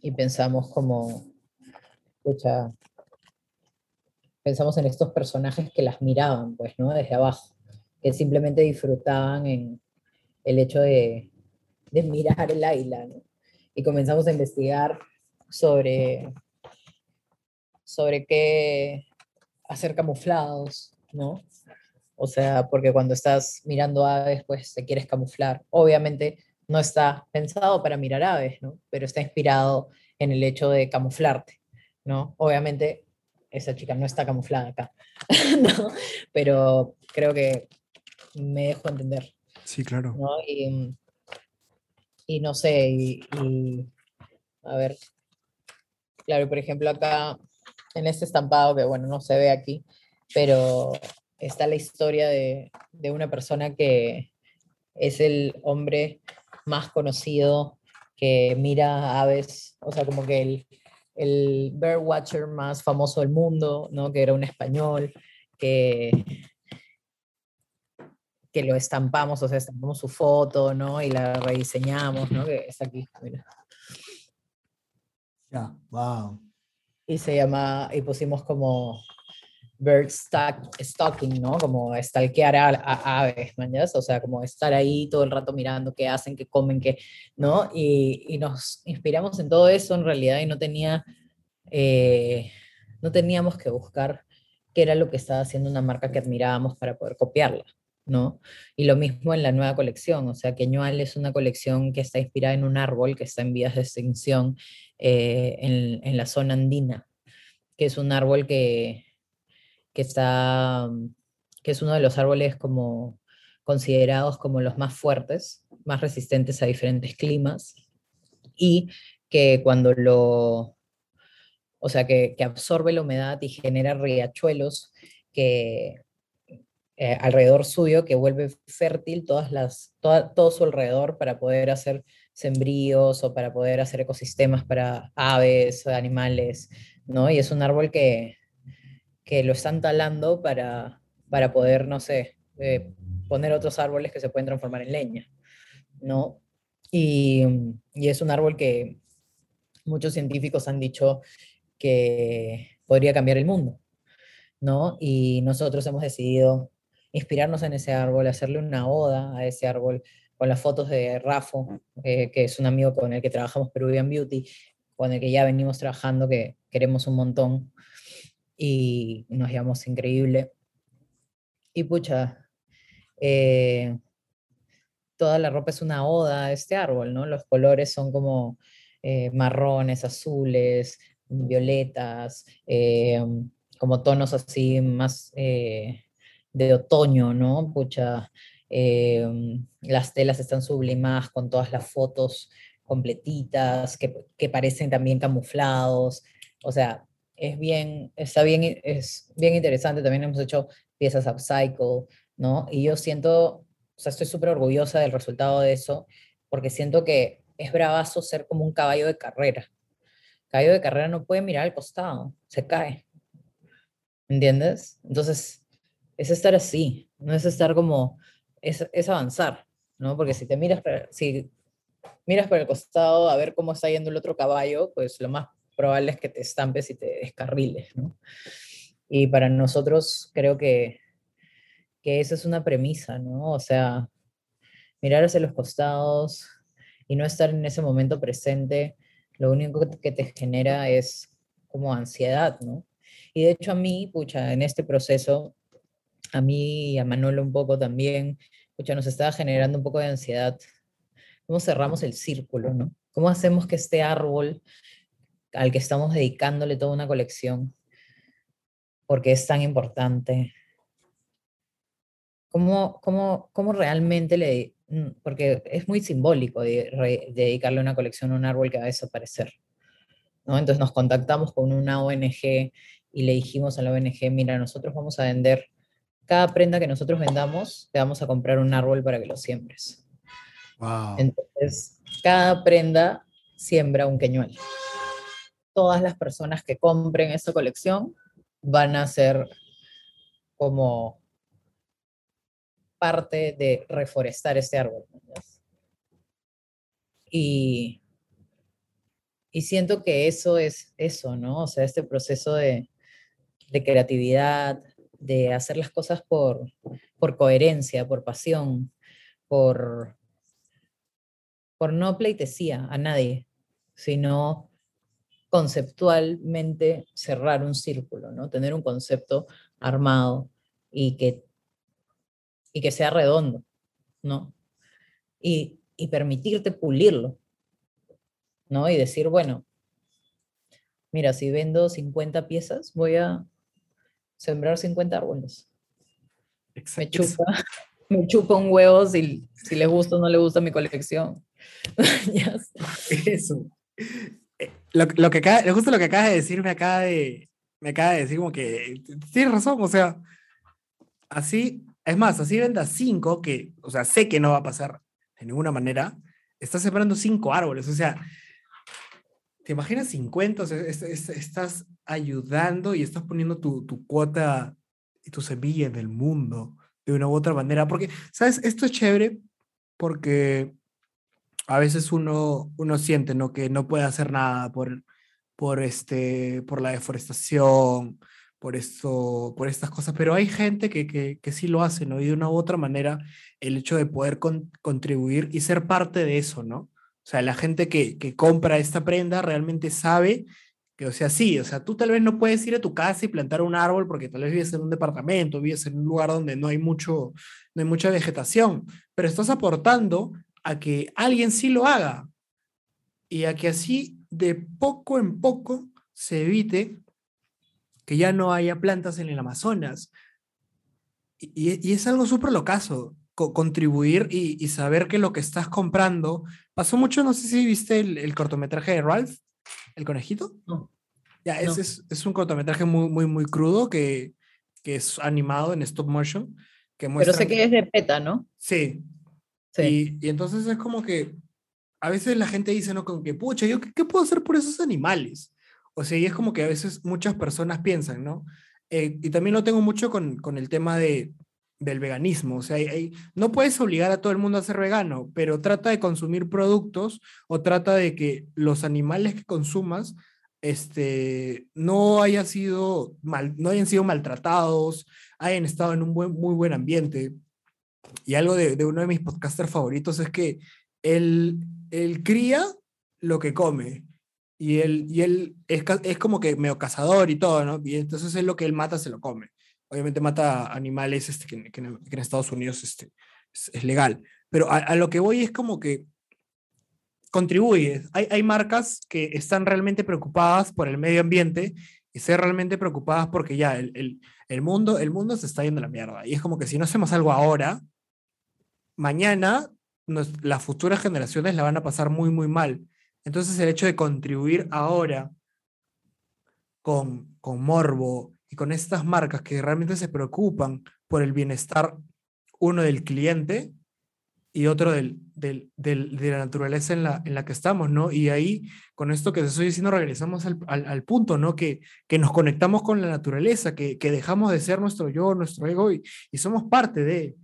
y pensamos como, escucha, pensamos en estos personajes que las miraban, pues, ¿no? Desde abajo, que simplemente disfrutaban en el hecho de, de mirar el águila, ¿no? Y comenzamos a investigar sobre, sobre qué hacer camuflados, ¿no? O sea, porque cuando estás mirando aves, pues te quieres camuflar. Obviamente no está pensado para mirar aves, ¿no? Pero está inspirado en el hecho de camuflarte, ¿no? Obviamente esa chica no está camuflada acá, ¿no? Pero creo que me dejo entender. Sí, claro. ¿no? Y, y no sé, y, a ver, claro, por ejemplo acá en este estampado, que bueno, no se ve aquí, pero está la historia de, de una persona que es el hombre más conocido que mira aves, o sea, como que el, el bird watcher más famoso del mundo, ¿no? Que era un español, que que lo estampamos, o sea, estampamos su foto, ¿no? Y la rediseñamos, ¿no? Que está aquí, mira. Ya, wow. Y se llama, y pusimos como bird stalking, ¿no? Como stalkear a, a aves, ¿mañas? O sea, como estar ahí todo el rato mirando qué hacen, qué comen, qué, ¿no? Y, y nos inspiramos en todo eso en realidad y no tenía, eh, no teníamos que buscar qué era lo que estaba haciendo una marca que admirábamos para poder copiarla. ¿no? Y lo mismo en la nueva colección, o sea, que Ñual es una colección que está inspirada en un árbol que está en vías de extinción eh, en, en, la zona andina, que es un árbol que, que, está, que es uno de los árboles como considerados como los más fuertes, más resistentes a diferentes climas, y que cuando lo, o sea, que, que absorbe la humedad y genera riachuelos que eh, alrededor suyo que vuelve fértil todas las, todo su alrededor para poder hacer sembríos o para poder hacer ecosistemas para aves, animales, ¿no? Y es un árbol que, que lo están talando para, para poder, no sé, eh, poner otros árboles que se pueden transformar en leña, ¿no? Y, y es un árbol que muchos científicos han dicho que podría cambiar el mundo, ¿no? Y nosotros hemos decidido inspirarnos en ese árbol, hacerle una oda a ese árbol con las fotos de Rafo, eh, que es un amigo con el que trabajamos Peruvian Beauty, con el que ya venimos trabajando, que queremos un montón y nos llevamos increíble. Y pucha, eh, toda la ropa es una oda a este árbol, ¿no? Los colores son como eh, marrones, azules, violetas, eh, como tonos así más de otoño, ¿no? Pucha, las telas están sublimadas con todas las fotos completitas, que, que parecen también camuflados. O sea, es bien, está bien, es bien interesante. También hemos hecho piezas upcycle, ¿no? Y yo siento, o sea, estoy súper orgullosa del resultado de eso, porque siento que es bravazo ser como un caballo de carrera. Caballo de carrera no puede mirar al costado, se cae. ¿Entiendes? Entonces, es estar así, no es estar como, es, es avanzar, ¿no? Porque si te miras, si miras por el costado a ver cómo está yendo el otro caballo, pues lo más probable es que te estampes y te descarriles, ¿no? Y para nosotros creo que, que esa es una premisa, ¿no? O sea, mirar hacia los costados y no estar en ese momento presente, lo único que te genera es como ansiedad, ¿no? Y de hecho a mí, pucha, en este proceso, a mí y a Manolo un poco también, pucha, nos estaba generando un poco de ansiedad. ¿Cómo cerramos el círculo, no? ¿Cómo hacemos que este árbol al que estamos dedicándole toda una colección, porque es tan importante. ¿Cómo, cómo, cómo realmente le... Mm, porque es muy simbólico dedicarle una colección a un árbol que va a desaparecer. ¿no? Entonces nos contactamos con una ONG y le dijimos a la ONG, mira, nosotros vamos a vender, cada prenda que nosotros vendamos, te vamos a comprar un árbol para que lo siembres. Entonces, cada prenda siembra un queñuel todas las personas que compren esta colección van a ser como parte de reforestar este árbol. Y, y siento que eso es eso, ¿no? O sea, este proceso de, de creatividad, de hacer las cosas por, por coherencia, por pasión, por, por no pleitesía a nadie, sino conceptualmente cerrar un círculo, ¿no? Tener un concepto armado y que, y que sea redondo, ¿no? Y, y permitirte pulirlo, ¿no? Y decir, bueno, mira, si vendo 50 piezas, voy a sembrar 50 árboles. Me chupa, me chupa un huevo si, si le gusta o no le gusta mi colección. Eso lo, lo que acaba, justo lo que acabas de decir me acaba de, me acaba de decir como que tienes razón, o sea, así, es más, así venda cinco, que, o sea, sé que no va a pasar de ninguna manera, estás separando cinco árboles, o sea, ¿te imaginas 50? O sea, estás ayudando y estás poniendo tu, tu cuota y tu semilla en el mundo de una u otra manera, porque, ¿sabes? Esto es chévere porque a veces uno, uno siente ¿no? que no puede hacer nada por, por, este, por la deforestación, por, esto, por estas cosas, pero hay gente que, que, que, sí lo hace, ¿no? Y de una u otra manera, el hecho de poder contribuir y ser parte de eso, ¿no? O sea, la gente que, que compra esta prenda realmente sabe que, o sea, sí, o sea, tú tal vez no puedes ir a tu casa y plantar un árbol porque tal vez vives en un departamento, vives en un lugar donde no hay, mucho, no hay mucha vegetación, pero estás aportando a que alguien sí lo haga y a que así de poco en poco se evite que ya no haya plantas en el Amazonas. Y, es algo súper locazo, contribuir y, saber que lo que estás comprando, pasó mucho, no sé si viste el, cortometraje de Ralph, el conejito. No. Ya, es, es, un cortometraje muy, muy, muy crudo que, que es animado en stop motion. Que Pero sé que es de PETA, ¿no? Sí, y, entonces es como que a veces la gente dice, ¿no? Como que, pucha, ¿yo qué, puedo hacer por esos animales? O sea, y es como que a veces muchas personas piensan, ¿no? Eh, y también lo tengo mucho con, con el tema de, del veganismo. O sea, no puedes obligar a todo el mundo a ser vegano, pero trata de consumir productos o trata de que los animales que consumas este, no, haya sido mal, no hayan sido maltratados, hayan estado en un buen, muy buen ambiente. Y algo de, uno de mis podcasters favoritos es que él, él cría lo que come y él, y él es, es como que medio cazador y todo, ¿no? Y entonces es lo que él mata, se lo come. Obviamente mata animales este, que, que en, Estados Unidos este, es, legal. Pero a, a lo que voy es como que contribuye. Hay, hay marcas que están realmente preocupadas por el medio ambiente y ser realmente preocupadas porque ya el, el, el mundo, el mundo se está yendo a la mierda. Y es como que si no hacemos algo ahora, mañana las futuras generaciones la van a pasar muy, muy mal. Entonces el hecho de contribuir ahora con, con Morbo y con estas marcas que realmente se preocupan por el bienestar, uno del cliente y otro del- del- de la naturaleza en la, en la que estamos, ¿no? Y ahí, con esto que te estoy diciendo, regresamos al, al- al punto, ¿no? Que, que nos conectamos con la naturaleza, que, que dejamos de ser nuestro yo, nuestro ego y, y somos parte de,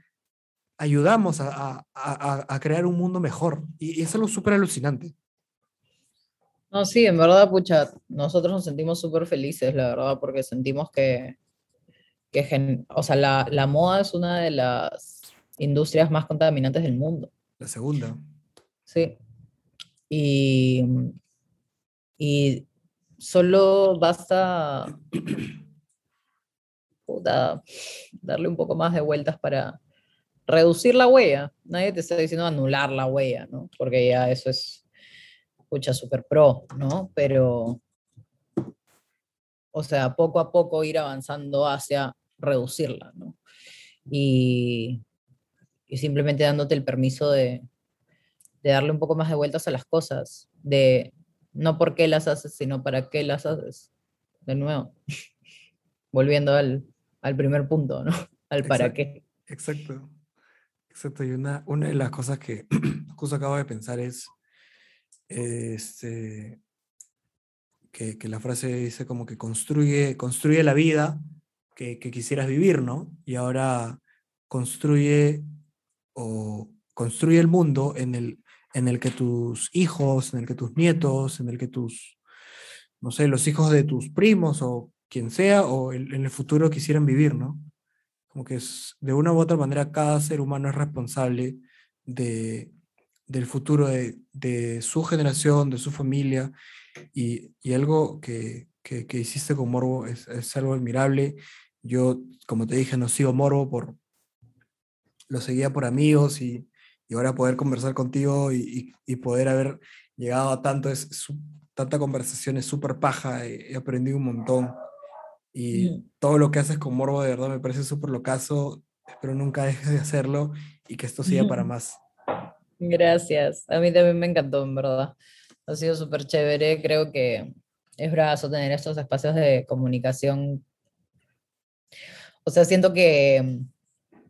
ayudamos a, a- a- a crear un mundo mejor. Y, y es algo súper alucinante. No, sí, en verdad, pucha, nosotros nos sentimos súper felices, la verdad, porque sentimos que, que gen- o sea, la, la moda es una de las industrias más contaminantes del mundo, La segunda. sí. Y, y solo basta puta, darle un poco más de vueltas para reducir la huella. Nadie te está diciendo anular la huella, ¿no? Porque ya eso es, pucha, súper pro, ¿no? Pero, o sea, poco a poco ir avanzando hacia reducirla, ¿no? Y, y simplemente dándote el permiso de, de darle un poco más de vueltas a las cosas, de no por qué las haces, sino para qué las haces. De nuevo, volviendo al, al primer punto, ¿no? Al para Exacto. qué. Exacto. Exacto. Y una, una de las cosas que justo acabo de pensar es este, que, que la frase dice como que construye, construye la vida que, que quisieras vivir, ¿no? Y ahora construye o construye el mundo en el, en el que tus hijos, en el que tus nietos, en el que tus, no sé, los hijos de tus primos o quien sea, o en el futuro quisieran vivir, ¿no? Como que es, de una u otra manera cada ser humano es responsable de, del futuro de, de su generación, de su familia, y, y algo que, que, que hiciste con Morbo es, es algo admirable. Yo, como te dije, no sigo Morbo por, lo seguía por amigos y, y ahora poder conversar contigo y, y- poder haber llegado a tanto, es, su- tanta conversación es súper paja, he aprendido un montón. Y todo lo que haces con Morbo de verdad me parece súper locazo. Espero nunca dejes de hacerlo y que esto siga para más. Gracias. A mí también me encantó, en verdad. Ha sido súper chévere. Creo que es brazo tener estos espacios de comunicación. O sea, siento que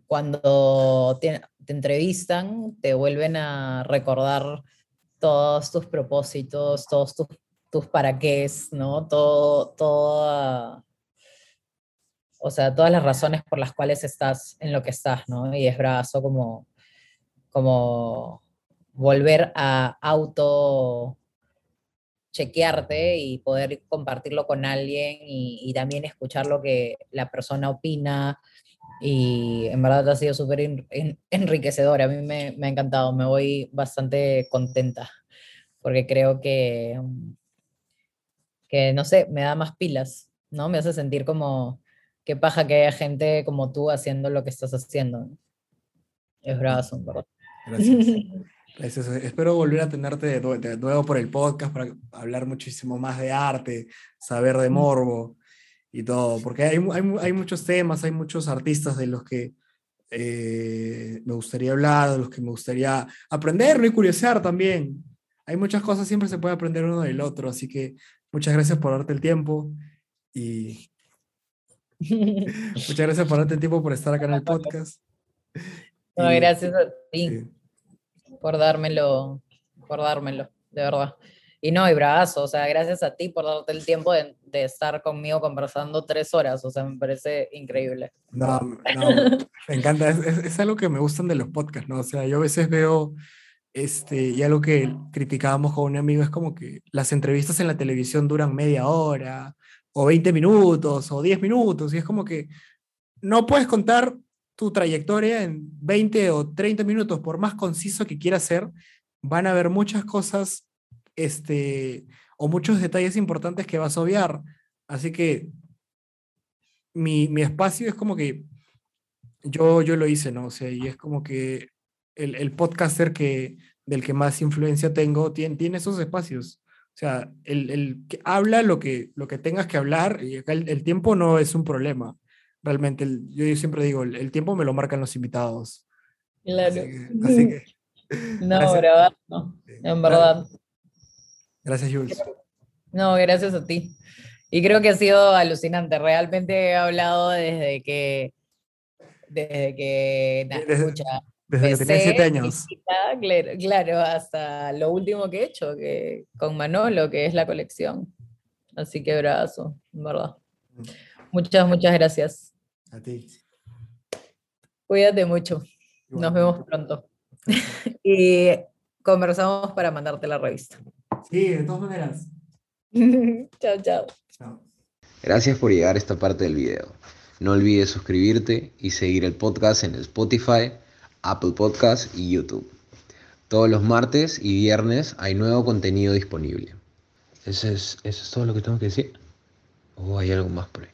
cuando te, te entrevistan, te vuelven a recordar todos tus propósitos, todos tus, tus para qué, ¿no? Todo, toda, o sea, todas las razones por las cuales estás en lo que estás, ¿no? Y es brazo como como volver a auto chequearte y poder compartirlo con alguien y, y también escuchar lo que la persona opina y en verdad ha sido súper en- en- enriquecedor, a mí me, me ha encantado, me voy bastante contenta porque creo que, que, no sé, me da más pilas, ¿no? Me hace sentir como, qué paja que haya gente como tú haciendo lo que estás haciendo. Es bravazo, verdad. Gracias. Gracias. Espero volver a tenerte de, nue- de nuevo por el podcast para hablar muchísimo más de arte, saber de morbo y todo, porque hay, hay, hay muchos temas, hay muchos artistas de los que eh, me gustaría hablar, de los que me gustaría aprender y curiosear también. Hay muchas cosas, siempre se puede aprender uno del otro, así que muchas gracias por darte el tiempo y muchas gracias por darte tiempo por estar acá en el podcast. No, Y- gracias a ti sí. por dármelo, por dármelo, de verdad. Y no, y bravazo, o sea, gracias a ti por darte el tiempo de, de estar conmigo conversando tres horas, o sea, me parece increíble. No, no, me encanta, es, es- es algo que me gustan de los podcasts, ¿no? O sea, yo a veces veo, este, y algo que criticábamos con un amigo es como que las entrevistas en la televisión duran media hora, o 20 minutos, o 10 minutos, y es como que no puedes contar tu trayectoria en 20 o 30 minutos, por más conciso que quieras ser, van a haber muchas cosas, este, o muchos detalles importantes que vas a obviar. Así que mi, mi espacio es como que yo, yo lo hice, ¿no? O sea, y es como que el, el podcaster que, del que más influencia tengo tiene, tiene esos espacios. O sea, el, el que habla lo que, lo que tengas que hablar y acá el, el tiempo no es un problema. Realmente, el- yo, siempre digo, el, tiempo me lo marcan los invitados. Claro. Así que, así que No, gracias. bravazo, en verdad. gracias, Jules. No, gracias a ti. Y creo que ha sido alucinante. Realmente he hablado desde que, desde que, na, Desde- escucha, Desde que tenía siete años. claro, claro, hasta lo último que he hecho, que con Manolo, que es la colección. Así que brazo, en verdad. Muchas, muchas gracias. A ti. Cuídate mucho. Nos vemos pronto. y conversamos para mandarte la revista. Sí, de todas maneras. chao, chao. Chao. Gracias por llegar a esta parte del video. No olvides suscribirte y seguir el podcast en Spotify, Apple Podcast y YouTube. Todos los martes y viernes hay nuevo contenido disponible. ¿Eso es, eso es todo lo que tengo que decir? ¿O hay algo más por ahí?